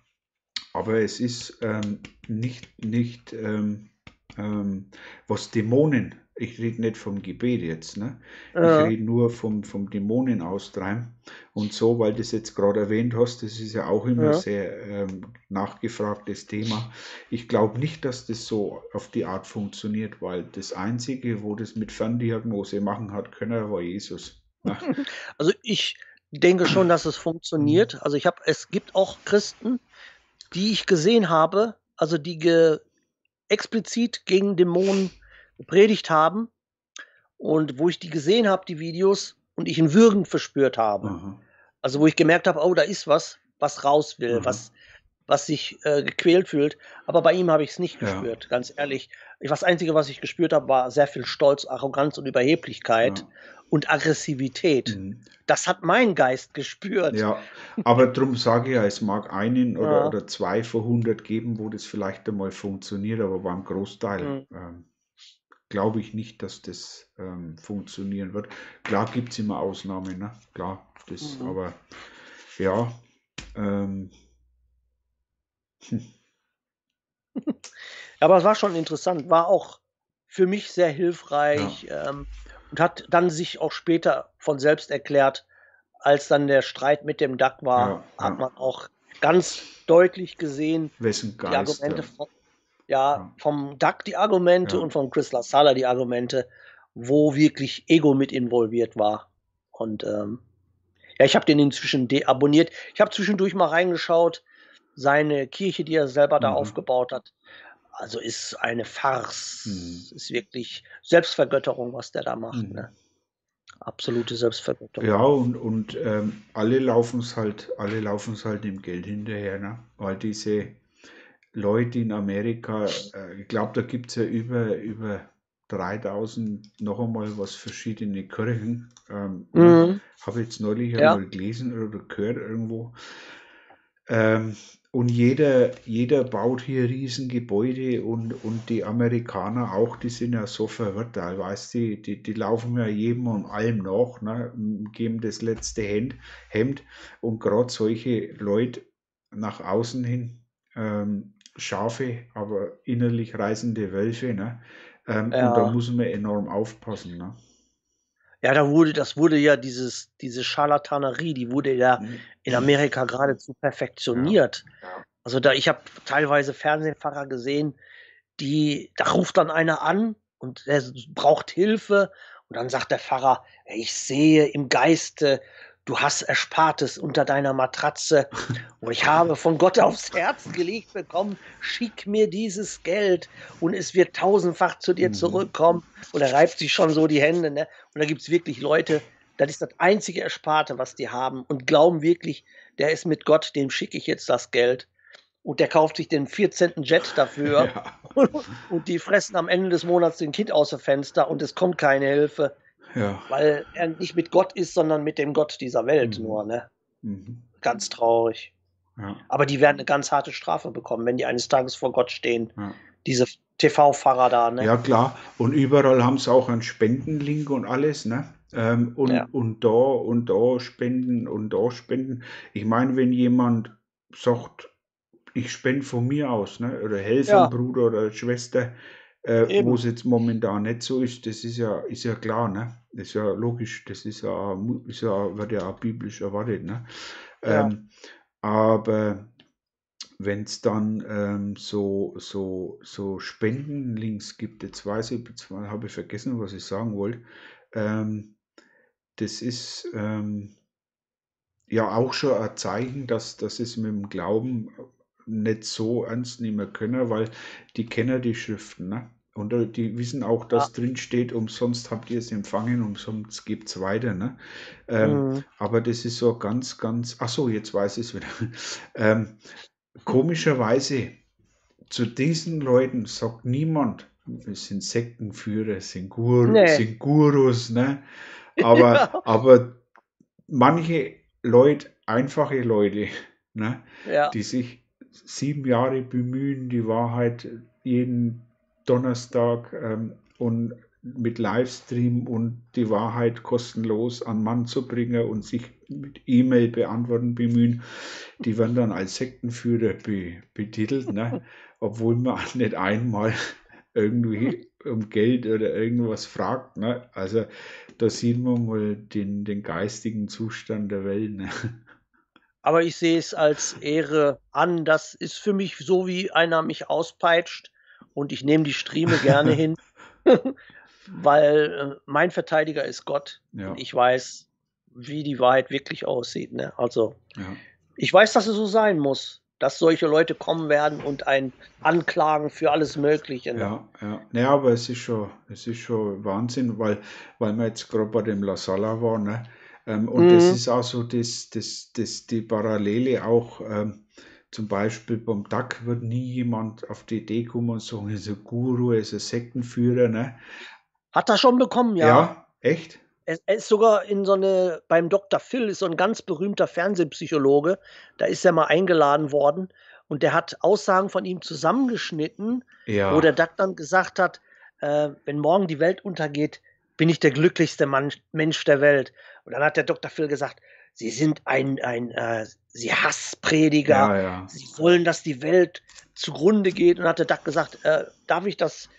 Aber es ist ähm, nicht, nicht ähm, ähm, was Dämonen, ich rede nicht vom Gebet jetzt, ne? Ja. ich rede nur vom, vom Dämonen austreiben. Und so, weil du das jetzt gerade erwähnt hast, das ist ja auch immer ja. sehr ähm, nachgefragtes Thema. Ich glaube nicht, dass das so auf die Art funktioniert, weil das Einzige, wo das mit Ferndiagnose machen hat können, war Jesus. Ne? Also ich, denke schon, dass es funktioniert. Also ich habe, es gibt auch Christen, die ich gesehen habe, also die ge, explizit gegen Dämonen gepredigt haben und wo ich die gesehen habe, die Videos, und ich ein Würgen verspürt habe. Aha. Also wo ich gemerkt habe, oh, da ist was, was raus will, Aha. was, was sich äh, gequält fühlt. Aber bei ihm habe ich es nicht Ja. gespürt, ganz ehrlich. Ich, das Einzige, was ich gespürt habe, war sehr viel Stolz, Arroganz und Überheblichkeit Ja. und Aggressivität. Mhm. Das hat mein Geist gespürt. Ja, aber darum sage ich ja, es mag einen oder, Ja. oder zwei von 100 geben, wo das vielleicht einmal funktioniert, aber beim Großteil Mhm. ähm, glaube ich nicht, dass das ähm, funktionieren wird. Klar gibt es immer Ausnahmen, ne? Klar, das, Mhm. aber ja, ähm, hm, Aber es war schon interessant, war auch für mich sehr hilfreich ähm, und hat dann sich auch später von selbst erklärt, als dann der Streit mit dem Duck war, Ja, hat ja. man auch ganz deutlich gesehen, wessen die. Argumente ja. von, ja, Ja. vom Duck die Argumente Ja. und von Chris LaSala die Argumente, wo wirklich Ego mit involviert war. Und ähm, ja, ich habe den inzwischen deabonniert. Ich habe zwischendurch mal reingeschaut, seine Kirche, die er selber da Mhm. aufgebaut hat. Also ist eine Farce. Mhm. Ist wirklich Selbstvergötterung, was der da macht. Mhm. Ne? Absolute Selbstvergötterung. Ja, und, und ähm, alle laufen es halt, alle laufen es halt dem Geld hinterher, ne? Weil diese Leute in Amerika, äh, ich glaube, da gibt es ja über, über 3000 noch einmal was verschiedene Kirchen. Ähm, Mhm. Habe jetzt neulich Ja. einmal gelesen oder gehört irgendwo. Ähm, und jeder, jeder baut hier Riesengebäude und, und die Amerikaner auch, die sind ja so verwirrt, weißt du, die, die laufen ja jedem und allem nach, ne, geben das letzte Hemd, Hemd und gerade solche Leute nach außen hin, ähm, Schafe, aber innerlich reißende Wölfe, ne? Ähm, Ja. Und da muss man enorm aufpassen, ne? Ja, da wurde, das wurde ja dieses, diese Scharlatanerie, die wurde ja Mhm. in Amerika geradezu perfektioniert. Ja. Also da, ich habe teilweise Fernsehpfarrer gesehen, die, da ruft dann einer an und der braucht Hilfe und dann sagt der Pfarrer, "Ey, ich sehe im Geiste, du hast Erspartes unter deiner Matratze und ich habe von Gott aufs Herz gelegt bekommen, schick mir dieses Geld und es wird tausendfach zu dir Mhm. zurückkommen und er reibt sich schon so die Hände. Ne? Und da gibt es wirklich Leute, das ist das einzige Ersparte, was die haben und glauben wirklich, der ist mit Gott, dem schicke ich jetzt das Geld. Und der kauft sich den 14. Jet dafür. Ja, Und die fressen am Ende des Monats den Kind aus dem Fenster und es kommt keine Hilfe, ja. weil er nicht mit Gott ist, sondern mit dem Gott dieser Welt Mhm. nur. Ne? Mhm. Ganz traurig. Ja, Aber die werden eine ganz harte Strafe bekommen, wenn die eines Tages vor Gott stehen. ja. Diese TV-Pfarrer da. Ne? ja, klar. Und überall haben sie auch einen Spendenlink und alles, ne? Ähm, und, Ja. und da und da spenden und da spenden. Ich meine, wenn jemand sagt, ich spende von mir aus, ne? Oder helfe Ja. Bruder oder Schwester, äh, wo es jetzt momentan nicht so ist, das ist ja, ist ja klar, ne? Das ist ja logisch, das ist ja, ist ja wird ja auch biblisch erwartet, ne? Ja. Ähm, aber wenn es dann ähm, so, so, so Spendenlinks gibt, jetzt weiß ich, jetzt habe ich vergessen, was ich sagen wollte. Ähm, das ist ähm, ja auch schon ein Zeichen, dass, dass es mit dem Glauben nicht so ernst nehmen können, weil die kennen die Schriften, ne? Und äh, die wissen auch, dass drin steht, umsonst habt ihr es empfangen, umsonst gebt es weiter, ne? Ähm, Mhm. aber das ist so ganz, ganz. Ach so, jetzt weiß ich es wieder. Ähm, komischerweise, zu diesen Leuten sagt niemand, es sind Sektenführer, es sind, Gur Nee. sind Gurus, ne? Aber, Ja. aber manche Leute, einfache Leute, ne? Ja. die sich sieben Jahre bemühen, die Wahrheit jeden Donnerstag ähm, und mit Livestream und die Wahrheit kostenlos an Mann zu bringen und sich mit E-Mail beantworten bemühen, die werden dann als Sektenführer be betitelt, ne? obwohl man nicht einmal irgendwie um Geld oder irgendwas fragt. Ne? Also da sieht man mal den, den geistigen Zustand der Welt. Ne? Aber ich sehe es als Ehre an. Das ist für mich so, wie einer mich auspeitscht und ich nehme die Strieme gerne hin, weil äh, mein Verteidiger ist Gott. Ja. Und ich weiß, wie die Wahrheit wirklich aussieht. Ne? Also, Ja. ich weiß, dass es so sein muss, dass solche Leute kommen werden und einen anklagen für alles Mögliche. Ne? Ja, ja. Naja, aber es ist schon, es ist schon Wahnsinn, weil, weil wir jetzt gerade bei dem La Sala waren, ne? Ähm, und das Mhm. ist auch so das, das, das, die Parallele auch, ähm, zum Beispiel beim DAC wird nie jemand auf die Idee kommen und sagen, er ist ein Guru, er ist ein Sektenführer, ne? Hat er schon bekommen, ja. Ja, echt? Er, ist sogar in so eine, beim Dr. Phil ist so ein ganz berühmter Fernsehpsychologe, da ist er mal eingeladen worden und der hat Aussagen von ihm zusammengeschnitten, wo Ja, der Doc dann gesagt hat, äh, wenn morgen die Welt untergeht, bin ich der glücklichste Mann, Mensch der Welt. Und dann hat der Dr. Phil gesagt, Sie sind ein, ein äh, Sie Hassprediger, ja, ja. Sie wollen, dass die Welt zugrunde geht. Und dann hat der Duck gesagt, äh, darf ich das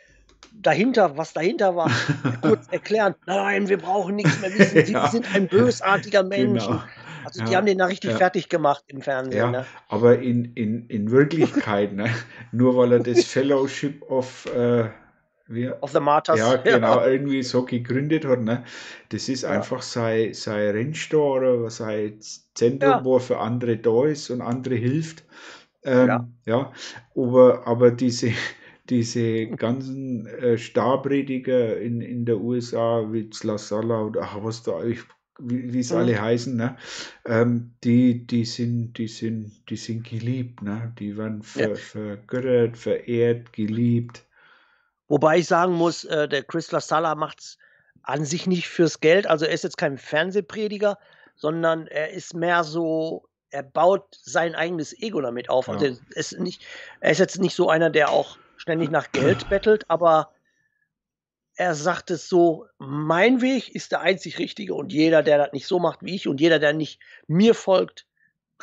dahinter, was dahinter war, kurz erklären? Nein, wir brauchen nichts mehr wissen. Sie Ja. sind ein bösartiger Mensch. Genau. Also die Ja, haben den da richtig ja. fertig gemacht im Fernsehen. Ja, Ne? aber in, in, in Wirklichkeit, ne? Nur weil er das Fellowship of, äh, wie, Of the Martyrs. ja, genau, irgendwie so gegründet hat, ne? Das ist Ja. einfach sein, sein Rennstore oder sein Zentrum, Ja. wo er für andere da ist und andere hilft. Ähm, Ja. ja. aber, aber diese, diese ganzen äh, Starprediger in, in der USA, wie La Sala oder ach, was da, ich, wie wie es Mhm. alle heißen, ne? Ähm, die, die sind, die sind, die sind geliebt, ne? Die werden ver, Ja. vergöttert, verehrt, geliebt. Wobei ich sagen muss, äh, der Chris LaSala macht es an sich nicht fürs Geld. Also er ist jetzt kein Fernsehprediger, sondern er ist mehr so, er baut sein eigenes Ego damit auf. Also Ja. er ist, nicht, er ist jetzt nicht so einer, der auch ständig nach Geld bettelt, aber er sagt es so, mein Weg ist der einzig richtige und jeder, der das nicht so macht wie ich und jeder, der nicht mir folgt,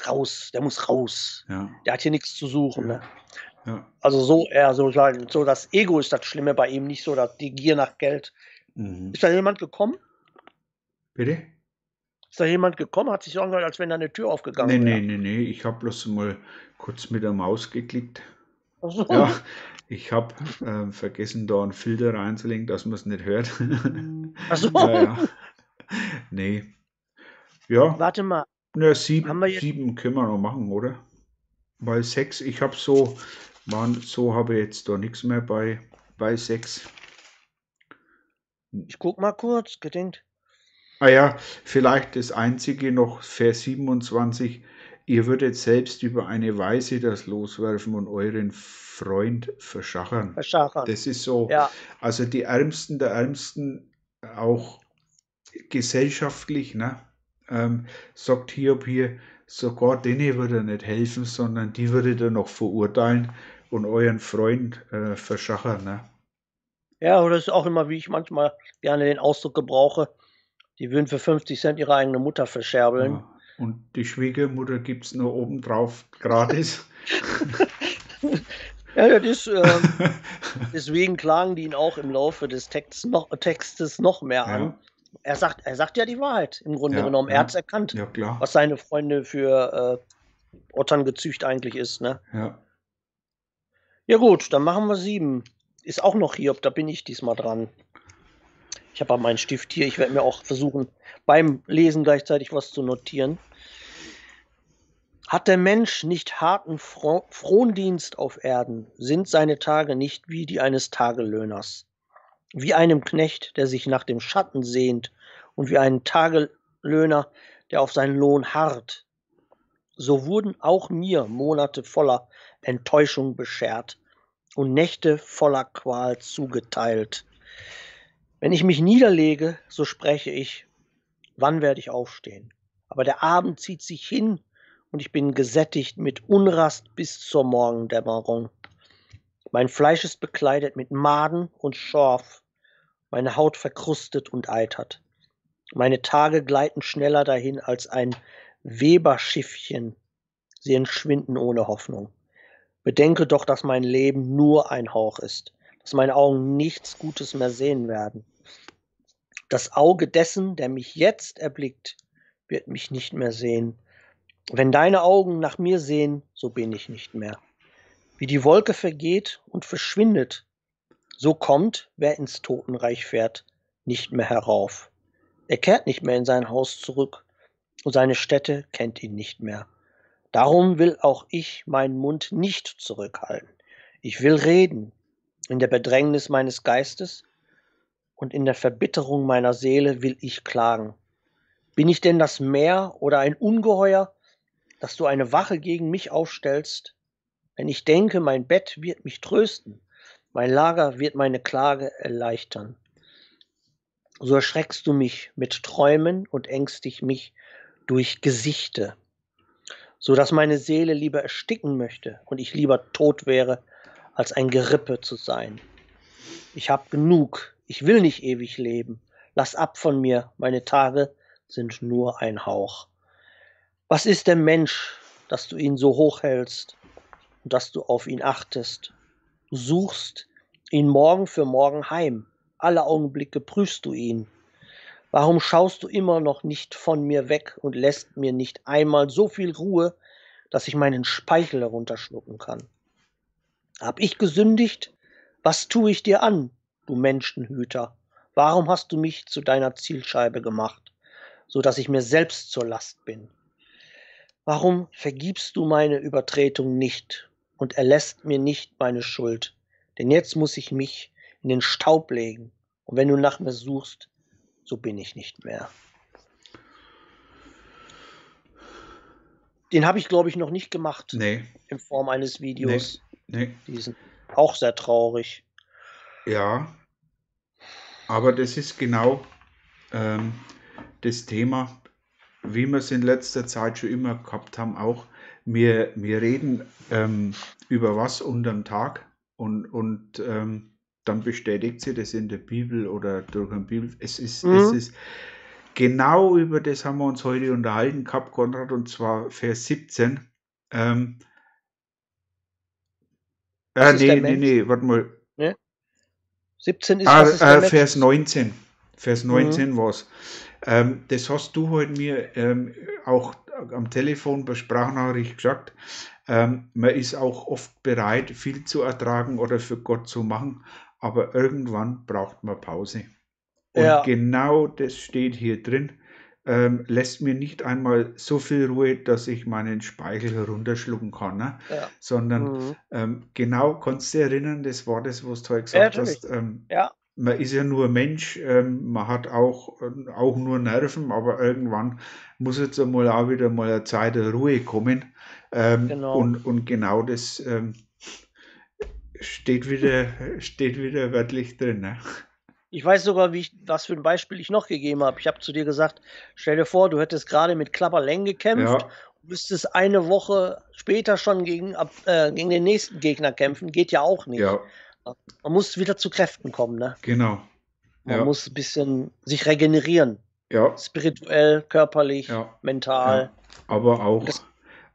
raus, der muss raus. Ja, Der hat hier nichts zu suchen. Ne? Ja. Also so eher so sein, so das Ego ist das Schlimme bei ihm, nicht so dass die Gier nach Geld. Mhm. Ist da jemand gekommen? Bitte? Ist da jemand gekommen? Hat sich so angehört, als wenn da eine Tür Nee, aufgegangen nee, wäre. nee, nee. Ich habe bloß mal kurz mit der Maus geklickt. Ach so. Ja, ich habe ähm, vergessen, da einen Filter reinzulegen, dass man es nicht hört. Ach so. ja, ja. Nee. Ja, Warte mal, na, sieben, sieben können wir noch machen, oder? Bei sechs, ich habe so, waren, so habe ich jetzt da nichts mehr bei, bei sechs. ich guck mal kurz, gedenkt. Ah ja, vielleicht das einzige noch, Vers 27. Ihr würdet selbst über eine Weise das loswerfen und euren Freund verschachern. Verschachern. Das ist so, Ja, also die Ärmsten der Ärmsten, auch gesellschaftlich, ne? Ähm, sagt Hiob hier, sogar denen würde er nicht helfen, sondern die würde er noch verurteilen und euren Freund äh, verschachern. Ne? ja, oder ist auch immer, wie ich manchmal gerne den Ausdruck gebrauche, die würden für 50 Cent ihre eigene Mutter verscherbeln. Ja. Und die Schwiegermutter gibt es nur obendrauf gratis. Ja, das ist, ähm, deswegen klagen die ihn auch im Laufe des Texts noch, Textes noch mehr an. ja, Er sagt, er sagt ja die Wahrheit im Grunde Ja, genommen. Er hat es erkannt, was seine Freunde für äh, Otterngezücht eigentlich ist. Ne? Ja. Ja gut, dann machen wir sieben. Ist auch noch Hiob, da bin ich diesmal dran. Ich habe aber meinen Stift hier. Ich werde mir auch versuchen, beim Lesen gleichzeitig was zu notieren. Hat der Mensch nicht harten Fro Frondienst auf Erden, sind seine Tage nicht wie die eines Tagelöhners. Wie einem Knecht, der sich nach dem Schatten sehnt, und wie einen Tagelöhner, der auf seinen Lohn harrt. So wurden auch mir Monate voller Enttäuschung beschert und Nächte voller Qual zugeteilt. Wenn ich mich niederlege, so spreche ich, wann werde ich aufstehen? Aber der Abend zieht sich hin und ich bin gesättigt mit Unrast bis zur Morgendämmerung. Mein Fleisch ist bekleidet mit Maden und Schorf, meine Haut verkrustet und eitert. Meine Tage gleiten schneller dahin als ein Weberschiffchen. Sie entschwinden ohne Hoffnung. Bedenke doch, dass mein Leben nur ein Hauch ist, dass meine Augen nichts Gutes mehr sehen werden. Das Auge dessen, der mich jetzt erblickt, wird mich nicht mehr sehen. Wenn deine Augen nach mir sehen, so bin ich nicht mehr. Wie die Wolke vergeht und verschwindet, so kommt, wer ins Totenreich fährt, nicht mehr herauf. Er kehrt nicht mehr in sein Haus zurück und seine Stätte kennt ihn nicht mehr. Darum will auch ich meinen Mund nicht zurückhalten. Ich will reden in der Bedrängnis meines Geistes und in der Verbitterung meiner Seele will ich klagen. Bin ich denn das Meer oder ein Ungeheuer, dass du eine Wache gegen mich aufstellst? Wenn ich denke, mein Bett wird mich trösten, mein Lager wird meine Klage erleichtern. So erschreckst du mich mit Träumen und ängstig mich durch Gesichte, so dass meine Seele lieber ersticken möchte und ich lieber tot wäre, als ein Gerippe zu sein. Ich hab genug, ich will nicht ewig leben. Lass ab von mir, meine Tage sind nur ein Hauch. Was ist der Mensch, dass du ihn so hoch hältst und dass du auf ihn achtest? Du suchst ihn morgen für morgen heim. Alle Augenblicke prüfst du ihn. Warum schaust du immer noch nicht von mir weg und lässt mir nicht einmal so viel Ruhe, dass ich meinen Speichel herunterschlucken kann? Hab ich gesündigt? Was tue ich dir an, du Menschenhüter? Warum hast du mich zu deiner Zielscheibe gemacht, so dass ich mir selbst zur Last bin? Warum vergibst du meine Übertretung nicht und erlässt mir nicht meine Schuld? Denn jetzt muss ich mich in den Staub legen, und wenn du nach mir suchst, so bin ich nicht mehr. Den habe ich, glaube ich, noch nicht gemacht. Nee. In Form eines Videos. Nee. Die sind auch sehr traurig. Ja. Aber das ist genau ähm, das Thema, wie wir es in letzter Zeit schon immer gehabt haben, auch. Wir, wir reden ähm, über was unterm Tag und, und ähm, dann bestätigt sie das in der Bibel oder durch ein Bibel. Es ist, mhm. es ist genau über das haben wir uns heute unterhalten gehabt, Konrad, und zwar Vers 17. Ähm, äh, nee, nee, nee, warte mal. Ne? 17 ist, ah, ist äh, Vers 19. Vers 19 mhm. war es. Ähm, das hast du heute mir ähm, auch am Telefon bei Sprachnachricht gesagt. Ähm, man ist auch oft bereit, viel zu ertragen oder für Gott zu machen, aber irgendwann braucht man Pause. Und ja. genau das steht hier drin. Ähm, lässt mir nicht einmal so viel Ruhe, dass ich meinen Speichel herunterschlucken kann, ne? ja. sondern mhm. ähm, genau, kannst du dich erinnern, das war das, was du heute gesagt ja, hast. Ähm, ja. Man ist ja nur Mensch, ähm, man hat auch, äh, auch nur Nerven, aber irgendwann muss jetzt einmal auch wieder mal eine Zeit der Ruhe kommen. Ähm, genau. Und, und genau das ähm, steht wieder, steht wieder wörtlich drin. Ne? Ich weiß sogar, wie ich, was für ein Beispiel ich noch gegeben habe. Ich habe zu dir gesagt, stell dir vor, du hättest gerade mit Klapperleng gekämpft ja. müsstest eine Woche später schon gegen, äh, gegen den nächsten Gegner kämpfen. Geht ja auch nicht. Ja. Man muss wieder zu Kräften kommen. Ne? Genau. Man ja. muss ein bisschen sich regenerieren. Ja. Spirituell, körperlich, mental. Aber auch,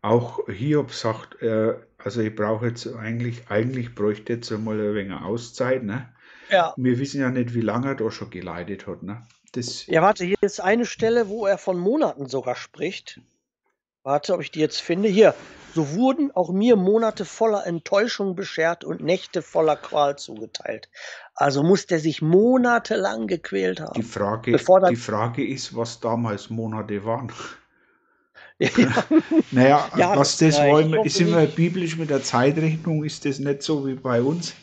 auch Hiob sagt, äh, also ich brauche jetzt eigentlich, eigentlich bräuchte jetzt einmal ein wenig Auszeit, ne? Ja. Wir wissen ja nicht, wie lange er da schon geleitet hat, ne? Das ja, warte, hier ist eine Stelle, wo er von Monaten sogar spricht. Warte, ob ich die jetzt finde. Hier. So wurden auch mir Monate voller Enttäuschung beschert und Nächte voller Qual zugeteilt. Also muss der sich monatelang gequält haben. Die Frage, die Frage ist, was damals Monate waren. Ja. naja, ja, was das ja, wollen, ist immer biblisch mit der Zeitrechnung, ist das nicht so wie bei uns,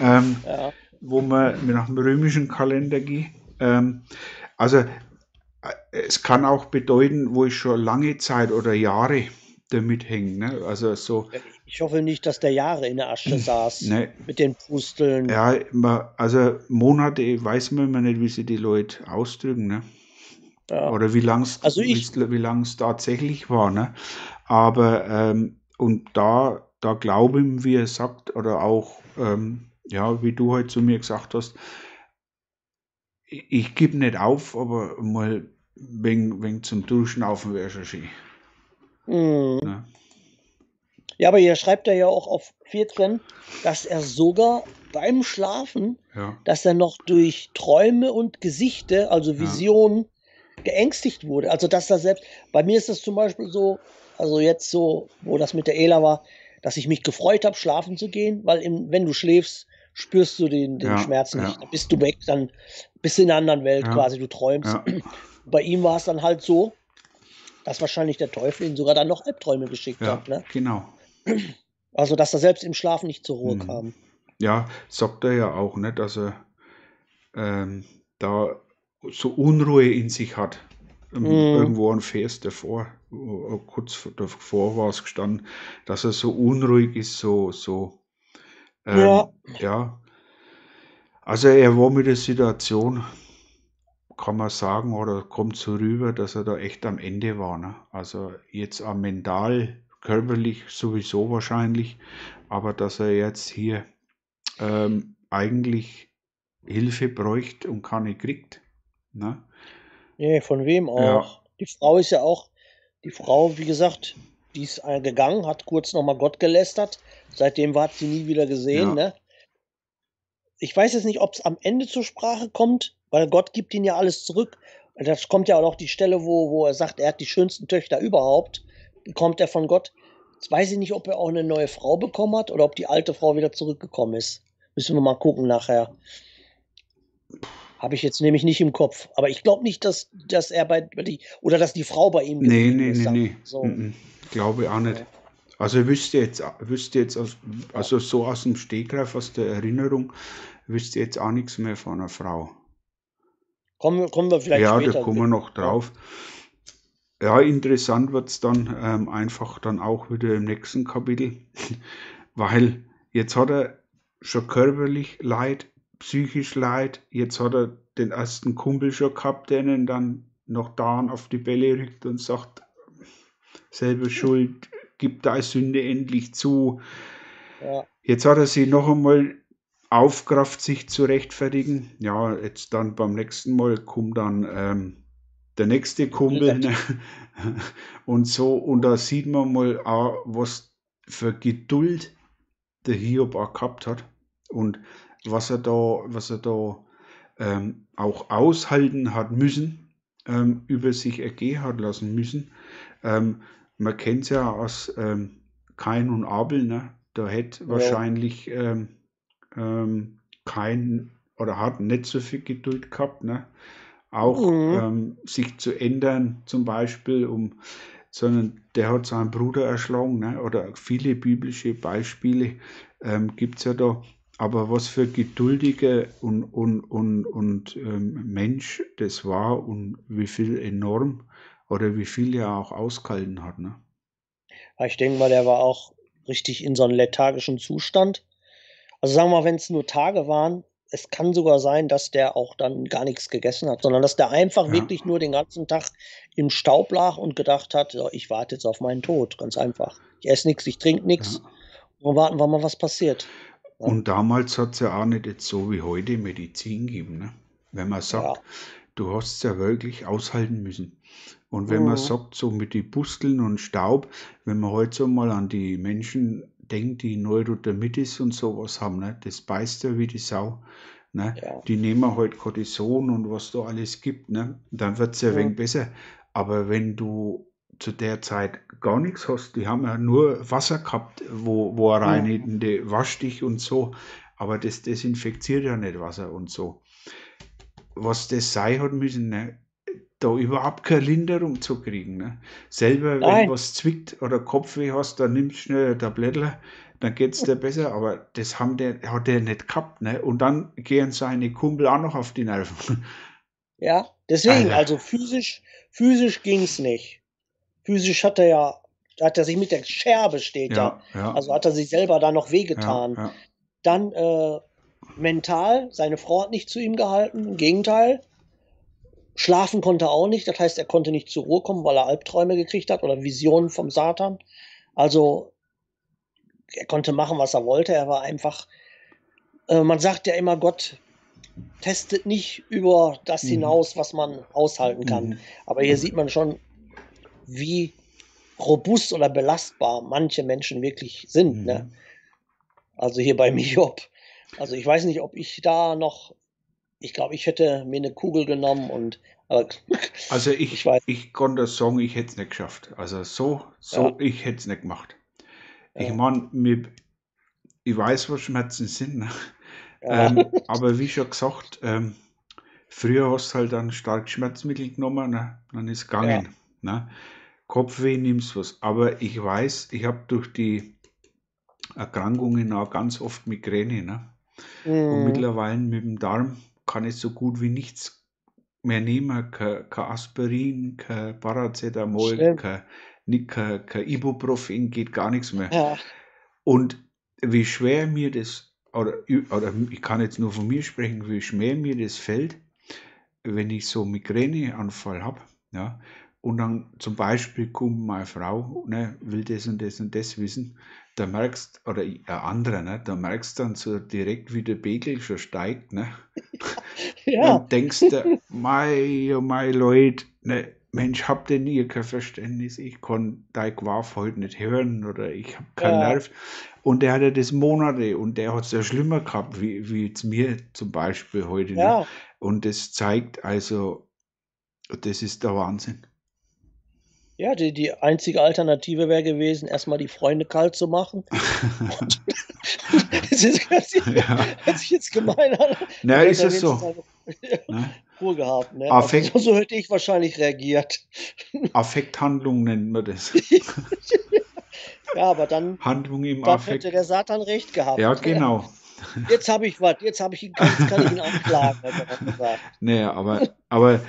ähm, ja. wo man nach dem römischen Kalender geht. Ähm, also äh, es kann auch bedeuten, wo ich schon lange Zeit oder Jahre damit hänge. Ne? Also so. Ich hoffe nicht, dass der Jahre in der Asche saß ne, mit den Pusteln. Ja, also Monate weiß man immer nicht, wie sie die Leute ausdrücken. Ne? Ja. Oder wie lang es also wie, tatsächlich war. Ne? Aber ähm, und da, da glauben wir, sagt, oder auch, ähm, ja, wie du heute zu mir gesagt hast, ich, ich gebe nicht auf, aber mal wegen, wegen zum Durchschnaufen wäre schon schön. Mhm. Ja. ja, aber hier schreibt er ja auch auf 14, dass er sogar beim Schlafen, ja. dass er noch durch Träume und Gesichte, also Visionen, geängstigt wurde. Also dass er selbst, bei mir ist das zum Beispiel so, also jetzt so, wo das mit der Ela war, dass ich mich gefreut habe, schlafen zu gehen, weil im, wenn du schläfst, spürst du den, den Ja, Schmerz ja. nicht. Dann bist du weg, dann bist du in einer anderen Welt Ja. quasi, du träumst. Ja. Bei ihm war es dann halt so, dass wahrscheinlich der Teufel ihn sogar dann noch Albträume geschickt Ja, hat. Ne? genau. Also, dass er selbst im Schlaf nicht zur Ruhe Mhm. kam. Ja, sagt er ja auch, ne, dass er ähm, da so Unruhe in sich hat. Ähm, Mhm. Irgendwo ein Vers davor, äh, kurz davor war es gestanden, dass er so unruhig ist, so, so, ähm, Ja. ja. Also er war mit der Situation, kann man sagen, oder kommt so rüber, dass er da echt am Ende war. Ne? Also jetzt am mental, körperlich sowieso wahrscheinlich, aber dass er jetzt hier ähm, eigentlich Hilfe bräuchte und keine kriegt. Ne? Nee, von wem Ja. auch? Die Frau ist ja auch, die Frau, wie gesagt, die ist äh, gegangen, hat kurz nochmal Gott gelästert. Seitdem hat sie nie wieder gesehen. Ja. Ne? Ich weiß jetzt nicht, ob es am Ende zur Sprache kommt, weil Gott gibt ihnen ja alles zurück. Das kommt ja auch noch die Stelle, wo, wo er sagt, er hat die schönsten Töchter überhaupt, bekommt er von Gott. Jetzt weiß ich nicht, ob er auch eine neue Frau bekommen hat oder ob die alte Frau wieder zurückgekommen ist. Müssen wir mal gucken nachher. Habe ich jetzt nämlich nicht im Kopf. Aber ich glaube nicht, dass, dass er bei, oder dass die Frau bei ihm Nee, nee, ist. nee, wir nee. So. Mhm. Glaube auch nicht. Ja. Also wüsste jetzt, wüsste jetzt aus, also so aus dem Stegreif, aus der Erinnerung, wüsste jetzt auch nichts mehr von einer Frau. Kommen, wir- kommen wir vielleicht ja, später. da kommen wir noch drauf. Ja, interessant wird es dann ähm, einfach dann auch wieder im nächsten Kapitel, weil jetzt hat er schon körperlich Leid, psychisch Leid, jetzt hat er den ersten Kumpel schon gehabt, der ihn dann noch da auf die Bälle rückt und sagt, selber Schuld, gib deine Sünde endlich zu. Ja. Jetzt hat er sie noch einmal aufgerafft, sich zu rechtfertigen. Ja, jetzt dann beim nächsten Mal kommt dann ähm, der nächste Kumpel. Ne? Und so, und da sieht man mal auch, was für Geduld der Hiob auch gehabt hat. Und was er da, was er da ähm, auch aushalten hat müssen, ähm, über sich ergehen hat lassen müssen. Ähm, man kennt es ja aus ähm, Kain und Abel, ne? da hätte Ja. wahrscheinlich ähm, ähm, kein oder hat nicht so viel Geduld gehabt, ne? auch Mhm. sich zu ändern, zum Beispiel, um, sondern der hat seinen Bruder erschlagen, ne? oder viele biblische Beispiele ähm, gibt es ja da. Aber was für geduldiger und, und, und, und ähm, Mensch das war und wie viel enorm oder wie viel er auch ausgehalten hat. Ne? Ich denke mal, der war auch richtig in so einem lethargischen Zustand. Also sagen wir mal, wenn es nur Tage waren, es kann sogar sein, dass der auch dann gar nichts gegessen hat, sondern dass der einfach Ja. wirklich nur den ganzen Tag im Staub lag und gedacht hat, ja, ich warte jetzt auf meinen Tod, ganz einfach. Ich esse nichts, ich trinke nichts Ja. und warten wir mal, was passiert. Und damals hat es ja auch nicht jetzt so wie heute Medizin gegeben. Ne? Wenn man sagt, Ja. du hast es ja wirklich aushalten müssen. Und wenn man Mhm. sagt, so mit die Pusteln und Staub, wenn man heute so mal an die Menschen denkt, die Neurodermitis und sowas haben, ne? das beißt ja wie die Sau. Ne? Ja. Die nehmen halt Cortison und was da alles gibt, ne? dann wird es ja ein Mhm. wenig besser. Aber wenn du zu der Zeit gar nichts hast, die haben ja nur Wasser gehabt, wo, wo reinigende Waschstich und so, aber das desinfiziert ja nicht Wasser und so. Was das sein hat müssen, ne? da überhaupt keine Linderung zu kriegen. Ne? Selber, wenn Nein. was zwickt oder Kopfweh hast, dann nimmst du schnell ein Tablettler, dann geht es dir besser, aber das haben der, hat der nicht gehabt. Ne? Und dann gehen seine Kumpel auch noch auf die Nerven. Ja, deswegen, Alter. also physisch, physisch ging es nicht. Physisch hat er ja, hat er sich mit der Scherbe steht ja. ja. Also hat er sich selber da noch wehgetan. ja. Dann äh, mental, seine Frau hat nicht zu ihm gehalten, im Gegenteil. Schlafen konnte er auch nicht, das heißt, er konnte nicht zur Ruhe kommen, weil er Albträume gekriegt hat oder Visionen vom Satan. Also er konnte machen, was er wollte. Er war einfach, äh, man sagt ja immer, Gott testet nicht über das Mhm. hinaus, was man aushalten kann. Mhm. Aber hier sieht man schon, wie robust oder belastbar manche Menschen wirklich sind. Ne? Mhm. Also hier bei Miob. Also ich weiß nicht, ob ich da noch. Ich glaube, ich hätte mir eine Kugel genommen und. Also ich, Ich ich, weiß. konnte sagen, ich hätte es nicht geschafft. Also so, so, Ja. ich hätte es nicht gemacht. Ich Ja. meine, mir- ich weiß, was Schmerzen sind, ne? Ja. Ähm, aber wie schon gesagt, ähm, früher hast du halt dann stark Schmerzmittel genommen, ne? dann ist es gegangen. Ne? Kopfweh nimmst was. Aber ich weiß, ich habe durch die Erkrankungen auch ganz oft Migräne. Ne? Mhm. Und mittlerweile mit dem Darm kann ich so gut wie nichts mehr nehmen. Kein, kein Aspirin, kein Paracetamol, kein, kein, kein Ibuprofen, geht gar nichts mehr. Ja. Und wie schwer mir das, oder, oder ich kann jetzt nur von mir sprechen, wie schwer mir das fällt, wenn ich so Migräneanfall habe, ja, und dann zum Beispiel kommt meine Frau, ne, will das und das und das wissen, da merkst, oder ein anderer, ne, da merkst du dann so direkt, wie der Pegel schon steigt, ne? Ja. Und denkst du, mei, oh mei Leute, ne, Mensch, habt ihr nie kein Verständnis, ich kann dein Quaff heute nicht hören oder ich habe keinen ja. Nerv. Und der hatte das Monate und der hat es ja schlimmer gehabt, wie, wie jetzt mir zum Beispiel heute. Ne? Ja. Ne? Und das zeigt also, das ist der Wahnsinn. Ja, die, die einzige Alternative wäre gewesen, erstmal die Freunde kalt zu machen. das ist ganz, ja. hört sich jetzt gemein an. Na, ist es so. Ne? Ruhe gehabt. Ne? Affekt, also, so hätte ich wahrscheinlich reagiert. Affekthandlung nennt man das. ja, aber dann, Handlung im dann Affekt. hätte der Satan recht gehabt. Ja, genau. Jetzt habe ich was, jetzt habe ich ihn, kann, kann ich ihn anklagen, Naja, aber, aber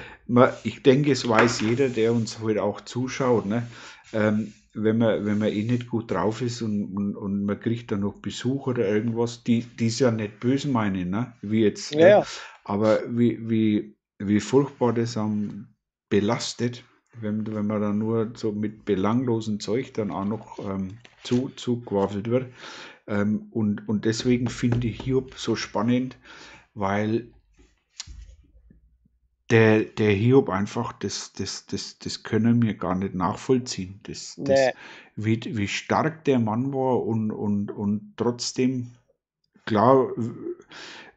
ich denke, es weiß jeder, der uns heute auch zuschaut, ne? Ähm, wenn man, wenn man eh nicht gut drauf ist und, und, und man kriegt dann noch Besuch oder irgendwas, die es ja nicht böse meinen, ne? wie jetzt. Ne? Ja, ne? Aber wie, wie, wie furchtbar das am belastet, wenn, wenn man dann nur so mit belanglosen Zeug dann auch noch ähm, zu, zugewaffelt wird. Ähm, und, und deswegen finde ich Hiob so spannend, weil der, der Hiob einfach, das, das, das, das können wir gar nicht nachvollziehen. Das, das, nee. wie, wie stark der Mann war und, und, und trotzdem, klar,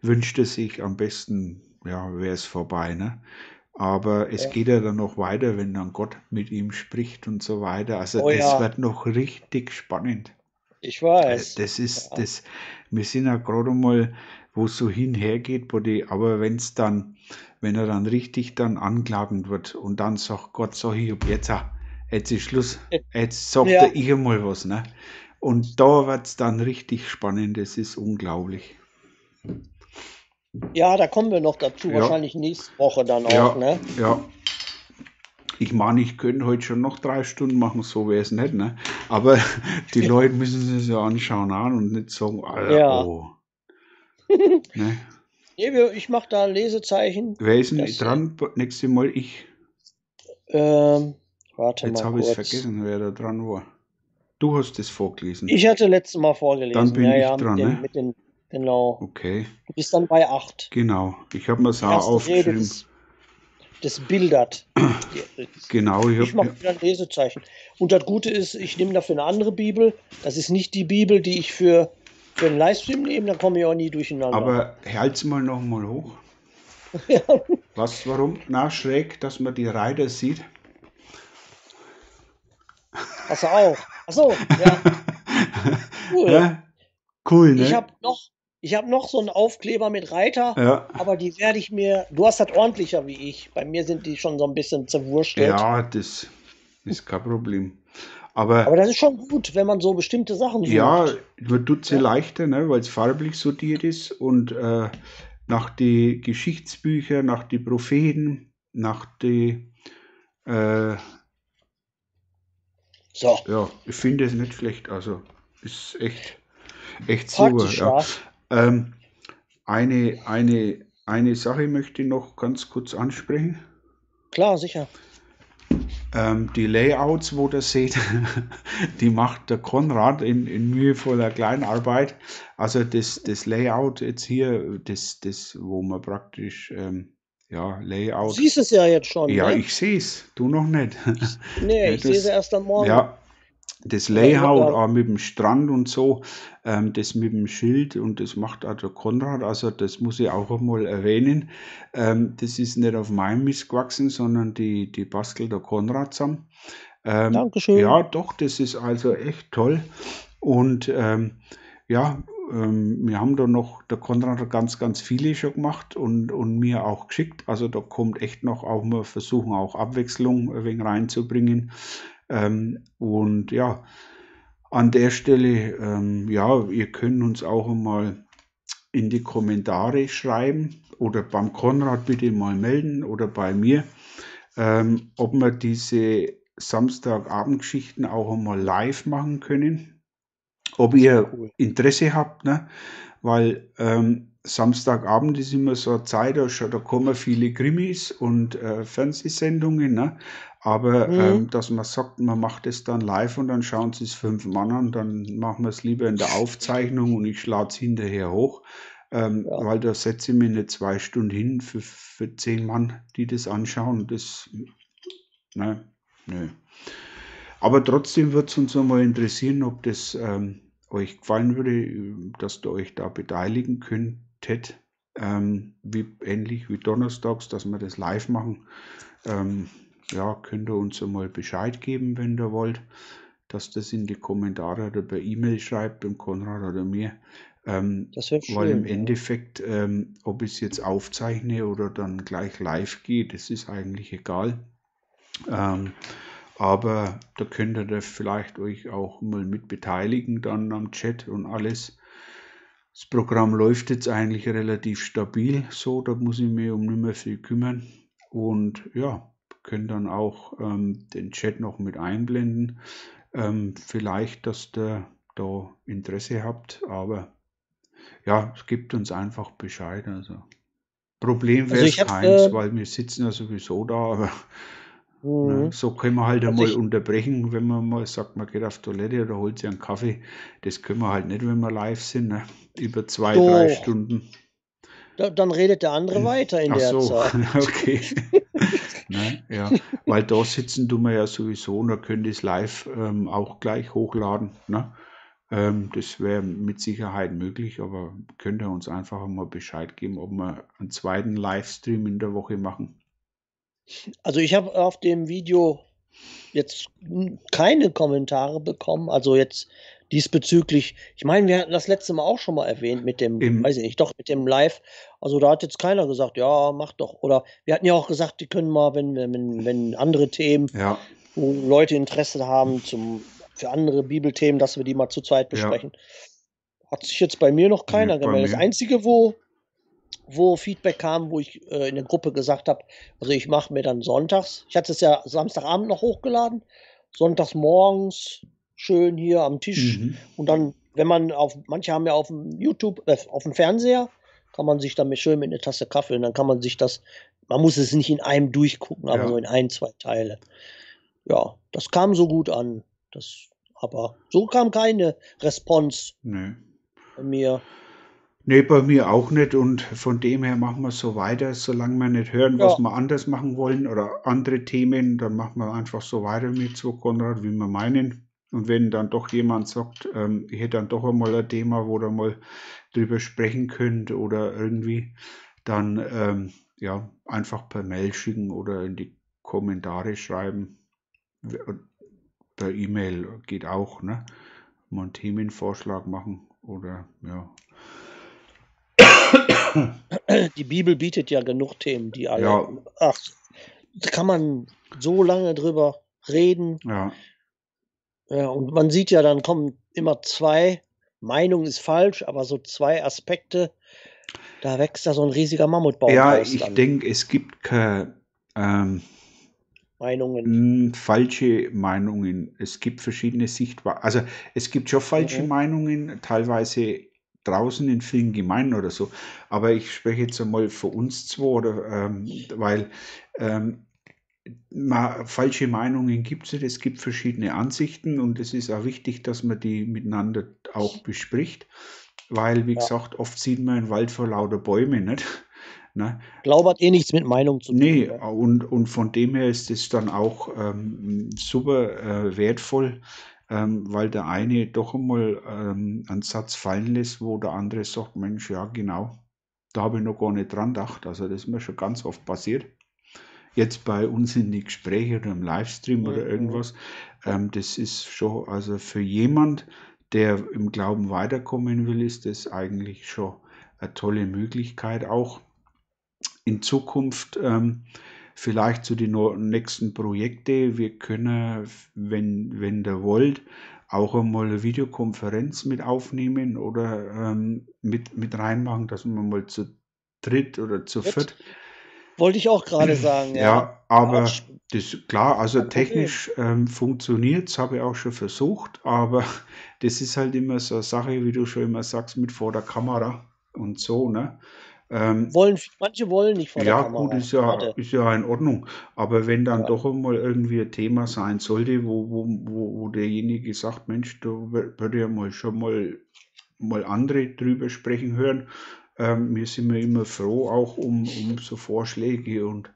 wünscht er sich am besten, ja, wäre es vorbei, ne? Aber es ja. geht ja dann noch weiter, wenn dann Gott mit ihm spricht und so weiter. Also oh, das ja. wird noch richtig spannend. Ich weiß. Das ist ja. das, wir sind ja gerade mal, wo es so hinhergeht, aber wenn es dann, wenn er dann richtig dann anklagend wird und dann sagt Gott, so hier, jetzt, jetzt ist Schluss, jetzt sagt ja. er ich mal was, ne? Und da wird es dann richtig spannend, das ist unglaublich. Ja, da kommen wir noch dazu, ja. wahrscheinlich nächste Woche dann auch, ja, ne? Ja, ich meine, ich könnte heute schon noch drei Stunden machen, so wäre es nicht, ne? Aber die Leute müssen sich ja anschauen an und nicht sagen, Alter, ja. oh. ne? Ich mache da Lesezeichen. Wer ist denn dran? Nächstes Mal ich. Ähm, warte Jetzt habe ich es vergessen, wer da dran war. Du hast es vorgelesen. Ich hatte letztes Mal vorgelesen. Dann bin ja, ich ja, dran, mit den, ne? Mit den, genau. Okay. Du bist dann bei 8. Genau. Ich habe mir das auch aufgeschrieben. Des, das bildert. Genau, ich, ich mache wieder ein Lesezeichen. Und das Gute ist, ich nehme dafür eine andere Bibel. Das ist nicht die Bibel, die ich für, einen Livestream nehme, da komme ich auch nie durcheinander. Aber halt's mal noch mal hoch. ja. Was, warum? Na, schräg, dass man die Reiter sieht. Hast du auch. Achso, ja. Cool. Ja, cool, ne? Ich habe noch, ich habe noch so einen Aufkleber mit Reiter, ja. aber die werde ich mir. Du hast das ordentlicher wie ich. Bei mir sind die schon so ein bisschen zerwurstelt. Ja, das ist kein Problem. Aber, aber das ist schon gut, wenn man so bestimmte Sachen sucht. Ja, wird tut sie ja. leichter, ne, weil es farblich sortiert ist und äh, nach die Geschichtsbücher, nach die Propheten, nach die. Äh, so. Ja, ich finde es nicht schlecht. Also ist echt, echt super. Ja. Ähm, eine, eine, eine Sache möchte ich noch ganz kurz ansprechen. Klar, sicher. Ähm, die Layouts, wo ihr seht, die macht der Konrad in, in mühevoller Kleinarbeit. Also das, das Layout jetzt hier, das, das wo man praktisch ähm, ja, Layout. Du siehst es ja jetzt schon. Ja, ne? ich sehe es. Du noch nicht. Nee, ja, ich sehe es erst am Morgen. Ja, das Layout auch mit dem Strand und so, ähm, das mit dem Schild und das macht auch der Konrad, also das muss ich auch einmal erwähnen. Ähm, das ist nicht auf meinem Mist gewachsen, sondern die, die bastelt der Konrad zusammen. Ähm, Dankeschön. Ja, doch, das ist also echt toll. Und ähm, ja, ähm, wir haben da noch, der Konrad hat ganz, ganz viele schon gemacht und, und mir auch geschickt. Also da kommt echt noch auch mal versuchen, auch Abwechslung ein wenig reinzubringen. Ähm, und ja, an der Stelle, ähm, ja, ihr könnt uns auch einmal in die Kommentare schreiben oder beim Konrad bitte mal melden oder bei mir, ähm, ob wir diese Samstagabendgeschichten auch einmal live machen können. Ob ihr. Interesse habt, ne? weil ähm, Samstagabend ist immer so eine Zeit, da, da kommen viele Krimis und äh, Fernsehsendungen, ne? Aber mhm. ähm, dass man sagt, man macht es dann live und dann schauen sie es fünf Mann an, dann machen wir es lieber in der Aufzeichnung und ich schlage es hinterher hoch, ähm, ja. weil da setze ich mir eine zwei Stunden hin für, für zehn Mann, die das anschauen. Das, ne, nö. Aber trotzdem wird es uns einmal interessieren, ob das ähm, euch gefallen würde, dass ihr euch da beteiligen könntet. Ähm, wie, ähnlich wie donnerstags, dass wir das live machen. Ähm, ja, könnt ihr uns einmal Bescheid geben, wenn ihr wollt, dass das in die Kommentare oder per E-Mail schreibt, beim Konrad oder mir. Ähm, das wäre schön. Weil im ja. Endeffekt, ähm, ob ich es jetzt aufzeichne oder dann gleich live gehe, das ist eigentlich egal. Ähm, aber da könnt ihr da vielleicht euch auch mal mit beteiligen dann am Chat und alles. Das Programm läuft jetzt eigentlich relativ stabil, so da muss ich mich um nicht mehr viel kümmern. Und ja, könnt dann auch ähm, den Chat noch mit einblenden. Ähm, vielleicht, dass ihr da Interesse habt, aber ja, es gibt uns einfach Bescheid. Also Problem wäre es also keins, äh, weil wir sitzen ja sowieso da, aber Mhm. So können wir halt einmal unterbrechen, wenn man mal sagt, man geht auf Toilette oder holt sich einen Kaffee. Das können wir halt nicht, wenn wir live sind, ne? über zwei, Doch. drei Stunden. Da, dann redet der andere hm. weiter in Ach der so. Zeit. okay. ne? ja. Weil da sitzen tun wir ja sowieso und da könnt ihr es live ähm, auch gleich hochladen. Ne? Ähm, das wäre mit Sicherheit möglich, aber könnt ihr uns einfach mal Bescheid geben, ob wir einen zweiten Livestream in der Woche machen. Also ich habe auf dem Video jetzt keine Kommentare bekommen. Also jetzt diesbezüglich. Ich meine, wir hatten das letzte Mal auch schon mal erwähnt mit dem, Im weiß ich nicht, doch mit dem Live. Also da hat jetzt keiner gesagt, ja, mach doch. Oder wir hatten ja auch gesagt, die können mal, wenn, wenn, wenn andere Themen, ja. wo Leute Interesse haben zum, für andere Bibelthemen, dass wir die mal zu zweit besprechen. Ja. Hat sich jetzt bei mir noch keiner nee, gemeldet. Das Einzige, wo, wo Feedback kam, wo ich äh, in der Gruppe gesagt habe, also ich mache mir dann sonntags, ich hatte es ja Samstagabend noch hochgeladen, sonntags morgens schön hier am Tisch mhm. und dann, wenn man auf, manche haben ja auf dem YouTube, äh, auf dem Fernseher, kann man sich damit schön mit einer Tasse Kaffee und dann kann man sich das, man muss es nicht in einem durchgucken, aber ja. so in ein, zwei Teile. Ja, das kam so gut an. Das, aber so kam keine Response nee. bei mir. Nee, bei mir auch nicht und von dem her machen wir so weiter, solange wir nicht hören, was wir anders machen wollen oder andere Themen, dann machen wir einfach so weiter mit so Konrad, wie wir meinen. Und wenn dann doch jemand sagt, ähm, ich hätte dann doch einmal ein Thema, wo ihr mal drüber sprechen könnt oder irgendwie, dann ähm, ja, einfach per Mail schicken oder in die Kommentare schreiben. Per E-Mail geht auch, ne? Mal einen Themenvorschlag machen oder ja, Die Bibel bietet ja genug Themen, die alle. Ja. Ach, da kann man so lange drüber reden. Ja. Ja. Und man sieht ja, dann kommen immer zwei. Meinung ist falsch, aber so zwei Aspekte. Da wächst da so ein riesiger Mammutbaum. Ja, ich denke, es gibt keine ähm, Meinungen. Falsche Meinungen. Es gibt verschiedene Sichtweisen. Also es gibt schon falsche mhm. Meinungen, teilweise draußen in vielen Gemeinden oder so. Aber ich spreche jetzt einmal für uns zwei, oder, ähm, weil ähm, falsche Meinungen gibt es, es gibt verschiedene Ansichten und es ist auch wichtig, dass man die miteinander auch bespricht, weil, wie ja. gesagt, oft sieht man einen Wald vor lauter Bäumen nicht. Ne? Glaubert eh nichts mit Meinung zu tun. Nee, ne? und, und von dem her ist es dann auch ähm, super äh, wertvoll, ähm, weil der eine doch einmal ähm, einen Satz fallen lässt, wo der andere sagt, Mensch, ja genau, da habe ich noch gar nicht dran gedacht. Also das ist mir schon ganz oft passiert. Jetzt bei uns in die Gespräche oder im Livestream oder irgendwas, ähm, das ist schon, also für jemand, der im Glauben weiterkommen will, ist das eigentlich schon eine tolle Möglichkeit auch in Zukunft ähm, vielleicht zu den nächsten Projekten. Wir können, wenn, wenn ihr wollt, auch einmal eine Videokonferenz mit aufnehmen oder ähm, mit, mit reinmachen, dass man mal zu dritt oder zu viert. Wollte ich auch gerade sagen. Ja, ja aber das ist klar, also technisch ähm, funktioniert es, habe ich auch schon versucht, aber das ist halt immer so eine Sache, wie du schon immer sagst, mit vor der Kamera und so, ne? Ähm, wollen, manche wollen nicht vor der ja, Kamera. gut, ist ja, ist ja in Ordnung. Aber wenn dann ja. doch einmal irgendwie ein Thema sein sollte, wo, wo, wo, wo derjenige sagt, Mensch, da würde ja mal schon mal, mal andere drüber sprechen hören, ähm, wir sind immer froh auch um, um so Vorschläge und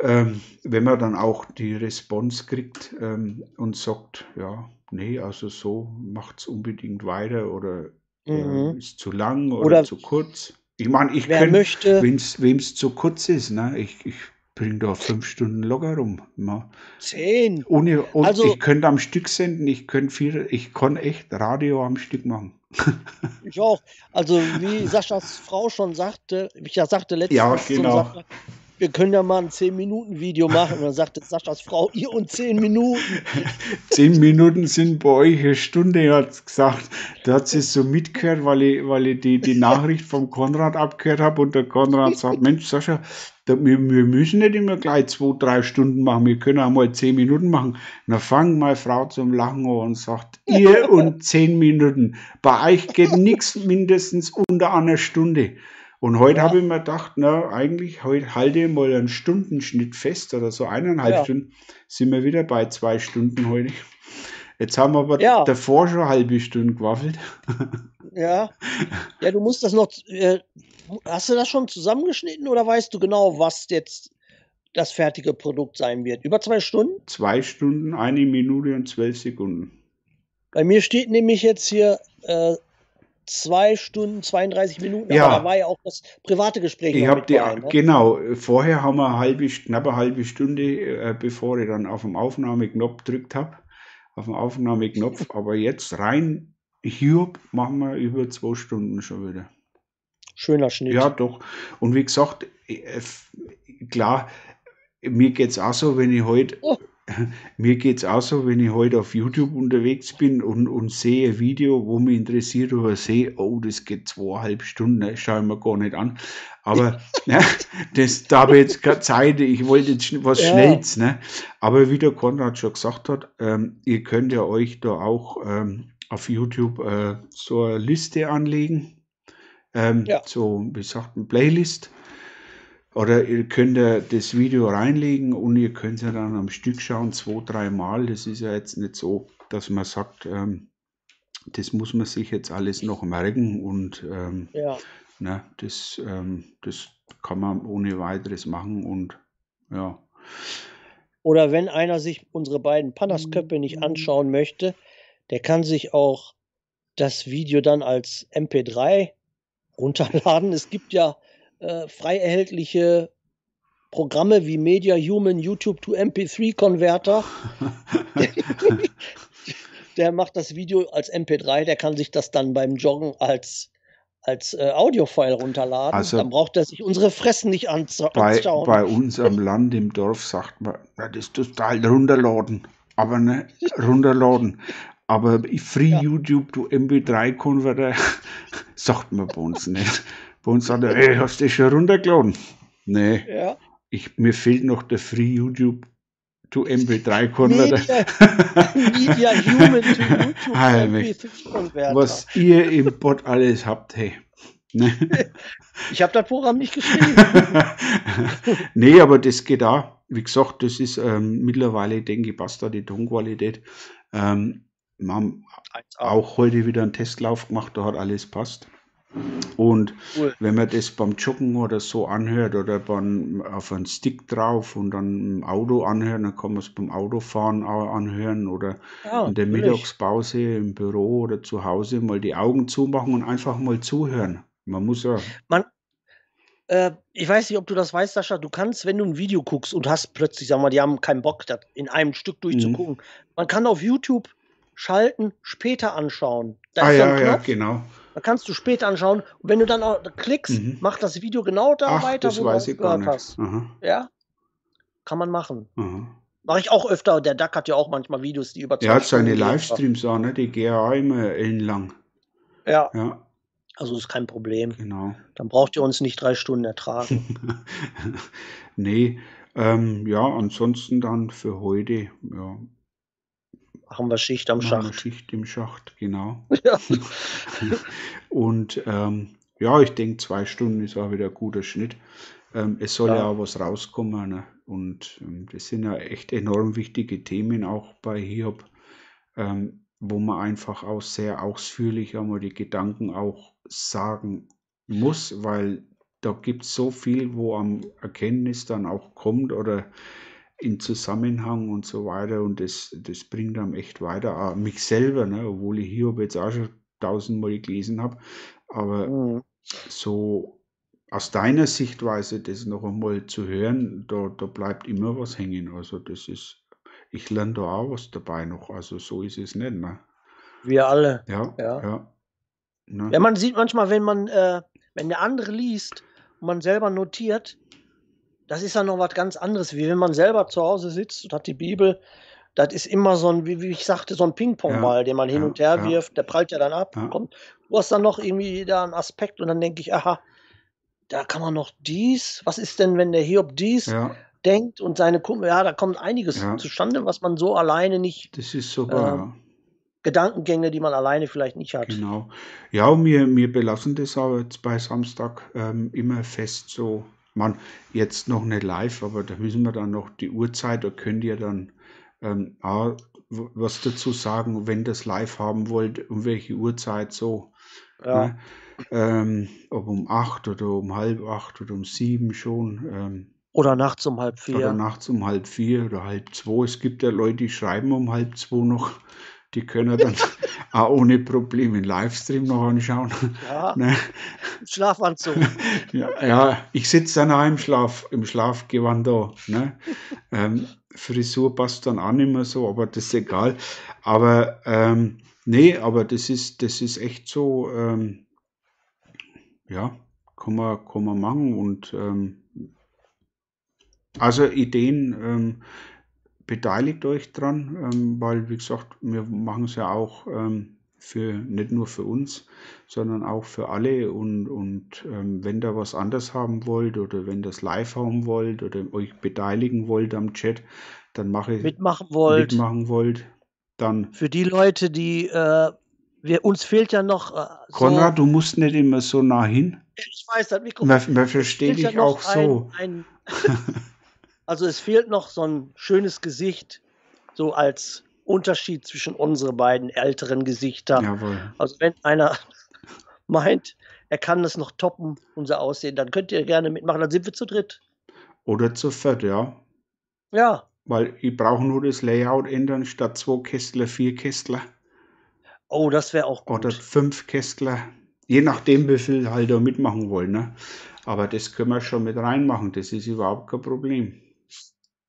ähm, wenn man dann auch die Response kriegt ähm, und sagt, ja, nee, also so macht es unbedingt weiter oder äh, mhm. ist zu lang oder, oder zu kurz. Ich meine, ich könnte, wem es zu kurz ist, ne? ich, ich bringe da fünf Stunden locker rum. Ne? Zehn. Ohne, und also, ich könnte am Stück senden, ich könnte viel, ich kann echt Radio am Stück machen. ich auch. Also wie Saschas Frau schon sagte, ich ja sagte letztens, ja, genau. Sache, wir können ja mal ein 10-Minuten-Video machen. Und dann sagte Saschas Frau, ihr und 10 Minuten. 10 Minuten sind bei euch eine Stunde, hat sie gesagt. Da hat sie so mitgehört, weil ich, weil ich die, die Nachricht vom Konrad abgehört habe. Und der Konrad sagt, Mensch, Sascha, wir, wir müssen nicht immer gleich zwei, drei Stunden machen. Wir können auch mal 10 Minuten machen. Dann fangt meine Frau zum Lachen an und sagt, ihr und 10 Minuten. Bei euch geht nichts mindestens unter einer Stunde. Und heute ja. habe ich mir gedacht, na, eigentlich heute halte ich mal einen Stundenschnitt fest oder so eineinhalb ja. Stunden. Sind wir wieder bei zwei Stunden heute. Jetzt haben wir aber ja. davor schon eine halbe Stunde gewaffelt. Ja. Ja, du musst das noch. Äh, hast du das schon zusammengeschnitten oder weißt du genau, was jetzt das fertige Produkt sein wird? Über zwei Stunden? Zwei Stunden, eine Minute und zwölf Sekunden. Bei mir steht nämlich jetzt hier äh, zwei Stunden, 32 Minuten, ja. aber da war ja auch das private Gespräch. Ich habe die, ne? genau, vorher haben wir eine halbe, knapp eine halbe Stunde, äh, bevor ich dann auf den Aufnahmeknopf gedrückt habe, auf den Aufnahmeknopf, aber jetzt rein hier machen wir über zwei Stunden schon wieder. Schöner Schnitt. Ja, doch. Und wie gesagt, äh, klar, mir geht es auch so, wenn ich heute oh. Mir geht es auch so, wenn ich heute auf YouTube unterwegs bin und, und sehe ein Video, wo mich interessiert, oder sehe, oh, das geht zweieinhalb Stunden, das schaue ich mir gar nicht an. Aber ne, das, da habe ich jetzt keine Zeit, ich wollte jetzt was ja. Schnelles. Ne? Aber wie der Konrad schon gesagt hat, ähm, ihr könnt ja euch da auch ähm, auf YouTube äh, so eine Liste anlegen. Ähm, ja. So, wie sagt man, Playlist oder ihr könnt ja das Video reinlegen und ihr könnt ja dann am Stück schauen, zwei, dreimal. Das ist ja jetzt nicht so, dass man sagt, ähm, das muss man sich jetzt alles noch merken und ähm, ja. ne, das, ähm, das kann man ohne weiteres machen und ja. Oder wenn einer sich unsere beiden Panasköpfe nicht anschauen möchte, der kann sich auch das Video dann als MP3 runterladen. Es gibt ja äh, frei erhältliche Programme wie Media Human, YouTube to MP3 Converter. der macht das Video als MP3, der kann sich das dann beim Joggen als als äh, Audiofile runterladen. Also dann braucht er sich unsere Fressen nicht anschauen. Bei, bei uns am Land, im Dorf, sagt man, das ist total runterladen. Aber ne, runterladen. Aber Free ja. YouTube to MP3 Converter sagt man bei uns nicht. Bei uns sagt er, ey, hast du das schon runtergeladen? Nee. Ja. Ich, mir fehlt noch der Free YouTube to MP3 Converter. Media, Media Human to YouTube MP3 Converter. Was ihr im Bot alles habt, hey. Ne? Ich habe das Programm nicht geschrieben. nee, aber das geht auch. Wie gesagt, das ist ähm, mittlerweile, denke ich, passt da die Tonqualität. Ähm, wir haben auch heute wieder einen Testlauf gemacht, da hat alles passt. Und cool. wenn man das beim Joggen oder so anhört oder beim, auf einen Stick drauf und dann im Auto anhört, dann kann man es beim Autofahren auch anhören oder ja, in der natürlich. Mittagspause im Büro oder zu Hause mal die Augen zumachen und einfach mal zuhören. Man muss ja. Man, äh, ich weiß nicht, ob du das weißt, Sascha. Du kannst, wenn du ein Video guckst und hast plötzlich, sag mal, die haben keinen Bock, das in einem Stück durchzugucken. Mhm. Man kann auf YouTube schalten, später anschauen. Da ah, ist ja, ja, genau. Da kannst du später anschauen. Und wenn du dann auch klickst, mhm. macht das Video genau da Ach, weiter, das wo weiß du ich gehört hast. Ja, kann man machen. Mache ich auch öfter. Der Duck hat ja auch manchmal Videos, die über Ja, hat seine Livestreams auch, ne? Die gehen auch immer ellenlang. Ja. ja. Also ist kein Problem. Genau. Dann braucht ihr uns nicht drei Stunden ertragen. nee, ähm, ja, ansonsten dann für heute, ja. Machen wir Schicht am Schacht. Schicht im Schacht, genau. Ja. Und ähm, ja, ich denke, zwei Stunden ist auch wieder ein guter Schnitt. Ähm, es soll ja. ja auch was rauskommen. Ne? Und ähm, das sind ja echt enorm wichtige Themen auch bei Hiob, ähm, wo man einfach auch sehr ausführlich einmal die Gedanken auch sagen muss, weil da gibt es so viel, wo am Erkenntnis dann auch kommt oder in Zusammenhang und so weiter und das, das bringt einem echt weiter. Auch mich selber, ne, obwohl ich Hiob jetzt auch schon tausendmal gelesen habe, aber mhm. so aus deiner Sichtweise das noch einmal zu hören, da, da bleibt immer was hängen. Also das ist, ich lerne da auch was dabei noch. Also so ist es nicht. Ne? Wir alle. Ja, ja. Ja, ne? ja man sieht manchmal, wenn man, äh, wenn der andere liest, und man selber notiert, das ist ja noch was ganz anderes, wie wenn man selber zu Hause sitzt und hat die Bibel. Das ist immer so ein, wie, ich sagte, so ein Ping-Pong-Ball, ja, den man hin ja, und her ja. wirft. Der prallt ja dann ab. Kommt, du hast dann noch irgendwie da einen Aspekt und dann denke ich, aha, da kann man noch dies. Was ist denn, wenn der Hiob dies denkt und seine Kumpel, ja, da kommt einiges zustande, was man so alleine nicht. Das ist sogar. Äh, Gedankengänge, die man alleine vielleicht nicht hat. Genau. Ja, und wir, wir belassen das aber jetzt bei Samstag ähm, immer fest so. Man, jetzt noch nicht live, aber da müssen wir dann noch die Uhrzeit, da könnt ihr dann ähm, auch was dazu sagen, wenn das live haben wollt, um welche Uhrzeit so. Ja. Ne? Ähm, ob um acht oder um halb acht oder um sieben schon. Ähm, oder nachts um halb vier. Oder nachts um halb vier oder halb zwei. Es gibt ja Leute, die schreiben um halb zwei noch. Die können dann auch ohne Probleme einen Livestream noch anschauen. Ja, ne? Schlafanzug. Ja, ja ich sitze dann auch im, Schlaf, im Schlafgewand da. Ne? Ähm, Frisur passt dann auch nicht mehr so, aber das ist egal. Aber ähm, nee, aber das ist, das ist echt so, ähm, ja, kann man, kann man machen und ähm, also Ideen, ähm, beteiligt euch dran, ähm, weil, wie gesagt, wir machen es ja auch ähm, für nicht nur für uns, sondern auch für alle. Und, und ähm, wenn da was anders haben wollt oder wenn das live haben wollt oder euch beteiligen wollt am Chat, dann mache ich mitmachen wollt. Mitmachen wollt, dann. Für die Leute, die äh, wir, uns fehlt ja noch. Äh, so Konrad, du musst nicht immer so nah hin. Ich weiß, das Mikrofon. Man, man versteht dich ja auch so. Ein, ein Also es fehlt noch so ein schönes Gesicht, so als Unterschied zwischen unsere beiden älteren Gesichter. Jawohl. Also wenn einer meint, er kann das noch toppen, unser Aussehen, dann könnt ihr gerne mitmachen, dann sind wir zu dritt. Oder zu viert, ja. Ja. Weil ich brauche nur das Layout ändern, statt zwei Kästler, vier Kästler. Oh, das wäre auch gut. Oder fünf Kästler. Je nachdem, wie viel halt da mitmachen wollen. Ne? Aber das können wir schon mit reinmachen. Das ist überhaupt kein Problem.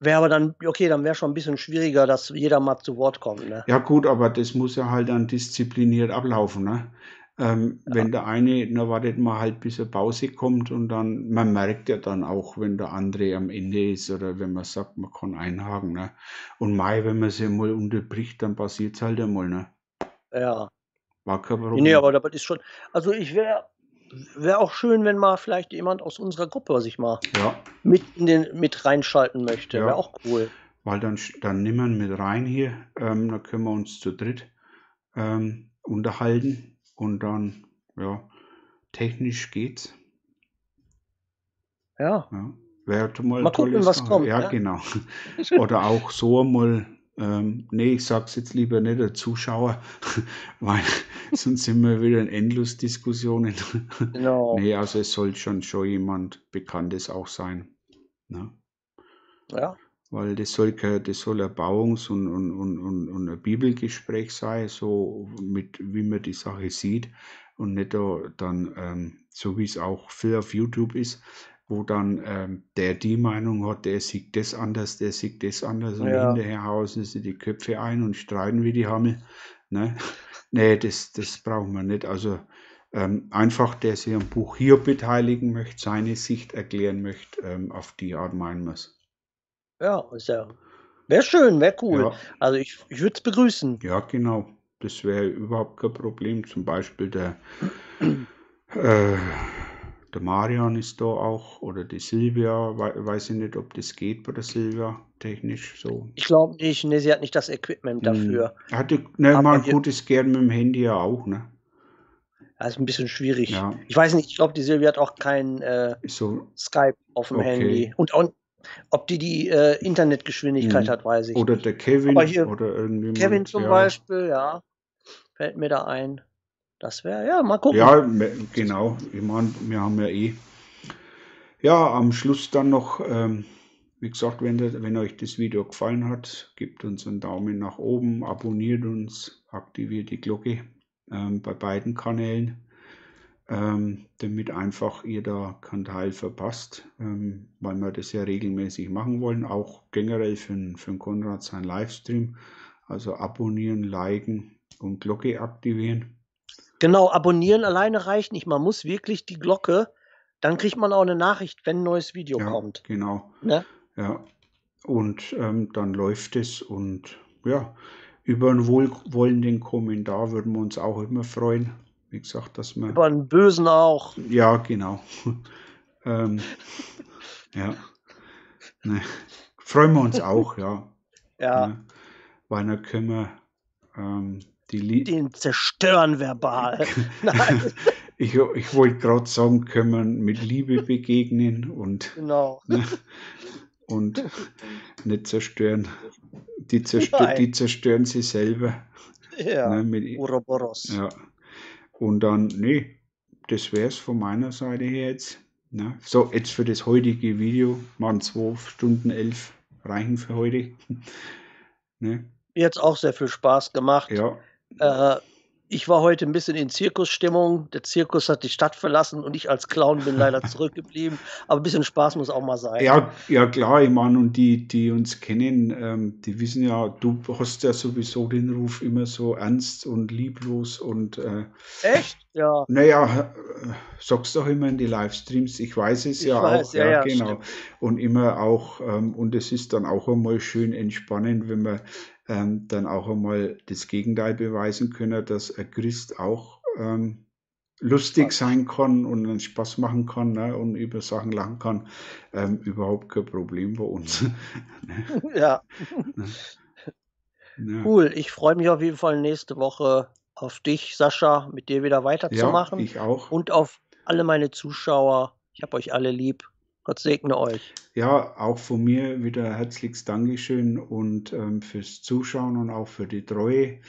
Wäre aber dann, okay, dann wäre schon ein bisschen schwieriger, dass jeder mal zu Wort kommt. Ne? Ja, gut, aber das muss ja halt dann diszipliniert ablaufen. Ne? Ähm, ja. Wenn der eine, na wartet mal halt, bis eine Pause kommt und dann, man merkt ja dann auch, wenn der andere am Ende ist oder wenn man sagt, man kann einhaken. Ne? Und Mai, wenn man sie mal unterbricht, dann passiert es halt einmal. Ne? Ja. War kein Problem. Nee, aber das ist schon, also ich wäre Wäre auch schön, wenn mal vielleicht jemand aus unserer Gruppe sich mal ja. mit, in den, mit reinschalten möchte. Ja. Wäre auch cool. Weil dann, dann wir mit rein hier, ähm, da können wir uns zu dritt ähm, unterhalten und dann, ja, technisch geht's. Ja. ja. Wäre mal, mal gucken, was kommt. Ja, ja, genau. Oder auch so mal ähm, nee, ich sag's jetzt lieber nicht der Zuschauer, weil sonst sind wir wieder in Endlosdiskussionen. Genau. nee, also es soll schon schon jemand Bekanntes auch sein. Ne? Ja. Weil das soll, das soll ein Bauungs- und, und, und, und ein Bibelgespräch sein, so mit wie man die Sache sieht und nicht da dann, ähm, so wie es auch viel auf YouTube ist, wo dann ähm, der die Meinung hat, der sieht das anders, der sieht das anders und ja. hinterher hausen sie die Köpfe ein und streiten wie die Hammel. Ne? Nee, das, das brauchen wir nicht. Also ähm, einfach, der sich am Buch hier beteiligen möchte, seine Sicht erklären möchte, ähm, auf die Art meinen wir es. Ja, ist ja. Wäre schön, wäre cool. Ja. Also ich, ich würde es begrüßen. Ja, genau. Das wäre überhaupt kein Problem. Zum Beispiel der, äh, der Marian ist da auch oder die Silvia. We weiß ich nicht, ob das geht bei der Silvia technisch so. Ich glaube nicht. Ne, sie hat nicht das Equipment hm. dafür. Hm. Hatte, ne, Aber man gut ist gern mit dem Handy ja auch, ne? Das ist ein bisschen schwierig. Ja. Ich weiß nicht, ich glaube, die Silvia hat auch kein äh, so. Skype auf dem okay. Handy. Und auch, ob die die äh, Internetgeschwindigkeit hm. hat, weiß ich Oder nicht. der Kevin hier, oder irgendjemand. Kevin zum ja. Beispiel, ja. Fällt mir da ein. Das wäre, ja, mal gucken. Ja, genau. Ich meine, wir haben ja eh. Ja, am Schluss dann noch, ähm, wie gesagt, wenn, wenn euch das Video gefallen hat, gebt uns einen Daumen nach oben, abonniert uns, aktiviert die Glocke ähm, bei beiden Kanälen, ähm, damit einfach ihr da keinen Teil verpasst, ähm, weil wir das ja regelmäßig machen wollen, auch generell für, für Konrad sein Livestream. Also abonnieren, liken und Glocke aktivieren. Genau, abonnieren alleine reicht nicht. Man muss wirklich die Glocke, dann kriegt man auch eine Nachricht, wenn ein neues Video ja, kommt. Genau. Ne? Ja. Und ähm, dann läuft es und ja, über einen wohlwollenden Kommentar würden wir uns auch immer freuen. Wie gesagt, dass wir. Über einen bösen auch. Ja, genau. ähm, ja. Ne. Freuen wir uns auch, ja. Ja. Ne. Weil dann können wir ähm, Den zerstören verbal. Nein. ich, ich wollte gerade sagen, können wir mit Liebe begegnen und. Genau. Ne, und nicht zerstören. Die, zerstör die zerstören sie selber. Ja, ne, mit, Ouroboros. Ja. Und dann, nee, das wäre es von meiner Seite her jetzt. Ne? So, jetzt für das heutige Video waren zwei Stunden elf reichen für heute. ne? Jetzt auch sehr viel Spaß gemacht. Ja. Äh, ich war heute ein bisschen in Zirkusstimmung. Der Zirkus hat die Stadt verlassen und ich als Clown bin leider zurückgeblieben. Aber ein bisschen Spaß muss auch mal sein. Ja, ja klar, ich meine, und die, die uns kennen, ähm, die wissen ja, du hast ja sowieso den Ruf immer so ernst und lieblos und äh, Echt? Ja. Naja, äh, sagst doch immer in die Livestreams, ich weiß es ich ja weiß, auch, ja, ja, genau. Stimmt. Und immer auch, ähm, und es ist dann auch einmal schön entspannend, wenn man ähm, dann auch einmal das Gegenteil beweisen können, dass ein Christ auch ähm, lustig sein kann und einen Spaß machen kann ne, und über Sachen lachen kann, ähm, überhaupt kein Problem bei uns. ja. ja. Cool, ich freue mich auf jeden Fall nächste Woche auf dich, Sascha, mit dir wieder weiterzumachen. Ja, ich auch. Und auf alle meine Zuschauer. Ich habe euch alle lieb. Gott segne euch. Ja, auch von mir wieder herzlichst Dankeschön und ähm, fürs Zuschauen und auch für die Treue,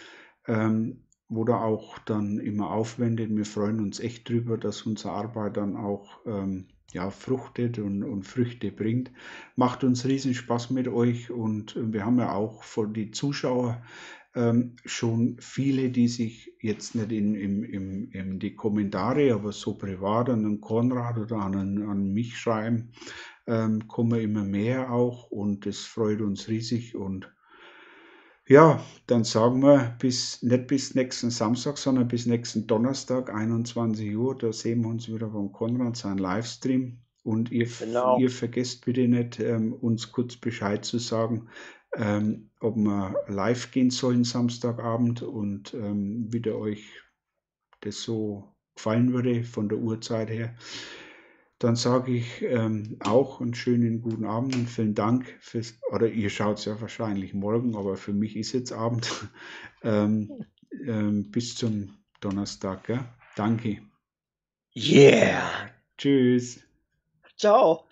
ähm, wo da auch dann immer aufwendet. Wir freuen uns echt drüber, dass unsere Arbeit dann auch ähm, ja, fruchtet und, und Früchte bringt. Macht uns riesen Spaß mit euch und äh, wir haben ja auch von die Zuschauer ähm, schon viele, die sich jetzt nicht in, in, in, in, die Kommentare, aber so privat an den Konrad oder an, an mich schreiben, ähm, kommen immer mehr auch und das freut uns riesig und ja, dann sagen wir bis nicht bis nächsten Samstag, sondern bis nächsten Donnerstag, 21 Uhr. Da sehen wir uns wieder von Konrad, sein Livestream. Und ihr, genau. ihr vergesst bitte nicht, ähm, uns kurz Bescheid zu sagen, ähm, ob wir live gehen sollen Samstagabend und ähm, wie der euch das so gefallen würde von der Uhrzeit her. Dann sage ich ähm, auch einen schönen guten Abend und vielen Dank fürs, oder ihr schaut es ja wahrscheinlich morgen, aber für mich ist jetzt Abend. Ähm, ähm, bis zum Donnerstag. Gell? Danke. Yeah. Tschüss. Ciao.